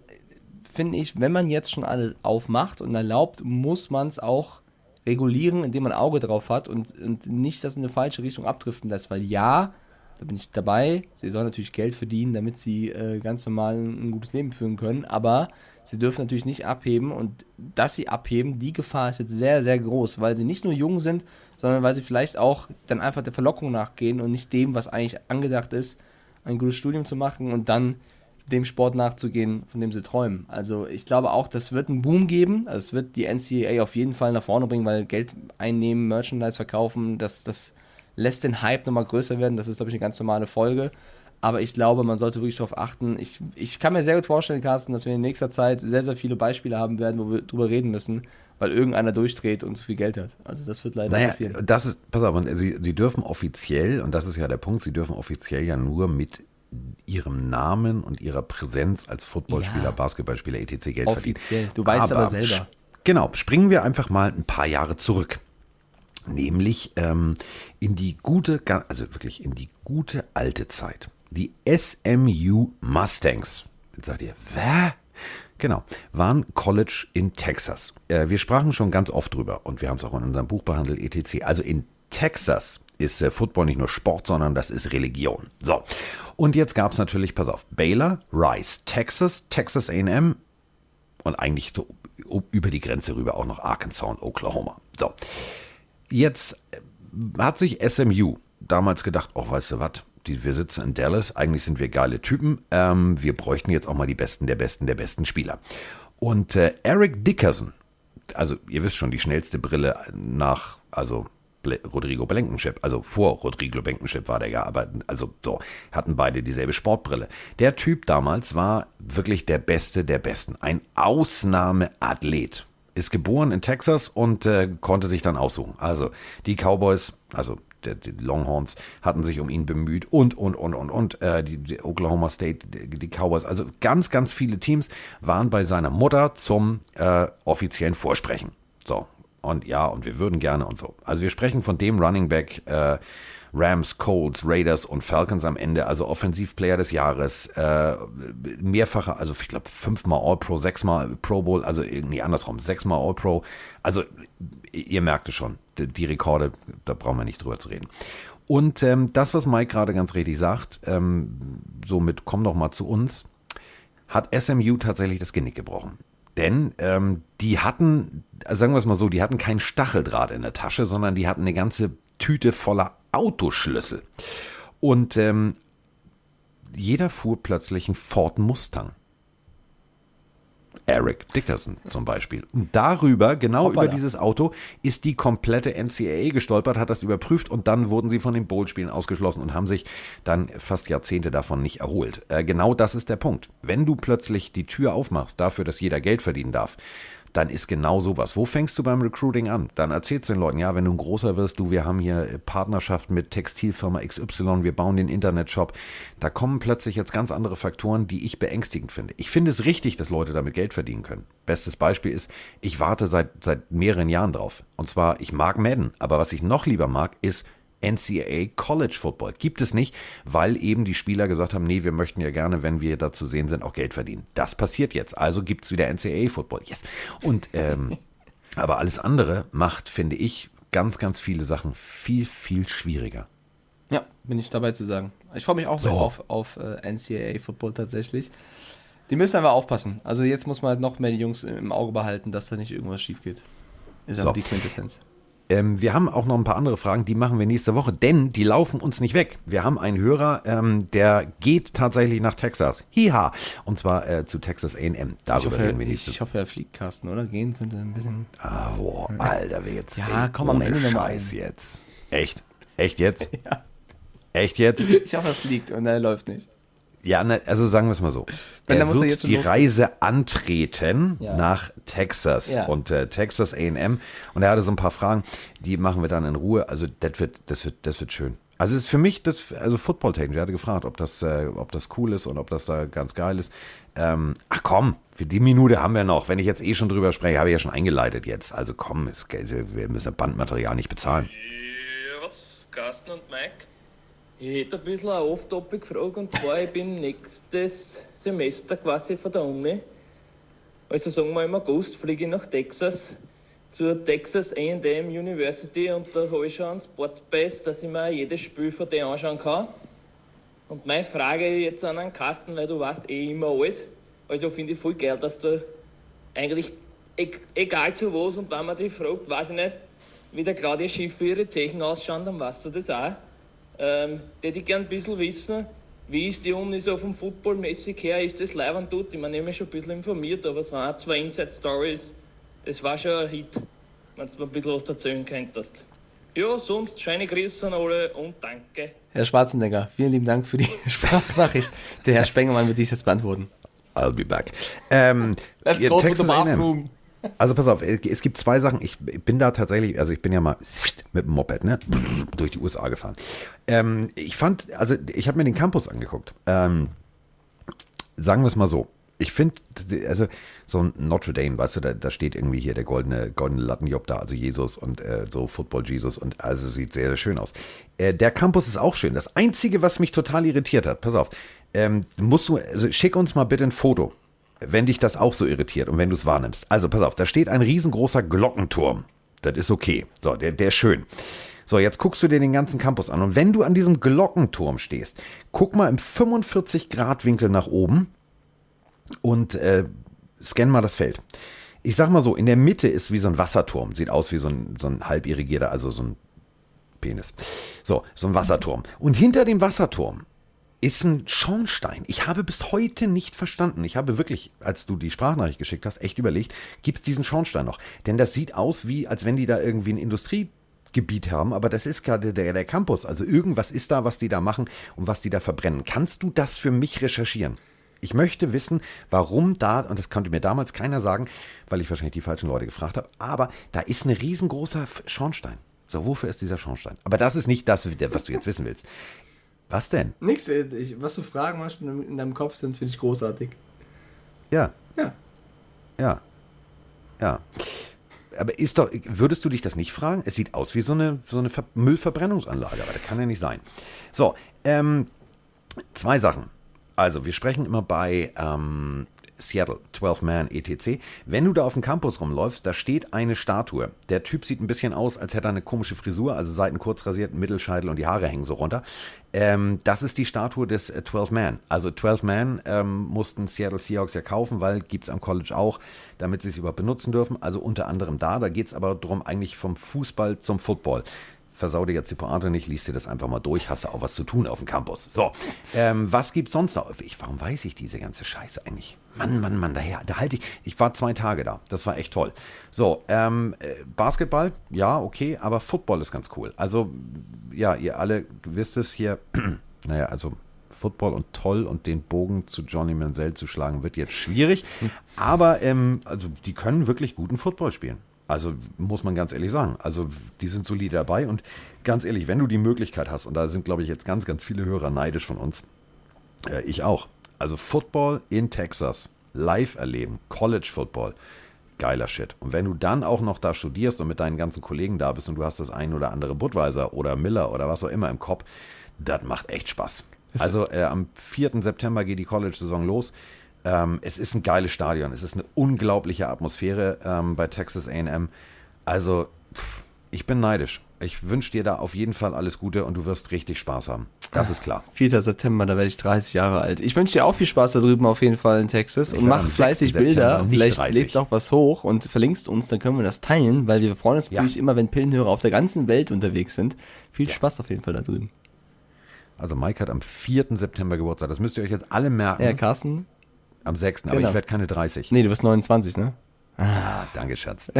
finde ich, wenn man jetzt schon alles aufmacht und erlaubt, muss man es auch regulieren, indem man Auge drauf hat und, und nicht das in eine falsche Richtung abdriften lässt, weil ja, da bin ich dabei. Sie sollen natürlich Geld verdienen, damit sie äh, ganz normal ein, gutes Leben führen können, aber sie dürfen natürlich nicht abheben und dass sie abheben, die Gefahr ist jetzt sehr, sehr groß, weil sie nicht nur jung sind, sondern weil sie vielleicht auch dann einfach der Verlockung nachgehen und nicht dem, was eigentlich angedacht ist, ein gutes Studium zu machen und dann dem Sport nachzugehen, von dem sie träumen. Also ich glaube auch, das wird einen Boom geben. Also es wird die NCAA auf jeden Fall nach vorne bringen, weil Geld einnehmen, Merchandise verkaufen, das, das lässt den Hype nochmal größer werden. Das ist, glaube ich, eine ganz normale Folge. Aber ich glaube, man sollte wirklich darauf achten. Ich, ich kann mir sehr gut vorstellen, Carsten, dass wir in nächster Zeit sehr, sehr viele Beispiele haben werden, wo wir drüber reden müssen, weil irgendeiner durchdreht und zu viel Geld hat. Also das wird leider naja, passieren. Das ist, pass auf, sie, sie dürfen offiziell, und das ist ja der Punkt, sie dürfen offiziell ja nur mit ihrem Namen und ihrer Präsenz als Footballspieler, ja. Basketballspieler, etc. Geld offiziell. verdienen. Du weißt aber, aber selber. Genau, springen wir einfach mal ein paar Jahre zurück nämlich ähm, in die gute, also wirklich in die gute alte Zeit. Die SMU Mustangs. Jetzt sagt ihr, wer? Genau, waren College in Texas. Äh, wir sprachen schon ganz oft drüber und wir haben es auch in unserem Buch behandelt, etc. Also in Texas ist äh, Football nicht nur Sport, sondern das ist Religion. So, und jetzt gab es natürlich, pass auf, Baylor, Rice, Texas, Texas AM und eigentlich so über die Grenze rüber auch noch Arkansas und Oklahoma. So, Jetzt hat sich SMU damals gedacht, oh, weißt du was, die, wir sitzen in Dallas, eigentlich sind wir geile Typen, ähm, wir bräuchten jetzt auch mal die Besten der Besten der besten Spieler. Und äh, Eric Dickerson, also ihr wisst schon, die schnellste Brille nach, also Ble Rodrigo Blankenship, also vor Rodrigo Blankenship war der ja, aber also so, hatten beide dieselbe Sportbrille. Der Typ damals war wirklich der Beste der Besten, ein Ausnahmeathlet. Ist geboren in Texas und äh, konnte sich dann aussuchen. Also die Cowboys, also der, die Longhorns hatten sich um ihn bemüht und, und, und, und, und. Äh, die, die Oklahoma State, die, die, Cowboys, also ganz, ganz viele Teams waren bei seiner Mutter zum äh, offiziellen Vorsprechen. So, und ja, und wir würden gerne und so. Also wir sprechen von dem Running Back, äh, Rams, Colts, Raiders und Falcons am Ende, also Offensivplayer des Jahres, äh, mehrfacher, also ich glaube fünfmal All-Pro, sechsmal Pro Bowl, also irgendwie andersrum, sechsmal All-Pro. Also ihr merkt es schon, die, die, Rekorde, da brauchen wir nicht drüber zu reden. Und ähm, das, was Mike gerade ganz richtig sagt, ähm, somit komm doch mal zu uns, hat SMU tatsächlich das Genick gebrochen. Denn ähm, die hatten, sagen wir es mal so, die hatten keinen Stacheldraht in der Tasche, sondern die hatten eine ganze Tüte voller Autoschlüssel. Und ähm, jeder fuhr plötzlich einen Ford Mustang. Eric Dickerson zum Beispiel. Und darüber, genau Hoppala. über dieses Auto, ist die komplette NCAA gestolpert, hat das überprüft und dann wurden sie von den Bowl-Spielen ausgeschlossen und haben sich dann fast Jahrzehnte davon nicht erholt. Äh, genau das ist der Punkt. Wenn du plötzlich die Tür aufmachst dafür, dass jeder Geld verdienen darf, dann ist genau sowas. Wo fängst du beim Recruiting an? Dann erzählst du den Leuten, ja, wenn du ein großer wirst, du, wir haben hier Partnerschaft mit Textilfirma XY, wir bauen den Internetshop. Da kommen plötzlich jetzt ganz andere Faktoren, die ich beängstigend finde. Ich finde es richtig, dass Leute damit Geld verdienen können. Bestes Beispiel ist, ich warte seit, seit mehreren Jahren drauf. Und zwar, ich mag Madden, aber was ich noch lieber mag, ist NCAA College Football. Gibt es nicht, weil eben die Spieler gesagt haben, nee, wir möchten ja gerne, wenn wir da zu sehen sind, auch Geld verdienen. Das passiert jetzt. Also gibt es wieder NCAA Football. Yes. Und ähm, <laughs> aber alles andere macht, finde ich, ganz, ganz viele Sachen viel, viel schwieriger. Ja, bin ich dabei zu sagen. Ich freue mich auch so. auf, auf äh, NCAA Football tatsächlich. Die müssen aber aufpassen. Also jetzt muss man halt noch mehr die Jungs im Auge behalten, dass da nicht irgendwas schief geht. Ist so. aber die Quintessenz. Ähm, wir haben auch noch ein paar andere Fragen, die machen wir nächste Woche, denn die laufen uns nicht weg. Wir haben einen Hörer, ähm, der geht tatsächlich nach Texas. Hiha! Und zwar äh, zu Texas AM. Darüber hoffe, reden wir nächste Ich hoffe, er fliegt, Carsten, oder? Gehen könnte ein bisschen. Ah, boah, Alter, wer jetzt. Ja, ey, komm am Ende. Scheiß jetzt. Echt? Echt jetzt? <laughs> ja. Echt jetzt? Ich hoffe, er fliegt und er läuft nicht. Ja, ne, also sagen wir es mal so. Wenn, er wird die Reise antreten ja. nach Texas ja. und äh, Texas A&M und er hatte so ein paar Fragen, die machen wir dann in Ruhe. Also das wird, das wird, das wird schön. Also es ist für mich das, also Football-technisch. Er hatte gefragt, ob das, äh, ob das cool ist und ob das da ganz geil ist. Ähm, ach komm, für die Minute haben wir noch. Wenn ich jetzt eh schon drüber spreche, habe ich ja schon eingeleitet jetzt. Also komm, es, wir müssen Bandmaterial nicht bezahlen. was? Carsten und Mike? Ich hätte ein bisschen eine Off-Topic-Frage und zwar, ich bin nächstes Semester quasi von der Uni. Also sagen wir im August fliege ich nach Texas zur Texas A&M University und da habe ich schon einen Sportspace, dass ich mir jedes Spiel von denen anschauen kann. Und meine Frage jetzt an einen Kasten, weil du weißt eh immer alles. Also finde ich voll geil, dass du eigentlich, e-, egal zu was und wenn man dich fragt, weiß ich nicht, wie der Claudia Schiff für ihre Zechen ausschauen, dann weißt du das auch. Ähm, hätte ich gern ein bisschen wissen, wie ist die Uni so vom Football-mäßig her? Ist das live und tut? Ich meine, ich habe mich schon ein bisschen informiert, aber es waren zwei Inside-Stories. Das war schon ein Hit, wenn du mir ein bisschen was erzählen könntest. Ja, sonst schöne Grüße an alle und danke. Herr Schwarzenegger, vielen lieben Dank für die <laughs> Sprachnachricht. Der Herr Spengemann wird dies jetzt beantworten. I'll be back. Ähm, Let's go to the bathroom. Also pass auf, es gibt zwei Sachen. Ich bin da tatsächlich, also ich bin ja mal mit dem Moped, ne, durch die USA gefahren. Ähm, ich fand, also ich habe mir den Campus angeguckt. Ähm, sagen wir es mal so. Ich finde, also so ein Notre Dame, weißt du, da, da, steht irgendwie hier der goldene, goldene Lattenjob da, also Jesus und äh, so Football Jesus und also sieht sehr, sehr schön aus. Äh, der Campus ist auch schön. Das Einzige, was mich total irritiert hat, pass auf, ähm, musst du, also schick uns mal bitte ein Foto wenn dich das auch so irritiert und wenn du es wahrnimmst. Also pass auf, da steht ein riesengroßer Glockenturm. Das ist okay. So, der, der ist schön. So, jetzt guckst du dir den ganzen Campus an. Und wenn du an diesem Glockenturm stehst, guck mal im 45-Grad-Winkel nach oben und äh, scan mal das Feld. Ich sag mal so, in der Mitte ist wie so ein Wasserturm. Sieht aus wie so ein, so ein halb irrigierter, also so ein Penis. So, so ein Wasserturm. Und hinter dem Wasserturm ist ein Schornstein. Ich habe bis heute nicht verstanden. Ich habe wirklich, als du die Sprachnachricht geschickt hast, echt überlegt, gibt es diesen Schornstein noch? Denn das sieht aus wie, als wenn die da irgendwie ein Industriegebiet haben, aber das ist gerade der, der Campus. Also irgendwas ist da, was die da machen und was die da verbrennen. Kannst du das für mich recherchieren? Ich möchte wissen, warum da, und das konnte mir damals keiner sagen, weil ich wahrscheinlich die falschen Leute gefragt habe, aber da ist ein riesengroßer Schornstein. So, wofür ist dieser Schornstein? Aber das ist nicht das, was du jetzt wissen willst. Was denn? Nix, äh, ich, was du Fragen hast in deinem Kopf sind, finde ich großartig. Ja. Ja. Ja. Ja. Aber ist doch, würdest du dich das nicht fragen? Es sieht aus wie so eine, so eine Ver Müllverbrennungsanlage, aber das kann ja nicht sein. So, ähm, zwei Sachen. Also, wir sprechen immer bei ähm, Seattle, 12 Man ETC. Wenn du da auf dem Campus rumläufst, da steht eine Statue. Der Typ sieht ein bisschen aus, als hätte er eine komische Frisur, also Seiten kurz rasiert, Mittelscheitel und die Haare hängen so runter. Ähm, das ist die Statue des äh, 12 Man. Also 12 Man ähm, mussten Seattle Seahawks ja kaufen, weil gibt's am College auch, damit sie es überhaupt benutzen dürfen. Also unter anderem da. Da geht's aber darum, eigentlich vom Fußball zum Football versau dir jetzt die Pointe nicht, liest dir das einfach mal durch, hast du auch was zu tun auf dem Campus. So, ähm, was gibt's sonst noch? Ich, warum weiß ich diese ganze Scheiße eigentlich? Mann, Mann, Mann, daher, da halte ich, ich war zwei Tage da, das war echt toll. So, ähm, äh, Basketball, ja, okay, aber Football ist ganz cool. Also, ja, ihr alle wisst es hier, <clears throat> naja, also Football und toll und den Bogen zu Johnny Manziel zu schlagen, wird jetzt schwierig. Aber ähm, also die können wirklich guten Football spielen. Also muss man ganz ehrlich sagen. Also die sind solide dabei und ganz ehrlich, wenn du die Möglichkeit hast, und da sind, glaube ich, jetzt ganz, ganz viele Hörer neidisch von uns, äh, ich auch. Also Football in Texas, live erleben, College Football, geiler Shit. Und wenn du dann auch noch da studierst und mit deinen ganzen Kollegen da bist und du hast das ein oder andere Budweiser oder Miller oder was auch immer im Kopf, das macht echt Spaß. Also äh, am 4. September geht die College-Saison los. Ähm, es ist ein geiles Stadion. Es ist eine unglaubliche Atmosphäre ähm, bei Texas AM. Also, pff, ich bin neidisch. Ich wünsche dir da auf jeden Fall alles Gute und du wirst richtig Spaß haben. Das ist klar. 4. September, da werde ich 30 Jahre alt. Ich wünsche dir auch viel Spaß da drüben auf jeden Fall in Texas Ich und mach am 6. fleißig September Bilder. Vielleicht 30. lädst du auch was hoch und verlinkst uns, dann können wir das teilen, weil wir freuen uns Ja. natürlich immer, wenn Pillenhörer auf der ganzen Welt unterwegs sind. Viel Spaß auf jeden Fall da drüben. Also Mike hat am 4. September Geburtstag. Das müsst ihr euch jetzt alle merken. Ja, Carsten? Am 6. Aber Genau. ich werde keine 30. Nee, du bist 29, ne? Ah, danke, Schatz.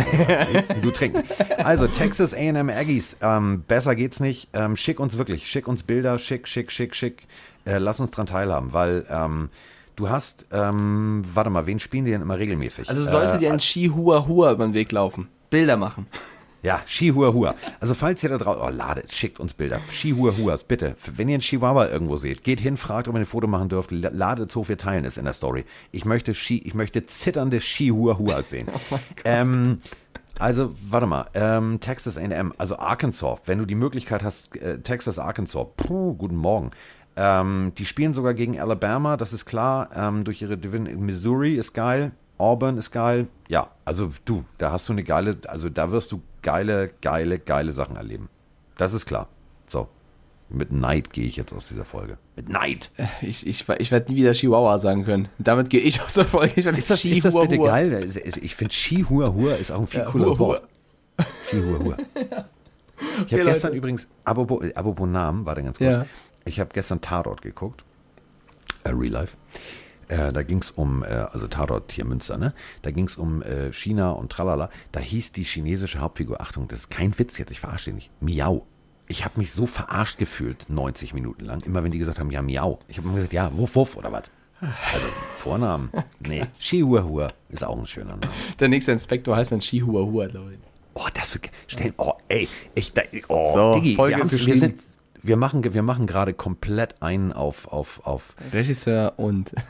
Du trinken? Also, Texas AM Aggies, ähm, besser geht's nicht. Ähm, schick uns wirklich, schick uns Bilder, schick, schick, schick, schick. Äh, lass uns dran teilhaben, weil ähm, du hast, ähm, warte mal, wen spielen die denn immer regelmäßig? Also sollte äh, dir ein Chihua Hua über den Weg laufen. Bilder machen. Ja, Chihuahua. Also falls ihr da draußen, oh, ladet, schickt uns Bilder. Chihuahuas, bitte. Wenn ihr einen Chihuahua irgendwo seht, geht hin, fragt, ob ihr ein Foto machen dürft, la- ladet so, wir teilen es in der Story. Ich möchte, Chi, ich möchte zitternde Chihuahuas sehen. <laughs> ähm, also, warte mal, ähm, Texas A&M, also Arkansas, wenn du die Möglichkeit hast, äh, Texas, Arkansas, puh, guten Morgen. Ähm, die spielen sogar gegen Alabama, das ist klar, ähm, durch ihre Division. Missouri ist geil, Auburn ist geil. Ja, also du, da hast du eine geile, also da wirst du geile, geile, geile Sachen erleben. Das ist klar. So. Mit Neid gehe ich jetzt aus dieser Folge. Mit Neid. Ich, ich, ich werde nie wieder Chihuahua sagen können. Damit gehe ich aus der Folge. Ich werde Ist das, ist das bitte geil? Ich finde Chihuahua ist auch ein viel Ja, cooleres. Wort. Chihuahua. <laughs> Ich habe Okay, gestern Leute. übrigens, apropos, äh, apropos Namen, warte ganz kurz. Ja. Ich habe gestern Tatort geguckt. Äh, Real Life. Äh, da ging es um, äh, also Tatort hier Münster, ne? Da ging es um äh, China und tralala. Da hieß die chinesische Hauptfigur, Achtung, das ist kein Witz jetzt, ich verarsche dich nicht, Miau. Ich habe mich so verarscht gefühlt, 90 Minuten lang, immer wenn die gesagt haben, ja, Miau. Ich habe immer gesagt, ja, Wuff, Wuff oder was? Also, Vornamen. <laughs> Nee, Chihuahua ist auch ein schöner Name. Der nächste Inspektor heißt dann Chihua Hua, glaube ich. Oh, das wird. Stell, oh, ey, ich, da, oh, So, Diggi, Folge wir, wir, geschrieben. sind, wir machen, wir machen gerade komplett einen auf, auf, auf Regisseur und. <laughs>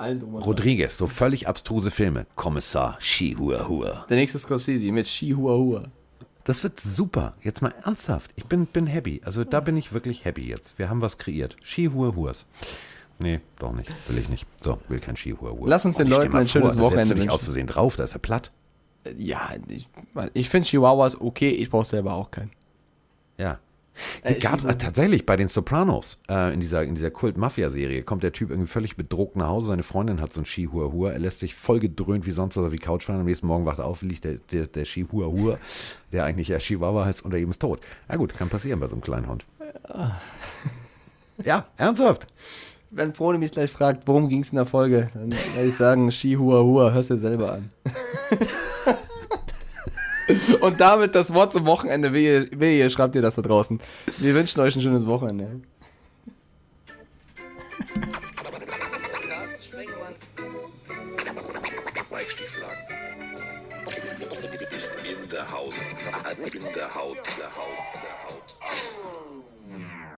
Rodriguez, so völlig abstruse Filme. Kommissar Chihuahua. Der nächste Scorsese mit Chihua Hua. Das wird super. Jetzt mal ernsthaft. Ich bin, bin happy. Also da bin ich wirklich happy jetzt. Wir haben was kreiert. Chihuahuas. Nee, doch nicht. Will ich nicht. So, will kein Chihuahua. Lass uns den Und Leuten mal ein schönes vor, Wochenende wünschen. auszusehen drauf, da ist er platt. Ja, ich, ich finde Chihuahuas okay, ich brauche selber auch keinen. Ja. Die gab es tatsächlich bei den Sopranos. Äh, in dieser, in dieser Kult-Mafia-Serie kommt der Typ irgendwie völlig bedruckt nach Hause. Seine Freundin hat so ein Skihuahua. Er lässt sich voll gedröhnt wie sonst was auf die Couch fallen. Am nächsten Morgen wacht er auf, liegt der, der, der Skihuahua, der eigentlich ja Chihuahua heißt, unter ihm ist tot. Na gut, kann passieren bei so einem kleinen Hund. Ja, ernsthaft. Wenn Frone mich gleich fragt, worum ging es in der Folge, dann werde ich sagen, Skihuahua, hörst dir selber an. <laughs> Und damit das Wort zum Wochenende. Wehe, wehe, schreibt ihr das da draußen. Wir wünschen euch ein schönes Wochenende.